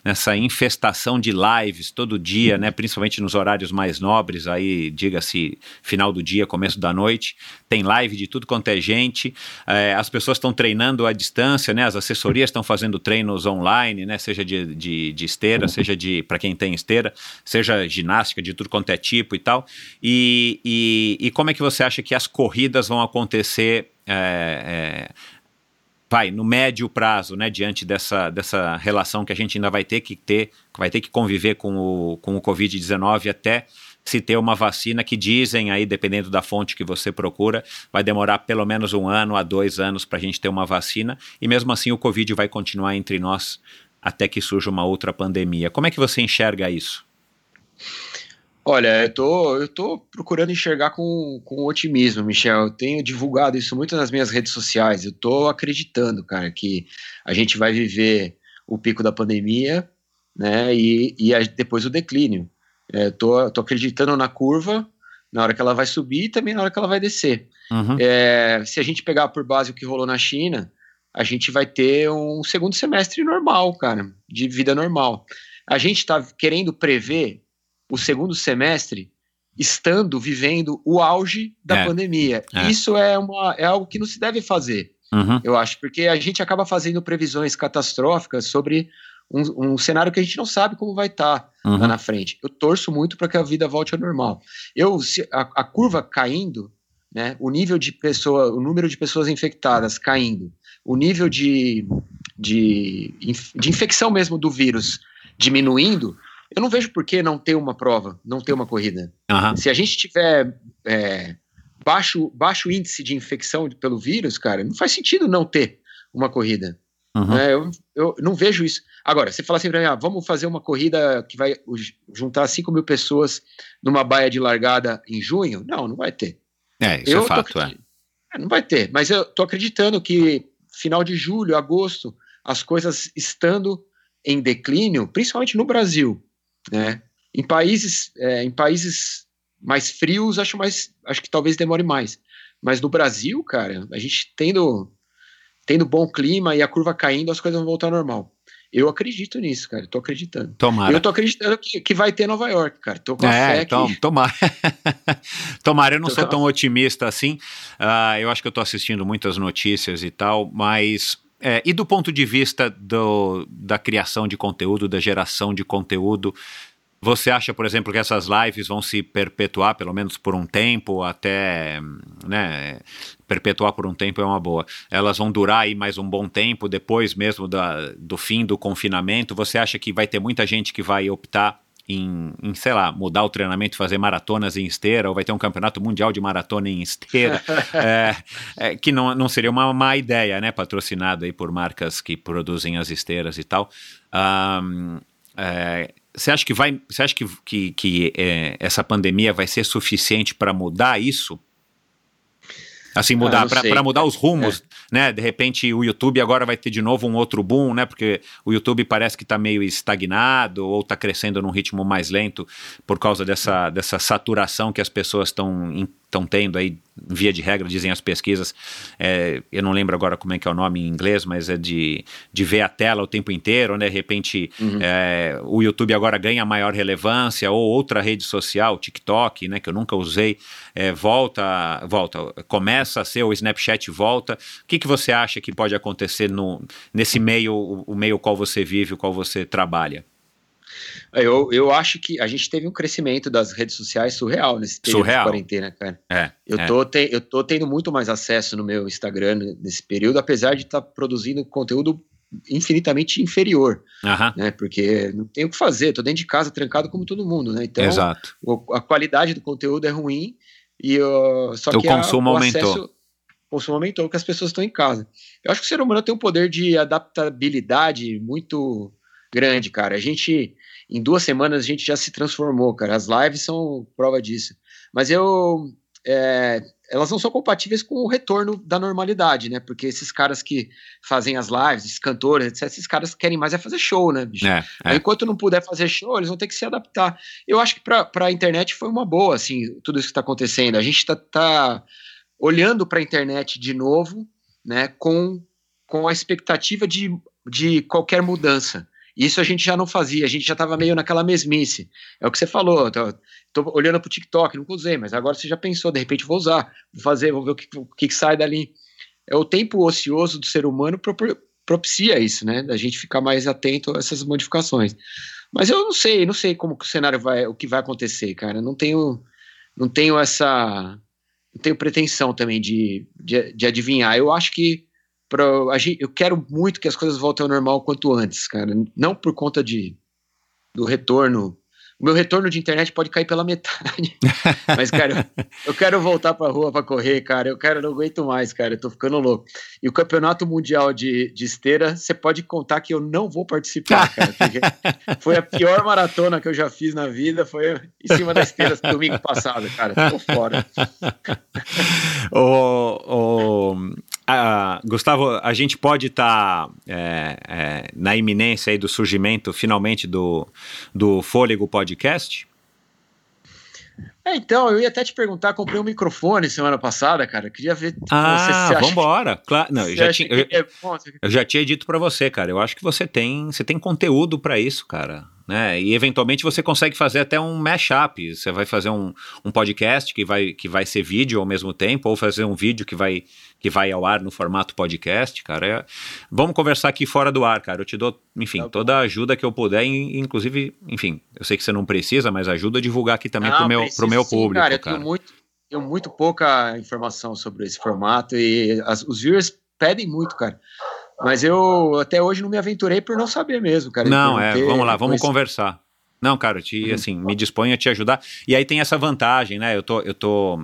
nessa infestação de lives todo dia, né? principalmente nos horários mais nobres, aí diga-se final do dia, começo da noite, tem live de tudo quanto é gente, é, as pessoas estão treinando à distância, né? as assessorias estão fazendo treinos online, né? seja de, de, de esteira, seja de para quem tem esteira, seja ginástica de tudo quanto é tipo e tal. E, e, e como é que você acha que as corridas vão acontecer é, é, vai no médio prazo, né, diante dessa, dessa relação que a gente ainda vai ter que ter, vai ter que conviver com o, com o Covid-19 até se ter uma vacina que dizem aí, dependendo da fonte que você procura, vai demorar pelo menos um ano a dois anos para a gente ter uma vacina, e mesmo assim o Covid vai continuar entre nós até que surja uma outra pandemia. Como é que você enxerga isso? Olha, eu tô, eu tô procurando enxergar com, com otimismo, Michel. Eu tenho divulgado isso muito nas minhas redes sociais. Eu tô acreditando, cara, que a gente vai viver o pico da pandemia, né, e, e depois o declínio. É, tô, tô acreditando na curva, na hora que ela vai subir e também na hora que ela vai descer. Uhum. É, se a gente pegar por base o que rolou na China, a gente vai ter um segundo semestre normal, cara, de vida normal. A gente está querendo prever o segundo semestre estando vivendo o auge da é. pandemia. É. Isso é, uma, é algo que não se deve fazer, uhum. eu acho, porque a gente acaba fazendo previsões catastróficas sobre um, um cenário que a gente não sabe como vai estar tá uhum. lá na frente. Eu torço muito para que a vida volte ao normal. Eu, se, a, a curva caindo, né, o nível de pessoa, o número de pessoas infectadas caindo, o nível de, de, de infecção mesmo do vírus diminuindo, eu não vejo por que não ter uma prova, não ter uma corrida. Uhum. Se a gente tiver é, baixo, baixo índice de infecção pelo vírus, cara, não faz sentido não ter uma corrida. Uhum. É, eu, eu, não vejo isso. Agora, você fala assim pra mim, ah, vamos fazer uma corrida que vai juntar 5 mil pessoas numa baia de largada em junho? Não, não vai ter. É, isso é eu é fato, é. Não vai ter, mas eu tô acreditando que final de julho, agosto, as coisas estando em declínio, principalmente no Brasil, né? Em países, é, em países mais frios, acho mais, acho que talvez demore mais. Mas no Brasil, cara, a gente tendo tendo bom clima e a curva caindo, as coisas vão voltar ao normal. Eu acredito nisso, cara. Tô acreditando. Tomara. Eu tô acreditando que, que vai ter Nova York, cara. Tô com é, fé então, que... tomara. tomara, eu não tô sou tão otimista assim. Uh, eu acho que eu tô assistindo muitas notícias e tal, mas é, e do ponto de vista do, da criação de conteúdo, da geração de conteúdo, você acha, por exemplo, que essas lives vão se perpetuar, pelo menos por um tempo, até, né, perpetuar por um tempo é uma boa. Elas vão durar aí mais um bom tempo, depois mesmo da, do fim do confinamento. Você acha que vai ter muita gente que vai optar em, em, sei lá, mudar o treinamento, fazer maratonas em esteira, ou vai ter um campeonato mundial de maratona em esteira, é, é, que não, não seria uma má ideia, né? Patrocinado aí por marcas que produzem as esteiras e tal. Um, é, você acha que vai, você acha que, que, que é, essa pandemia vai ser suficiente para mudar isso? Assim, mudar, ah, para mudar os rumos, é. Né? De repente o YouTube agora vai ter de novo um outro boom, né? Porque o YouTube parece que está meio estagnado ou está crescendo num ritmo mais lento por causa dessa, dessa saturação que as pessoas estão tendo aí, via de regra, dizem as pesquisas, é, eu não lembro agora como é que é o nome em inglês, mas é de, de ver a tela o tempo inteiro, né? De repente uhum. é, o YouTube agora ganha maior relevância, ou outra rede social, TikTok, né? Que eu nunca usei, é, volta, volta, começa a ser, o Snapchat volta. O que, que você acha que pode acontecer no, nesse meio, o, o meio qual você vive, o qual você trabalha? Eu, eu acho que a gente teve um crescimento das redes sociais surreal nesse período surreal. de quarentena, cara. É, eu, é. Tô te, eu tô tendo muito mais acesso no meu Instagram nesse período, apesar de estar tá produzindo conteúdo infinitamente inferior, né? Porque não tem o que fazer, tô dentro de casa trancado como todo mundo, né? Então, Exato. A qualidade do conteúdo é ruim e uh, só o que consumo a, o aumentou. Acesso, o consumo aumentou porque as pessoas estão em casa. Eu acho que o ser humano tem um poder de adaptabilidade muito grande, cara. A gente em duas semanas a gente já se transformou, cara. As lives são prova disso. Mas eu. É, elas não são compatíveis com o retorno da normalidade, né? Porque esses caras que fazem as lives, esses cantores, etc., esses caras querem mais é fazer show, né, bicho? É, é. Enquanto não puder fazer show, eles vão ter que se adaptar. Eu acho que para a internet foi uma boa, assim, tudo isso que está acontecendo. A gente está tá, olhando para a internet de novo, né, com, com a expectativa de, de qualquer mudança. Isso a gente já não fazia, a gente já estava meio naquela mesmice. É o que você falou, tô, tô olhando para o TikTok, nunca usei, mas agora você já pensou, de repente vou usar, vou fazer, vou ver o que, o que sai dali. É o tempo ocioso do ser humano propicia isso, né? Da gente ficar mais atento a essas modificações. Mas eu não sei, não sei como o cenário vai, o que vai acontecer, cara. Não tenho, não tenho essa, não tenho pretensão também de, de, de adivinhar. Eu acho que pra, eu quero muito que as coisas voltem ao normal quanto antes, cara. Não por conta de do retorno o meu retorno de internet pode cair pela metade. Mas, cara, eu quero voltar pra rua pra correr, cara. Eu quero, não aguento mais, cara. Eu tô ficando louco. E o campeonato mundial de, de esteira, você pode contar que eu não vou participar, cara. foi a pior maratona que eu já fiz na vida. Foi em cima da esteira domingo passado, cara. Tô fora. o, o, a, Gustavo, a gente pode estar tá, é, é, na iminência aí do surgimento, finalmente, do, do Fôlego Podcast? É, então, eu ia até te perguntar, comprei um microfone semana passada, cara. Queria ver ah, você, vambora. Claro, não, eu já, tinha, eu, é eu já tinha dito para você, cara. Eu acho que você tem, você tem conteúdo para isso, cara né? E eventualmente você consegue fazer até um mashup. Você vai fazer um, um podcast que vai, que vai ser vídeo ao mesmo tempo, ou fazer um vídeo que vai, que vai ao ar no formato podcast, cara. É, vamos conversar aqui fora do ar, cara. Eu te dou, enfim, tá toda a ajuda que eu puder, inclusive, enfim, eu sei que você não precisa, mas ajuda a divulgar aqui também para o meu, pro meu sim, público. Cara, eu cara. tenho muito, tenho muito pouca informação sobre esse formato e as, os viewers pedem muito, cara. Mas eu até hoje não me aventurei por não saber mesmo, cara. Não, é, vamos lá, vamos conversar. Não, cara, eu te, uhum. assim, me disponho a te ajudar. E aí tem essa vantagem, né? Eu tô, eu tô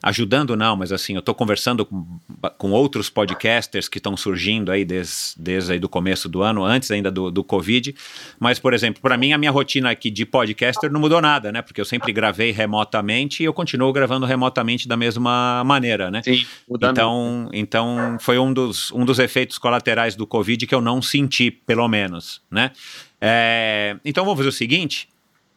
ajudando, não, mas assim, eu tô conversando com, com outros podcasters que estão surgindo aí desde, desde aí do começo do ano, antes ainda do, do Covid. Mas, por exemplo, para mim, a minha rotina aqui de podcaster não mudou nada, né? Porque eu sempre gravei remotamente e eu continuo gravando remotamente da mesma maneira, né? Sim, mudando. Então, então foi um dos, um dos efeitos colaterais do Covid que eu não senti, pelo menos, né? É, então vamos fazer o seguinte: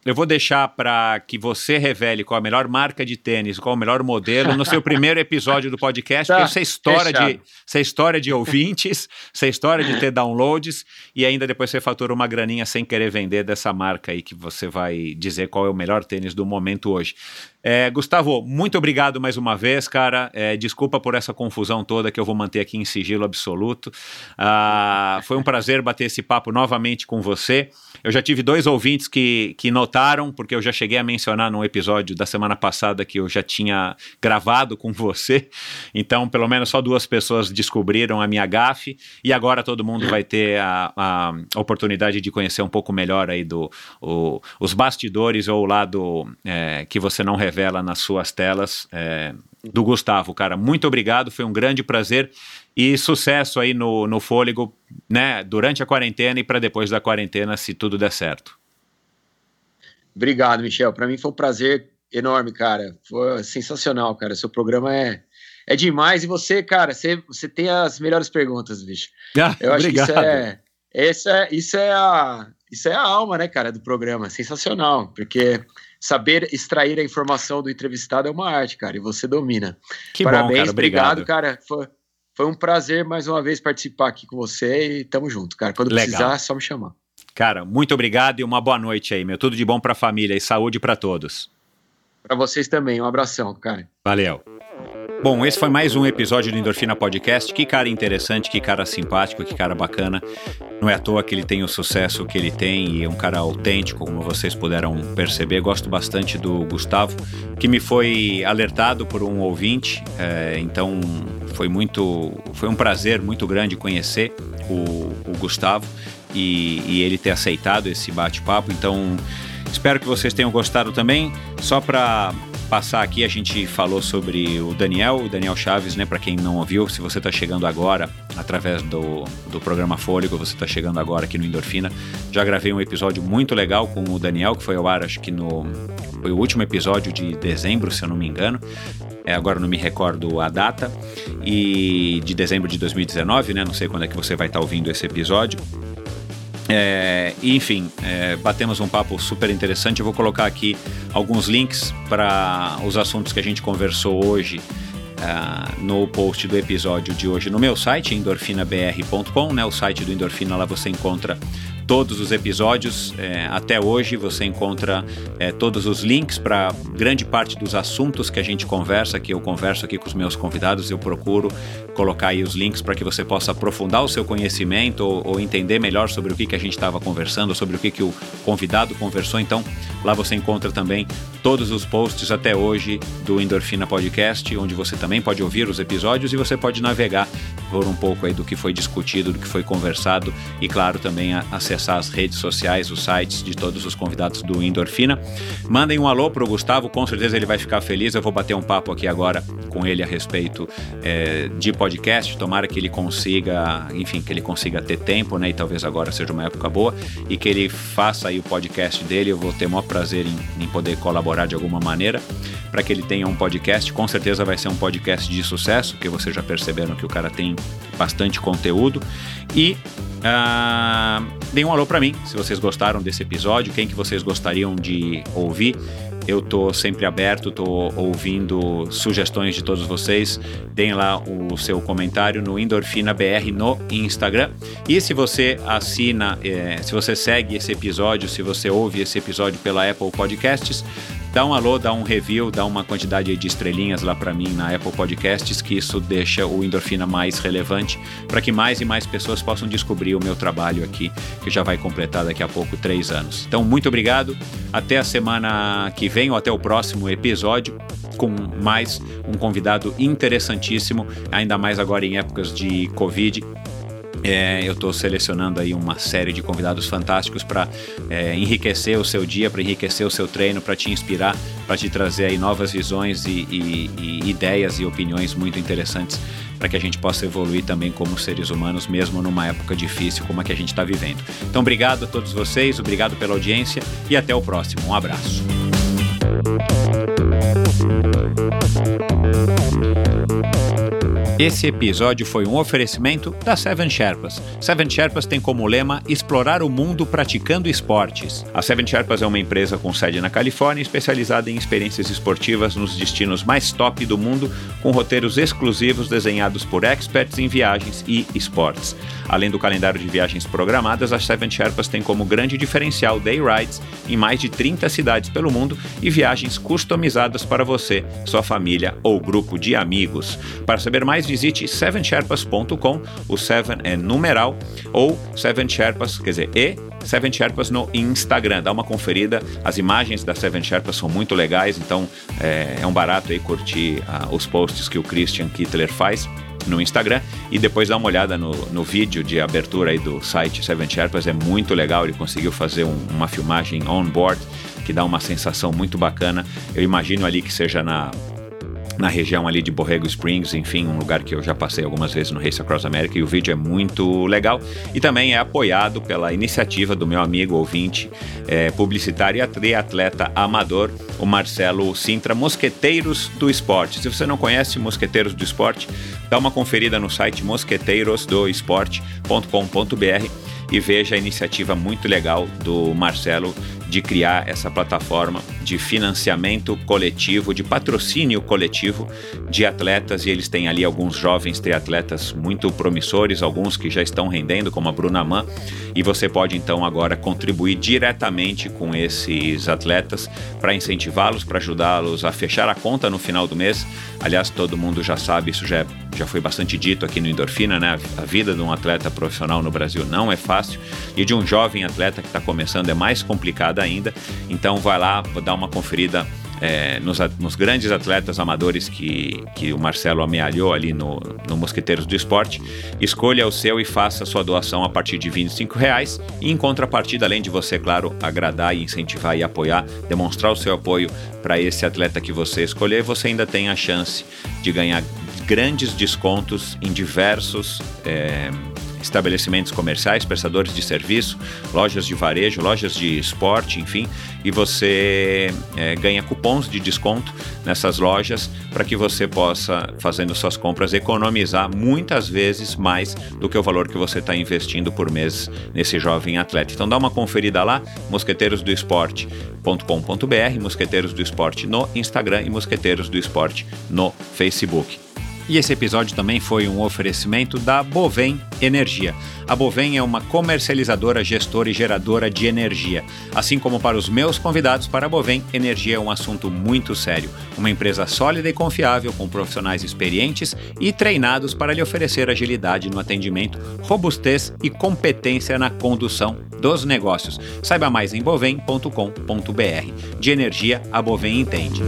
eu vou deixar para que você revele qual a melhor marca de tênis, qual o melhor modelo no seu primeiro episódio do podcast, tá, porque essa história de essa história de ouvintes, essa história de ter downloads e ainda depois você fatura uma graninha sem querer vender dessa marca aí que você vai dizer qual é o melhor tênis do momento hoje. É, Gustavo, muito obrigado mais uma vez, cara. É, desculpa por essa confusão toda que eu vou manter aqui em sigilo absoluto. Ah, foi um prazer bater esse papo novamente com você. Eu já tive dois ouvintes que, que notaram, porque eu já cheguei a mencionar num episódio da semana passada que eu já tinha gravado com você. Então, pelo menos só duas pessoas descobriram a minha gafe. E agora todo mundo vai ter a, a oportunidade de conhecer um pouco melhor aí do, o, os bastidores ou o lado é, que você não revela revela nas suas telas é, do Gustavo, cara. Muito obrigado, foi um grande prazer e sucesso aí no, no fôlego, né, durante a quarentena e para depois da quarentena, se tudo der certo. Obrigado, Michel. Para mim foi um prazer enorme, cara. Foi sensacional, cara. Seu programa é é demais e você, cara, você, você tem as melhores perguntas, bicho. Ah, Eu acho obrigado. que isso é, isso é isso é a isso é a alma, né, cara, do programa. Sensacional, porque saber extrair a informação do entrevistado é uma arte, cara, e você domina. Que Parabéns, bom, cara, obrigado. obrigado, cara. Foi, foi um prazer mais uma vez participar aqui com você e tamo junto, cara. Quando Legal. precisar, é só me chamar. Cara, muito obrigado e uma boa noite aí, meu. Tudo de bom para a família e saúde para todos. Para vocês também, um abração, cara. Valeu. Bom, esse foi mais um episódio do Endorfina Podcast. Que cara interessante, que cara simpático, que cara bacana. Não é à toa que ele tem o sucesso que ele tem e é um cara autêntico, como vocês puderam perceber. Gosto bastante do Gustavo, que me foi alertado por um ouvinte. É, então foi muito, foi um prazer muito grande conhecer o, o Gustavo e, e ele ter aceitado esse bate-papo. Então espero que vocês tenham gostado também. Só para passar aqui, a gente falou sobre o Daniel, o Daniel Chaves, né? Para quem não ouviu, se você está chegando agora através do, do programa Fôlego, você está chegando agora aqui no Endorfina, já gravei um episódio muito legal com o Daniel, que foi ao ar, acho que no. Foi o último episódio de dezembro, se eu não me engano. É, agora não me recordo a data, e de dezembro de 2019, né? Não sei quando é que você vai estar tá ouvindo esse episódio. É, enfim, é, batemos um papo super interessante. Eu vou colocar aqui alguns links para os assuntos que a gente conversou hoje uh, no post do episódio de hoje no meu site, endorfinabr.com, né? O site do Endorfina, lá você encontra todos os episódios. É, até hoje você encontra é, todos os links para grande parte dos assuntos que a gente conversa, que eu converso aqui com os meus convidados. Eu procuro colocar aí os links para que você possa aprofundar o seu conhecimento ou, ou entender melhor sobre o que, que a gente estava conversando, sobre o que, que o convidado conversou. Então, lá você encontra também todos os posts até hoje do Endorfina Podcast, onde você também pode ouvir os episódios e você pode navegar por um pouco aí do que foi discutido, do que foi conversado e, claro, também acessar as redes sociais, os sites de todos os convidados do Endorfina. Mandem um alô para o Gustavo, com certeza ele vai ficar feliz. Eu vou bater um papo aqui agora com ele a respeito é, de podcast. Tomara que ele consiga, enfim, que ele consiga ter tempo, né? E talvez agora seja uma época boa e que ele faça aí o podcast dele. Eu vou ter o maior prazer em, em poder colaborar de alguma maneira para que ele tenha um podcast. Com certeza vai ser um podcast de sucesso, porque vocês já perceberam que o cara tem bastante conteúdo. E uh, um alô para mim, se vocês gostaram desse episódio, quem que vocês gostariam de ouvir. Eu tô sempre aberto, tô ouvindo sugestões de todos vocês. Deem lá o seu comentário no Endorfina BR no Instagram. E se você assina, eh, se você segue esse episódio, se você ouve esse episódio pela Apple Podcasts, dá um alô, dá um review, dá uma quantidade de estrelinhas lá para mim na Apple Podcasts, que isso deixa o Endorfina mais relevante para que mais e mais pessoas possam descobrir o meu trabalho aqui, que já vai completar daqui a pouco três anos. Então, muito obrigado. Até a semana que vem ou até o próximo episódio com mais um convidado interessantíssimo, ainda mais agora em épocas de Covid. É, eu estou selecionando aí uma série de convidados fantásticos para é, enriquecer o seu dia, para enriquecer o seu treino, para te inspirar, para te trazer aí novas visões e, e, e ideias e opiniões muito interessantes para que a gente possa evoluir também como seres humanos, mesmo numa época difícil como a que a gente está vivendo. Então, obrigado a todos vocês, obrigado pela audiência e até o próximo. Um abraço. Esse episódio foi um oferecimento da Seven Sherpas. Seven Sherpas tem como lema explorar o mundo praticando esportes. A Seven Sherpas é uma empresa com sede na Califórnia especializada em experiências esportivas nos destinos mais top do mundo, com roteiros exclusivos desenhados por experts em viagens e esportes. Além do calendário de viagens programadas, a Seven Sherpas tem como grande diferencial day rides em mais de 30 cidades pelo mundo e viagens customizadas para você, sua família ou grupo de amigos. Para saber mais, visite sevensherpas.com, o Seven é numeral, ou Seven Sherpas, quer dizer, e Seven Sherpas no Instagram. Dá uma conferida, as imagens da Seven Sherpas são muito legais, então é, é um barato aí curtir uh, os posts que o Christian Kittler faz no Instagram e depois dá uma olhada no, no vídeo de abertura aí do site Seven Sherpas, é muito legal, ele conseguiu fazer um, uma filmagem on board que dá uma sensação muito bacana. Eu imagino ali que seja na na região ali de Borrego Springs, enfim, um lugar que eu já passei algumas vezes no Race Across America e o vídeo é muito legal e também é apoiado pela iniciativa do meu amigo ouvinte, é, publicitário e atleta amador, o Marcelo Sintra, Mosqueteiros do Esporte. Se você não conhece Mosqueteiros do Esporte, dá uma conferida no site mosqueteirosdoesporte.com.br e veja a iniciativa muito legal do Marcelo de criar essa plataforma de financiamento coletivo, de patrocínio coletivo de atletas, e eles têm ali alguns jovens triatletas muito promissores, alguns que já estão rendendo, como a Bruna Mann, e você pode então agora contribuir diretamente com esses atletas para incentivá-los, para ajudá-los a fechar a conta no final do mês. Aliás, todo mundo já sabe, isso já, é, já foi bastante dito aqui no Endorfina, né? A vida de um atleta profissional no Brasil não é fácil e de um jovem atleta que está começando é mais complicada ainda. Então vai lá, dar uma conferida é, nos, nos, grandes atletas amadores que, que o Marcelo amealhou ali no, no Mosqueteiros do Esporte. Escolha o seu e faça a sua doação a partir de R$ reais e em contrapartida, além de você, claro, agradar e incentivar e apoiar, demonstrar o seu apoio para esse atleta que você escolher, você ainda tem a chance de ganhar grandes descontos em diversos é, estabelecimentos comerciais, prestadores de serviço, lojas de varejo, lojas de esporte, enfim, e você é, ganha cupons de desconto nessas lojas para que você possa, fazendo suas compras, economizar muitas vezes mais do que o valor que você está investindo por mês nesse jovem atleta. Então dá uma conferida lá, mosqueterosdoesporte.com.br, Mosqueteiros do Esporte no Instagram e Mosqueteiros do Esporte no Facebook. E esse episódio também foi um oferecimento da Bovem Energia. A Bovem é uma comercializadora, gestora e geradora de energia. Assim como para os meus convidados, para a Bovem, energia é um assunto muito sério. Uma empresa sólida e confiável, com profissionais experientes e treinados para lhe oferecer agilidade no atendimento, robustez e competência na condução dos negócios. Saiba mais em bovem.com.br. De energia, a Bovem entende.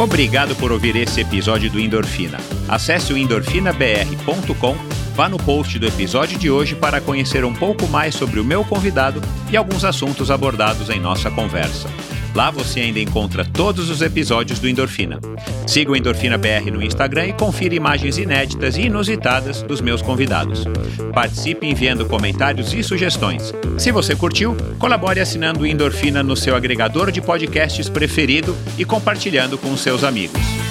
Obrigado por ouvir esse episódio do Endorfina. Acesse o endorfinabr.com, vá no post do episódio de hoje para conhecer um pouco mais sobre o meu convidado e alguns assuntos abordados em nossa conversa. Lá você ainda encontra todos os episódios do Endorfina. Siga o Endorfina BR no Instagram e confira imagens inéditas e inusitadas dos meus convidados. Participe enviando comentários e sugestões. Se você curtiu, colabore assinando o Endorfina no seu agregador de podcasts preferido e compartilhando com seus amigos.